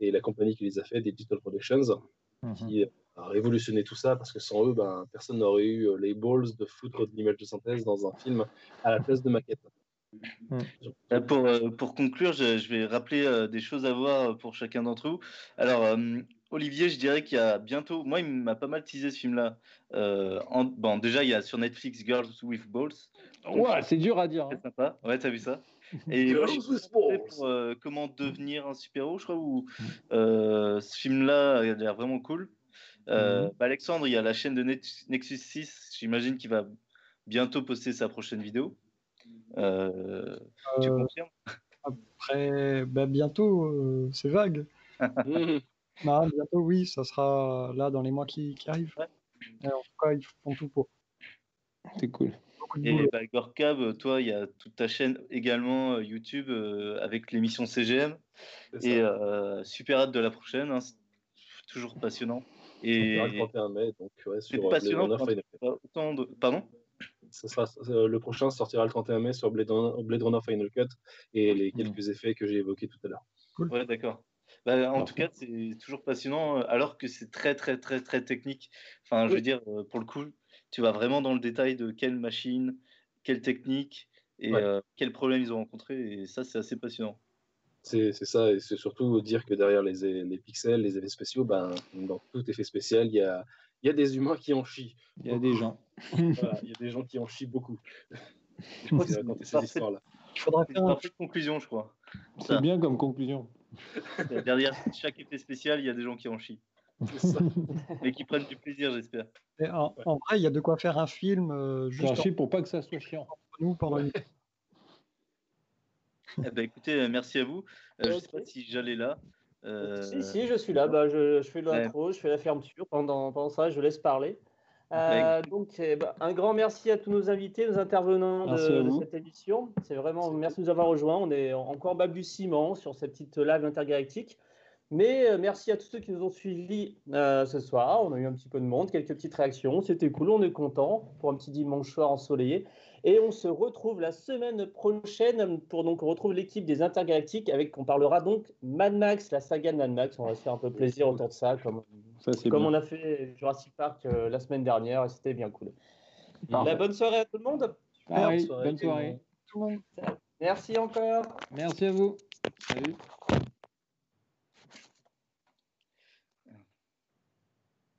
et la compagnie qui les a fait, Digital Productions Mhm. qui a révolutionné tout ça parce que sans eux, ben, personne n'aurait eu euh, les balls de foutre de l'image de synthèse dans un film à la place de maquette. Euh, Pour, euh, pour conclure, je, je vais rappeler euh, des choses à voir pour chacun d'entre vous. Alors, euh, Olivier, je dirais qu'il y a bientôt. Moi, il m'a pas mal teasé ce film-là. Euh, en- bon, déjà, il y a sur Netflix Girls with Balls. Ouais, c'est dur à dire. Très hein. sympa. Ouais, t'as vu ça Et moi, je suis Girls with balls. pour euh, comment devenir un super-héros, je crois. Où, euh, ce film-là a l'air vraiment cool. Euh, Mhm. bah, Alexandre, il y a la chaîne de Net- Nexus 6. J'imagine qu'il va bientôt poster sa prochaine vidéo. Euh, tu confirmes? Après, bah, bientôt, euh, c'est vague. Bah, bientôt, oui, ça sera là dans les mois qui, qui arrivent. Ouais. En tout cas, ils font tout pour. C'est cool. Et bah, Gorkab, toi, il y a toute ta chaîne également euh, YouTube euh, avec l'émission CGM. Et euh, super hâte de la prochaine. hein. C'est toujours passionnant. On Et le 31 mai, donc ouais, sur passionnant. Blade Runner quand Final pas autant de... Pardon? Ça sera, euh, le prochain sortira le 31 mai sur Blade Runner, Blade Runner Final Cut et les quelques effets que j'ai évoqués tout à l'heure. Ouais, d'accord. Bah, en tout Parfait. cas, c'est toujours passionnant, euh, alors que c'est très, très, très, très technique. Enfin, je veux dire, euh, pour le coup, tu vas vraiment dans le détail de quelle machine, quelle technique et Ouais. euh, quels problèmes ils ont rencontrés. Et ça, c'est assez passionnant. C'est c'est ça, et c'est surtout dire que derrière les, les pixels, les effets spéciaux, ben, dans tout effet spécial, il y a, il y a des humains qui en chient. Il y a des gens. Voilà, il y a des gens qui en chient beaucoup. Je crois que c'est histoires-là. Il faudra faire une conclusion, je crois. C'est bien comme conclusion. Derrière chaque effet spécial, il y a des gens qui en chient. Mais qui prennent du plaisir, j'espère. En, en vrai, il y a de quoi faire un film euh, juste chie pour pas que ça soit chiant. nous pendant une... Eh ben, écoutez, euh, merci à vous. Euh, Je sais pas si j'allais là. Euh, Si, si, je suis là. Bah, je, je fais l'intro, je fais la fermeture. Pendant, pendant ça, je laisse parler. Euh, donc, eh ben, un grand merci à tous nos invités, nos intervenants de, cette émission. C'est vraiment merci de nous avoir rejoints. On est encore balbutiement sur cette petite live intergalactique. Mais euh, merci à tous ceux qui nous ont suivis euh, ce soir. On a eu un petit peu de monde, quelques petites réactions. C'était cool, on est content pour un petit dimanche soir ensoleillé. Et on se retrouve la semaine prochaine pour donc on retrouve l'équipe des intergalactiques avec on parlera donc Mad Max, la saga de Mad Max. On va se faire un peu plaisir autour de ça, comme Ça, comme on a fait Jurassic Park euh, la semaine dernière et c'était bien cool. La bonne soirée à tout le monde. Pareil, Bonne soirée, bonne tout le soirée. monde. tout le monde. Merci encore. Merci à vous. Salut.